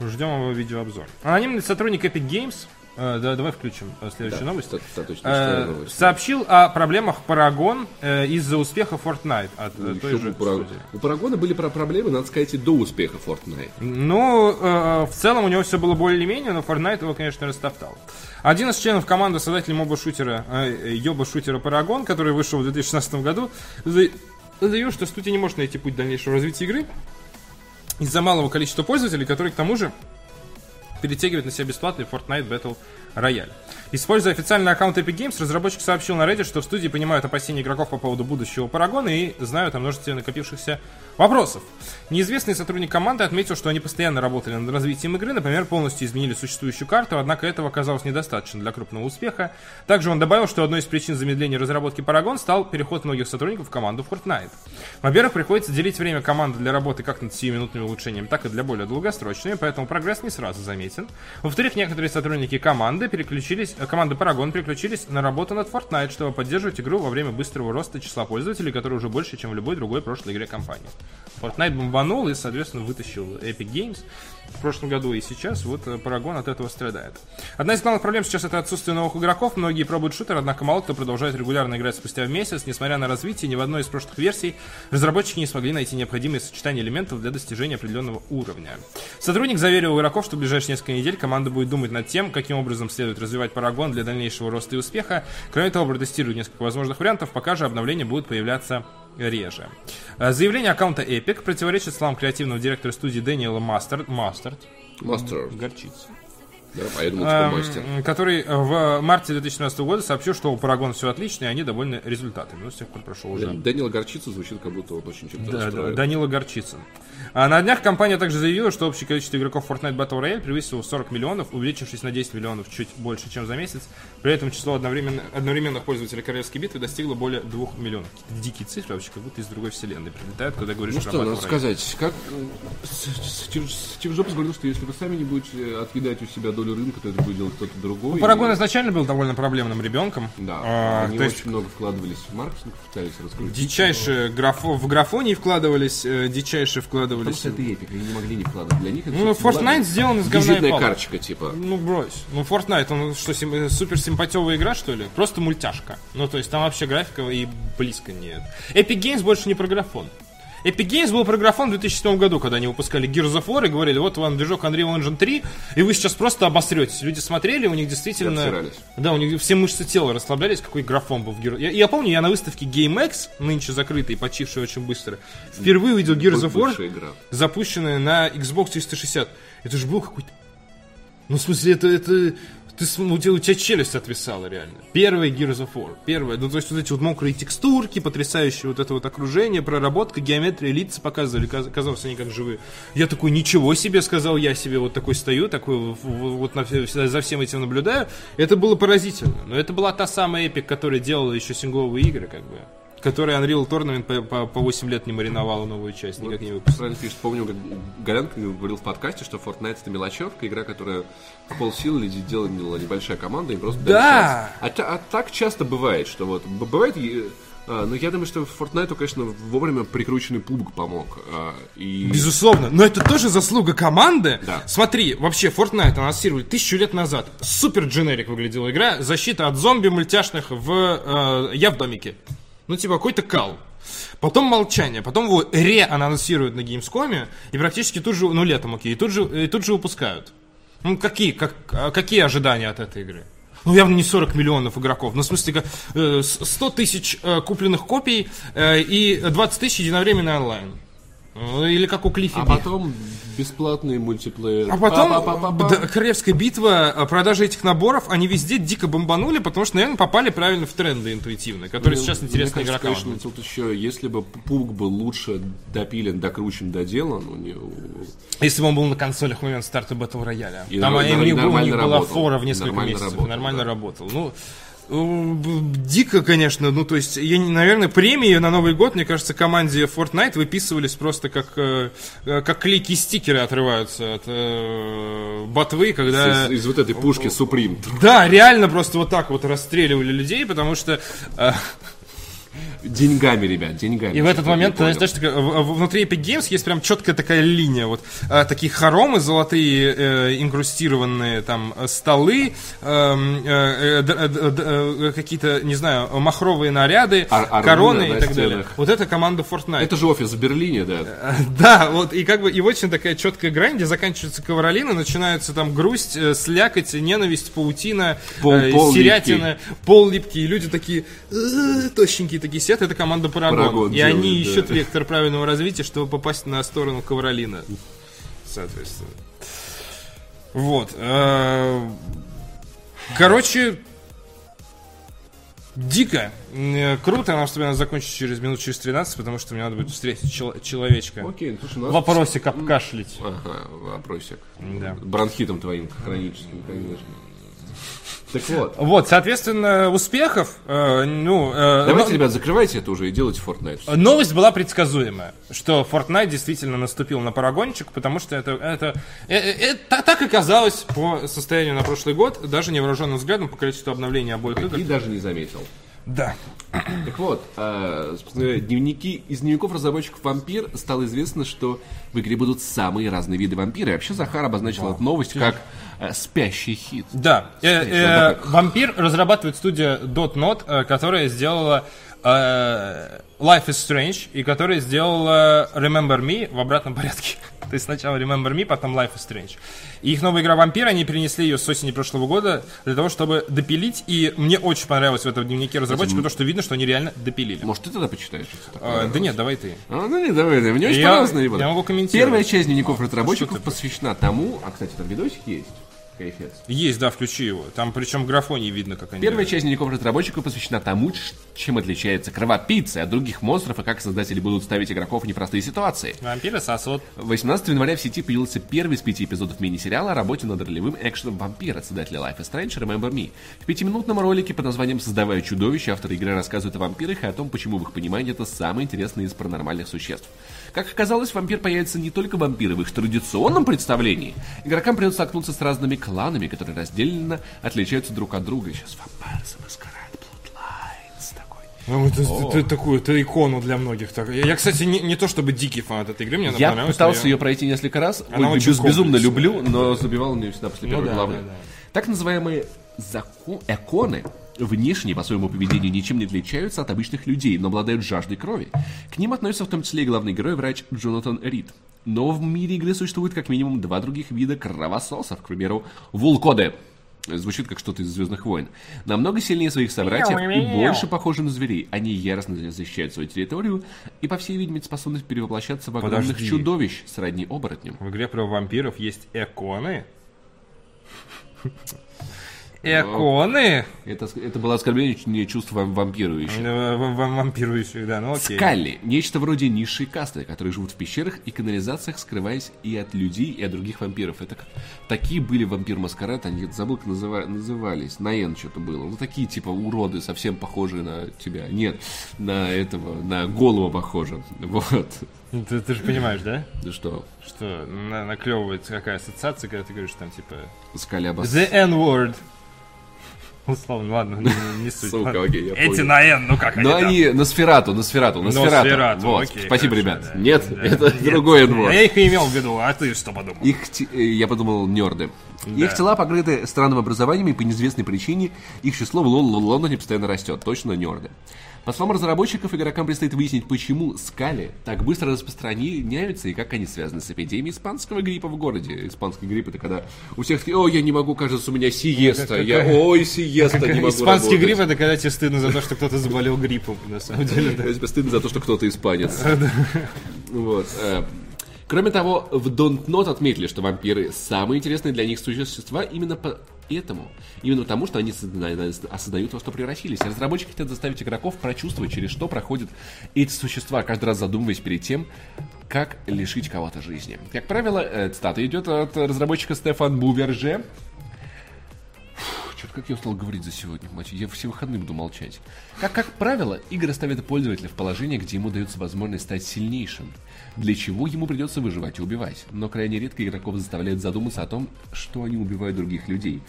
Ждем его видеообзор. Анонимный сотрудник Epic Games, э, да, давай включим э, следующую новость, Ста- ста- точно, э, читаю новость. сообщил о проблемах Paragon э, из-за успеха Fortnite от э, той же у, Пара- студии. у Парагона были про проблемы, надо сказать, и до успеха Fortnite. Ну, э, в целом у него все было более-менее, но Fortnite его, конечно, растоптал. Один из членов команды, создателей моба-шутера, э, йоба-шутера Paragon, который вышел в 2016 году, за- заявил, что студия не может найти путь дальнейшего развития игры из-за малого количества пользователей, которые, к тому же, перетягивают на себя бесплатный Fortnite Battle Royale. Используя официальный аккаунт Epic Games, разработчик сообщил на Reddit, что в студии понимают опасения игроков по поводу будущего Парагона и знают о множестве накопившихся вопросов. Неизвестный сотрудник команды отметил, что они постоянно работали над развитием игры, например, полностью изменили существующую карту, однако этого оказалось недостаточно для крупного успеха. Также он добавил, что одной из причин замедления разработки Paragon стал переход многих сотрудников в команду Fortnite. Во-первых, приходится делить время команды для работы как над сиюминутными улучшениями, так и для более долгосрочными, поэтому прогресс не сразу заметен. Во-вторых, некоторые сотрудники команды переключились, э, команды Paragon переключились на работу над Fortnite, чтобы поддерживать игру во время быстрого роста числа пользователей, который уже больше, чем в любой другой прошлой игре компании. Fortnite бомбанул и, соответственно, вытащил Epic Games в прошлом году и сейчас вот э, Paragon от этого страдает. Одна из главных проблем сейчас это отсутствие новых игроков. Многие пробуют шутер, однако мало кто продолжает регулярно играть спустя месяц. Несмотря на развитие ни в одной из прошлых версий, разработчики не смогли найти необходимые сочетания элементов для достижения определенного уровня. Сотрудник заверил игроков, что в ближайшие несколько недель команда будет думать над тем, каким образом следует развивать Paragon для дальнейшего роста и успеха. Кроме того, протестируют несколько возможных вариантов, пока же обновления будут появляться реже. Э, Заявление аккаунта Epic противоречит словам креативного директора студии Дэниела Мастер, Мастерд, Мастер. горчица, Да, а я думал, типа Эм, мастер. который в марте 2017 года сообщил, что у Paragon все отлично, и они довольны результатами. Ну, с тех пор прошел уже Дэниел Горчица звучит, как будто он очень чем-то да, да. Данила Горчицын. А на днях компания также заявила, что общее количество игроков Fortnite Battle Royale превысило 40 миллионов, увеличившись на 10 миллионов чуть больше, чем за месяц. При этом число одновременно, одновременных пользователей Королевской битвы достигло более 2 миллионов. Какие-то дикие цифры вообще, как будто из другой вселенной прилетают, когда говоришь Ну про что, Battle надо Royale. сказать, как э, Стив Джобс говорил, что если вы сами не будете отъедать у себя долю рынка, то это будет делать кто-то другой. Парагон И- изначально был довольно проблемным ребенком. Да, А, они то есть очень много вкладывались в маркетинг, пытались раскрутить. дичайше графо, в графонии вкладывались, э, дичайше Потому что это эпик, они не могли не вкладывать. Для них это Ну, Fortnite сделан из говна Визитная карточка, типа. Ну, брось. Ну, Fortnite, он что, сим- э, супер симпатевая игра, что ли? Просто мультяшка. Ну, то есть там вообще графика и близко нет. Epic Games больше не про графон. Epic Games был про графон в 2007 году, когда они выпускали Gears of War и говорили, вот вам движок Unreal Engine 3, и вы сейчас просто обосретесь. Люди смотрели, у них действительно... Да, у них все мышцы тела расслаблялись, какой графон был в Gears. Я, я помню, я на выставке GameX, нынче закрытой, почившей очень быстро, впервые увидел Gears of War игра. запущенная на Xbox 360. Это же был какой-то... Ну, в смысле, это... это... Ты, у, тебя, у тебя челюсть отвисала, реально. Первая Gears of War. Первая. Ну, то есть, вот эти вот мокрые текстурки, потрясающее вот это вот окружение, проработка, геометрия, лица показывали, каз- казалось, они как живые. Я такой, ничего себе, сказал я себе, вот такой стою, такой вот на, за всем этим наблюдаю. Это было поразительно. Но это была та самая эпик, которая делала еще сингловые игры, как бы. Которая Unreal Tournament по, по, по 8 лет не мариновала новую часть, никак не выпустила. Правильно пишет, помню, как Галянка говорил в подкасте, что Fortnite это мелочевка, игра, которая в полсилы делала небольшая команда и просто Да! А, а так часто бывает, что вот бывает, а, но я думаю, что Fortnite, конечно, вовремя прикрученный плуг помог. а, и Безусловно, но это тоже заслуга команды. Да. Смотри, вообще Fortnite анонсировали тысячу лет назад. Супер дженерик выглядела игра. Защита от зомби мультяшных в э, Я в домике. Ну, типа, какой-то кал. Потом молчание, потом его реанонсируют на Gamescom, и практически тут же, ну летом, окей, и тут же, и тут же выпускают. Ну, какие, как, а какие ожидания от этой игры? Ну, явно не 40 миллионов игроков. Ну, в смысле, как, э, с- 100 тысяч э, купленных копий э, и 20 тысяч единовременный онлайн. Ну, Или как у Клиффи А потом бесплатный мультиплеер. А потом да, Королевская битва, а, продажи этих наборов, они везде дико бомбанули, потому что, наверное, попали правильно в тренды интуитивные, которые сейчас Мне интересны кажется, игрокам. конечно, тут еще, если бы Пук был лучше допилен, докручен, доделан, у него... Если бы он был на консолях в момент старта Battle рояля. И Там нормально- у них, была фора в несколько Нормально месяцев. работал, нормально да. работал. Ну, дико, конечно. Ну, то есть, я, наверное, премии на Новый год, мне кажется, команде Fortnite выписывались просто как, э, э, как клейкие стикеры отрываются от э, ботвы, когда... Из, из вот этой пушки Supreme. Да, реально просто вот так вот расстреливали людей, потому что... э, Деньгами, ребят, деньгами. И в этот момент, ты знаешь, в- в- внутри Epic Games есть прям четкая такая линия. Вот а, такие хоромы золотые, э, инкрустированные, там, э, столы, эм, э, э, э, э, какие-то, не знаю, махровые наряды, Ар- короны и так далее. стенах. Вот это команда Fortnite. Это же офис в Берлине, да. Да, вот, и как бы, и очень такая четкая грань, где заканчивается ковролина, начинается там грусть, э, слякоть, ненависть, паутина, Пол- э, пол серятина, пол липкий, и люди такие, «Э, тощенькие такие сидят, это команда Парагон. Парагон и делает, они да. ищут вектор правильного развития, чтобы попасть на сторону ковролина. Соответственно. Вот. э, Короче, дико. Э, Круто, нам с тобой надо закончить через минут через 13, потому что мне надо будет встретить чел- человечка. Окей, ну, слушай, нас... Вопросик обкашлять. Ага, вопросик. Да. Бронхитом твоим хроническим, конечно. Так вот. Вот, соответственно, успехов. э, ну, э, Давайте, но- ребят, закрывайте это уже и делайте Fortnite. Новость была предсказуемая, что Fortnite действительно наступил на парагончик, потому что это, это, э, э, э, та- так и казалось по состоянию на прошлый год, даже невооруженным взглядом по количеству обновлений обоих игр. И даже не заметил. Да. Так вот, э, дневники, из дневников разработчиков «Вампир» стало известно, что в игре будут самые разные виды вампира. И вообще Захар обозначил эту новость как спящий хит. Да. Э, Кстати, э. Вампир разрабатывает студия Dotnod, э, которая сделала э, Life is Strange и которая сделала Remember Me в обратном порядке. То есть сначала Remember Me, потом Life is Strange. И их новая игра Вампир, они перенесли ее с осени прошлого года для того, чтобы допилить. И мне очень понравилось в этом дневнике разработчика то, что видно, что они реально допилили. Может, ты тогда почитаешь? Э, да нет, давай ты. А, ну не, давай, давай. Мне очень Я- понравилось я могу комментировать. Первая часть дневников разработчиков ты- посвящена тому... А, кстати, там видосик есть. Кайфец. Есть, да, включи его. Там причем графоне видно, как они... Первая часть дневников разработчиков посвящена тому, чем отличается кровопийца от других монстров и как создатели будут ставить игроков в непростые ситуации. Вампиры сосут. 18 января в сети появился первый из пяти эпизодов мини-сериала о работе над ролевым экшеном вампира, создателя Life is Strange Remember Me. В пятиминутном ролике под названием «Создавая чудовище» авторы игры рассказывают о вампирах и о том, почему в их понимании это самые интересные из паранормальных существ. Как оказалось, вампир появится не только вампиры в их традиционном представлении. Игрокам придется столкнуться с разными кланами, которые разделенно отличаются друг от друга. Сейчас вампир Маскарад, Bloodlines такой. Ну, это, это- это такую, это икону для многих. Так. Я, я, кстати, не, не то чтобы дикий фанат этой игры, мне она Я пытался ее пройти несколько раз, Она Ой, без- безумно люблю, но забивал мне всегда после первой да, главы. да, да. Так называемые зако- эконы внешне по своему поведению ничем не отличаются от обычных людей, но обладают жаждой крови. К ним относится в том числе и главный герой, врач Джонатан Рид. Но в мире игры существует как минимум два других вида кровососов, к примеру, вулкоды. Звучит как что-то из Звездных войн. Намного сильнее своих собратьев и больше похожи на зверей. Они яростно защищают свою территорию и, по всей видимости, способны перевоплощаться в огромных Подожди. чудовищ сродни оборотням. В игре про вампиров есть эконы. Эконы? Это, это было оскорбление чувств вам- вампирующих. Э, Вампирующих, да, ну окей. Скалли – нечто вроде низшей касты, которые живут в пещерах и канализациях, скрываясь и от людей, и от других вампиров. Это как... Такие были вампир маскарад, они забыл, как называ- назывались. На Н что-то было. Ну, такие, типа, уроды, совсем похожие на тебя. Нет, на этого, на голову похоже. Вот. Ты, ты же понимаешь, да? Да что, Что на- наклевывается какая ассоциация, когда ты говоришь там типа Скалли обос... The N-word. Условно, ладно, не, не суть. Сука, окей, я Эти понял. на N, ну как они там? они на сферату, на сферату, на сферату. Носферату, Вот, окей, спасибо, хорошо, ребят. да. Нет, Да. это Нет, другой N-word. Я их и имел в виду, а ты что подумал? Их, э, я подумал, нерды. Их тела покрыты странным образованием, и по неизвестной причине их число в Лон- Лон- Лондоне постоянно растет. Точно нерды. По словам разработчиков, игрокам предстоит выяснить, почему скали так быстро распространяются и как они связаны с эпидемией испанского гриппа в городе. Испанский грипп это когда у всех такие, о, я не могу, кажется, у меня сиеста. Я, ой, сиеста, не могу Испанский работать». грипп это когда тебе стыдно за то, что кто-то заболел гриппом, на самом деле. да. Тебе стыдно за то, что кто-то испанец. Вот. э, Кроме того, в Don't Not отметили, что вампиры самые интересные для них существа именно поэтому. Именно потому, что они осозна- осознают, во что превратились. Разработчики хотят заставить игроков прочувствовать, через что проходят эти существа, каждый раз задумываясь перед тем, как лишить кого-то жизни. Как правило, э, цитата идет от разработчика Стефан Буверже, что-то как я устал говорить за сегодня, мать. Я все выходные буду молчать. Как, как правило, игры ставят пользователя в положение, где ему дается возможность стать сильнейшим, для чего ему придется выживать и убивать. Но крайне редко игроков заставляют задуматься о том, что они убивают других людей.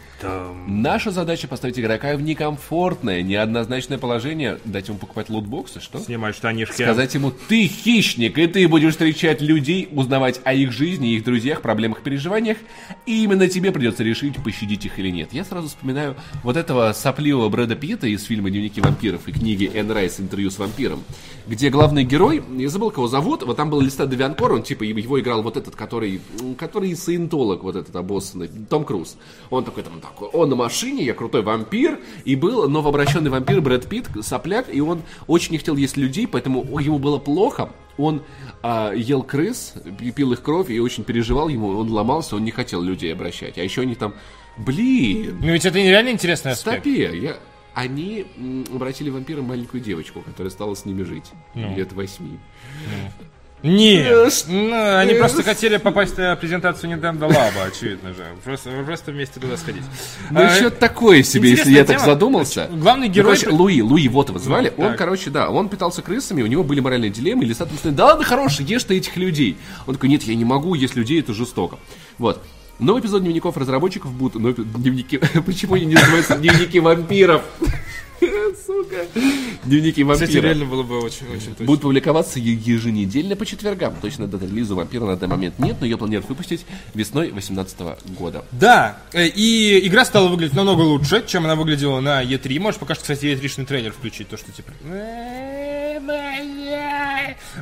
Наша задача поставить игрока в некомфортное, неоднозначное положение, дать ему покупать лутбоксы, что? Снимать штанишки. Сказать ему, ты хищник, и ты будешь встречать людей, узнавать о их жизни, их друзьях, проблемах, переживаниях, и именно тебе придется решить, пощадить их или нет. Я сразу вспоминаю вот этого сопливого Брэда Питта из фильма «Дневники вампиров» и книги Энн Райс «Интервью с вампиром», где главный герой, я забыл, кого зовут, вот там был листа Девианкор, он типа, его играл вот этот, который, который саентолог, вот этот обоссанный, Том Круз. Он такой там такой, он на машине, я крутой вампир, и был новообращенный вампир Брэд Питт, сопляк, и он очень не хотел есть людей, поэтому ему было плохо, он а, ел крыс, пи- пил их кровь и очень переживал ему, он ломался, он не хотел людей обращать. А еще они там, блин, Ну ведь это нереально интересный аспект. стопе, я... Они обратили вампира маленькую девочку, которая стала с ними жить. Лет восьми. Нет, ну, они просто хотели попасть на презентацию Nintendo Lab, очевидно же. Просто, просто вместе туда сходить. Ну, А, еще такое себе, если я так задумался. Главный Ну, герой... короче, Луи, Луи вот его звали. Ну, он, так. короче, да, он питался крысами, у него были моральные дилеммы, или соответственно, да ладно, хороший, ешь ты этих людей. Он такой, нет, я не могу, есть людей, это жестоко. Вот. Новый эпизод дневников разработчиков будут... ну, дневники... Почему они не называются дневники вампиров? Сука. Дневники вампиров. Кстати, реально было бы очень, очень точно. Будут публиковаться еженедельно по четвергам. Точно даты релиза вампира на данный момент нет, но ее планируют выпустить весной 2018 года. Да, э, и игра стала выглядеть намного лучше, чем она выглядела на E3. Можешь пока что, кстати, E3-шный трейлер включить, то, что типа...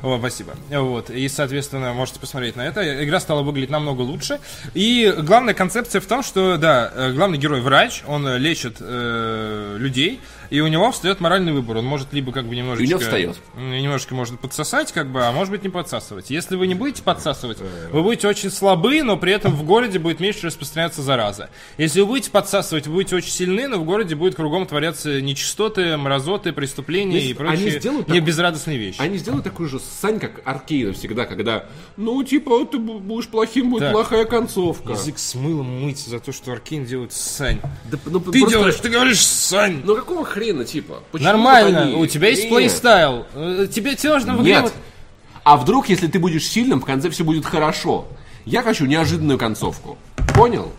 О, спасибо. Вот, и, соответственно, можете посмотреть на это. Игра стала выглядеть намного лучше. И главная концепция в том, что, да, э, главный герой врач, он э, лечит э, людей, и у него встает моральный выбор. Он может либо как бы немножечко... И у него встает. Немножечко может подсосать, как бы, а может быть не подсасывать. Если вы не будете подсасывать, вы будете очень слабы, но при этом в городе будет меньше распространяться зараза. Если вы будете подсасывать, вы будете очень сильны, но в городе будет кругом творяться нечистоты, мразоты, преступления Если и прочие они сделают так- безрадостные вещи. Они сделают такую же сань, как Аркейна всегда, когда, ну, типа, ты бу- будешь плохим, будет Так. плохая концовка. Язык с мылом мыть за то, что Аркейн делает сань. Да, ну, Ты просто- делаешь, ты говоришь сань. Ну, какого хрена, типа? Почему Нормально, они- у тебя есть плейстайл. Э, Тебе нужно в Нет. А вдруг, если ты будешь сильным, в конце все будет хорошо? Я хочу неожиданную концовку. Понял?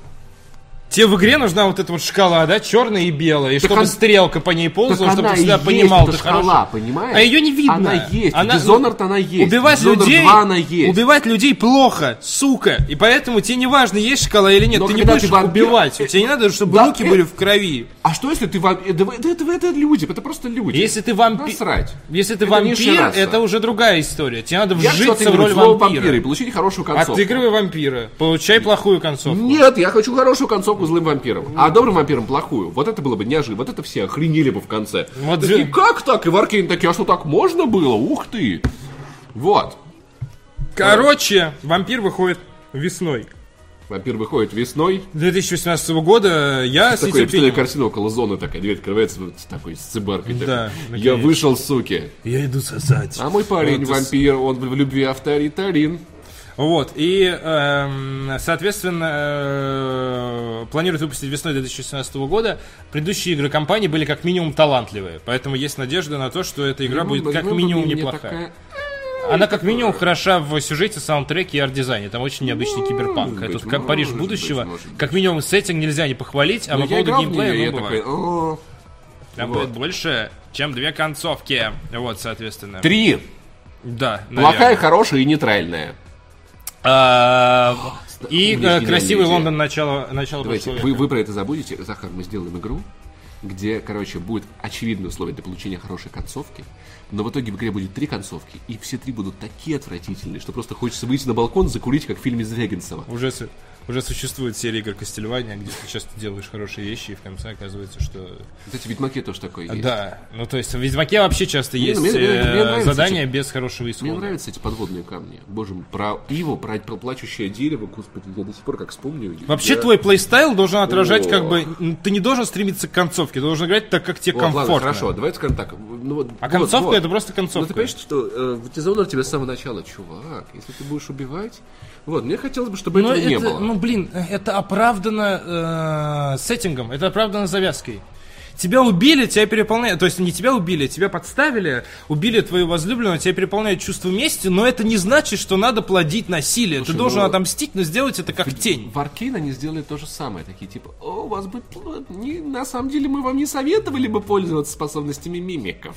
Тебе в игре нужна вот эта вот шкала, да, черная и белая, и чтобы он- стрелка по ней ползала, Так чтобы ты всегда понимал, ты шкала, хороший. понимаешь? А ее не видно. Она есть. Она, Dishonored она есть. Убивать Dishonored людей, 2 она есть. убивать людей плохо, сука. И поэтому тебе не важно, есть шкала или нет. Но ты не будешь ты вампир- убивать. Тебе не надо, чтобы Да, руки э- были в крови. А что если ты вампир? Это, это, это, это люди, это просто люди. Если ты вампир, Насрать. если ты Это вампир, это уже другая история. Тебе надо вжиться в роль вампира и получить хорошую концовку. Отыгрывай вампира. Получай плохую концовку. Нет, я хочу хорошую концовку злым вампиром. А добрым вампиром плохую. Вот это было бы неожиданно. Вот это все охренели бы в конце. Вот же- как так? И в Аркейн такие, а что так можно было? Ух ты. Вот. Короче, вампир выходит весной. Вампир выходит весной. 2018 года я с Такой я картину около зоны такая, дверь открывается вот с такой с цибаркой. Да, такой. Я вышел, суки. Я иду сосать. А мой парень Вот, и вампир, он в любви авторитарин. Вот, и, эм, соответственно, э, планируют выпустить весной 2017 года. Предыдущие игры компании были как минимум талантливые, поэтому есть надежда на то, что эта игра будет как Ну, минимум неплохая. такая- Она как минимум хороша в сюжете, саундтреке и арт-дизайне. Там очень необычный киберпанк. быть, Это как Париж будущего. быть. Как минимум сеттинг нельзя не похвалить, а Ну, по поводу геймплея, ну, такой, бывает. «О, Там вот. будет больше, чем две концовки. Вот, соответственно. Три. Да, Плохая, наверное. хорошая и нейтральная. А, И э, красивый Лондон начала, начала Давайте, вы, вы про это забудете. Захар, мы сделаем игру, где, короче, будет очевидное условие для получения хорошей концовки, но в итоге в игре будет три концовки, и все три будут такие отвратительные, что просто хочется выйти на балкон, закурить, как в фильме Звягинцева. Ужасы. Уже существует серия игр Кастельвания, где ты часто делаешь хорошие вещи, и в конце оказывается, что... Кстати, в Ведьмаке тоже такое есть. Да, ну то есть в Ведьмаке вообще часто Не, есть ну, мне- мне- э, мне нравится задания эти- без хорошего исхода. Мне нравятся эти подводные камни. Боже мой, про Иву, про, про плачущее дерево, господи, я до сих пор как вспомню. Вообще я- твой плейстайл должен отражать О. как бы... Ты не должен стремиться к концовке, ты должен играть так, как тебе Вот, ладно, комфортно. хорошо, давайте скажем так. Ну, вот, А вот, концовка вот. это просто Ну, концовка. ты понимаешь, что э, в Dishonored тебе с самого начала, чувак, если ты будешь убивать... Вот, мне хотелось бы, чтобы Но этого не это, было. ну блин, это оправдано э, сеттингом, это оправдано завязкой. Тебя убили, тебя переполняет, то есть не тебя убили, тебя подставили, убили твою возлюбленную, тебя переполняет чувство мести, но это не значит, что надо плодить насилие. Ты Слушай, должен ну, отомстить, но сделать это как тень. В Аркейн они сделали то же самое. Такие типа, о, у вас бы... пл- Не, на самом деле мы вам не советовали бы пользоваться способностями мимиков.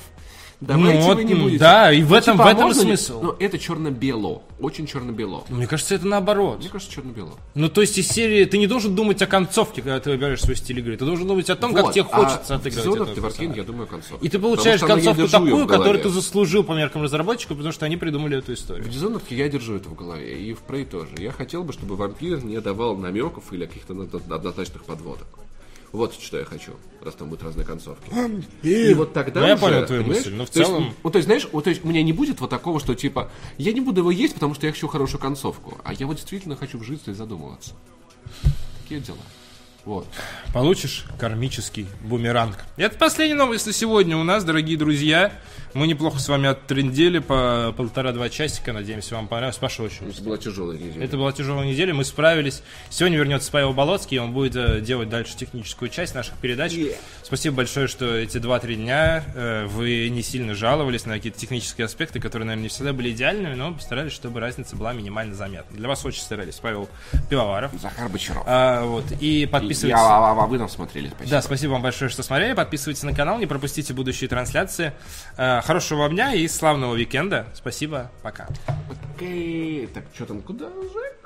Давайте Ну вот, вы не будете. да, и в Ну, этом- типа, в а этом ли- смысл. Ну, это черно-бело. Очень черно-бело. Мне кажется, это наоборот. Мне кажется, черно-бело. Ну, то есть из серии ты не должен думать о концовке, когда ты выбираешь свой стиль игры. Ты должен думать о том, как Вот, тебе хочется а отыграть в Dishonored этого и в Аркейн, персонажа. я думаю, концовка. И ты получаешь концовку такую, которую ты заслужил по меркам разработчиков, потому что они придумали эту историю. В Dishonored я держу это в голове, и в Prey тоже. Я хотел бы, чтобы вампир не давал намеков или каких-то одно- однозначных подводок. Вот что я хочу, раз там будут разные концовки. И вот тогда Ну, я уже, понял твою мысль, но в то есть, целом- ну, то есть, знаешь, вот, то есть, у меня не будет вот такого, что типа, я не буду его есть, потому что я хочу хорошую концовку. А я вот действительно хочу вжиться и задумываться. Такие дела. Вот. Получишь кармический бумеранг. И это последняя новость на сегодня у нас, дорогие друзья. Мы неплохо с вами оттрендели по полтора-два часика. Надеемся, вам понравилось. Паша очень Это была тяжелая неделя. Это была тяжелая неделя, мы справились. Сегодня вернется Павел Болоцкий, он будет э, делать дальше техническую часть наших передач. Спасибо большое, что эти 2-3 дня э, вы не сильно жаловались на какие-то технические аспекты, которые, наверное, не всегда были идеальными, но постарались, чтобы разница была минимально заметна. Для вас очень старались. Павел Пивоваров. Захар Бочаров. А, вот, и подписывайтесь... Я, а, а вы нам смотрели, спасибо. Да, спасибо вам большое, что смотрели. Подписывайтесь на канал, не пропустите будущие трансляции. Э, Хорошего вам дня и славного уикенда. Спасибо, пока. Окей. Так, что там, куда же?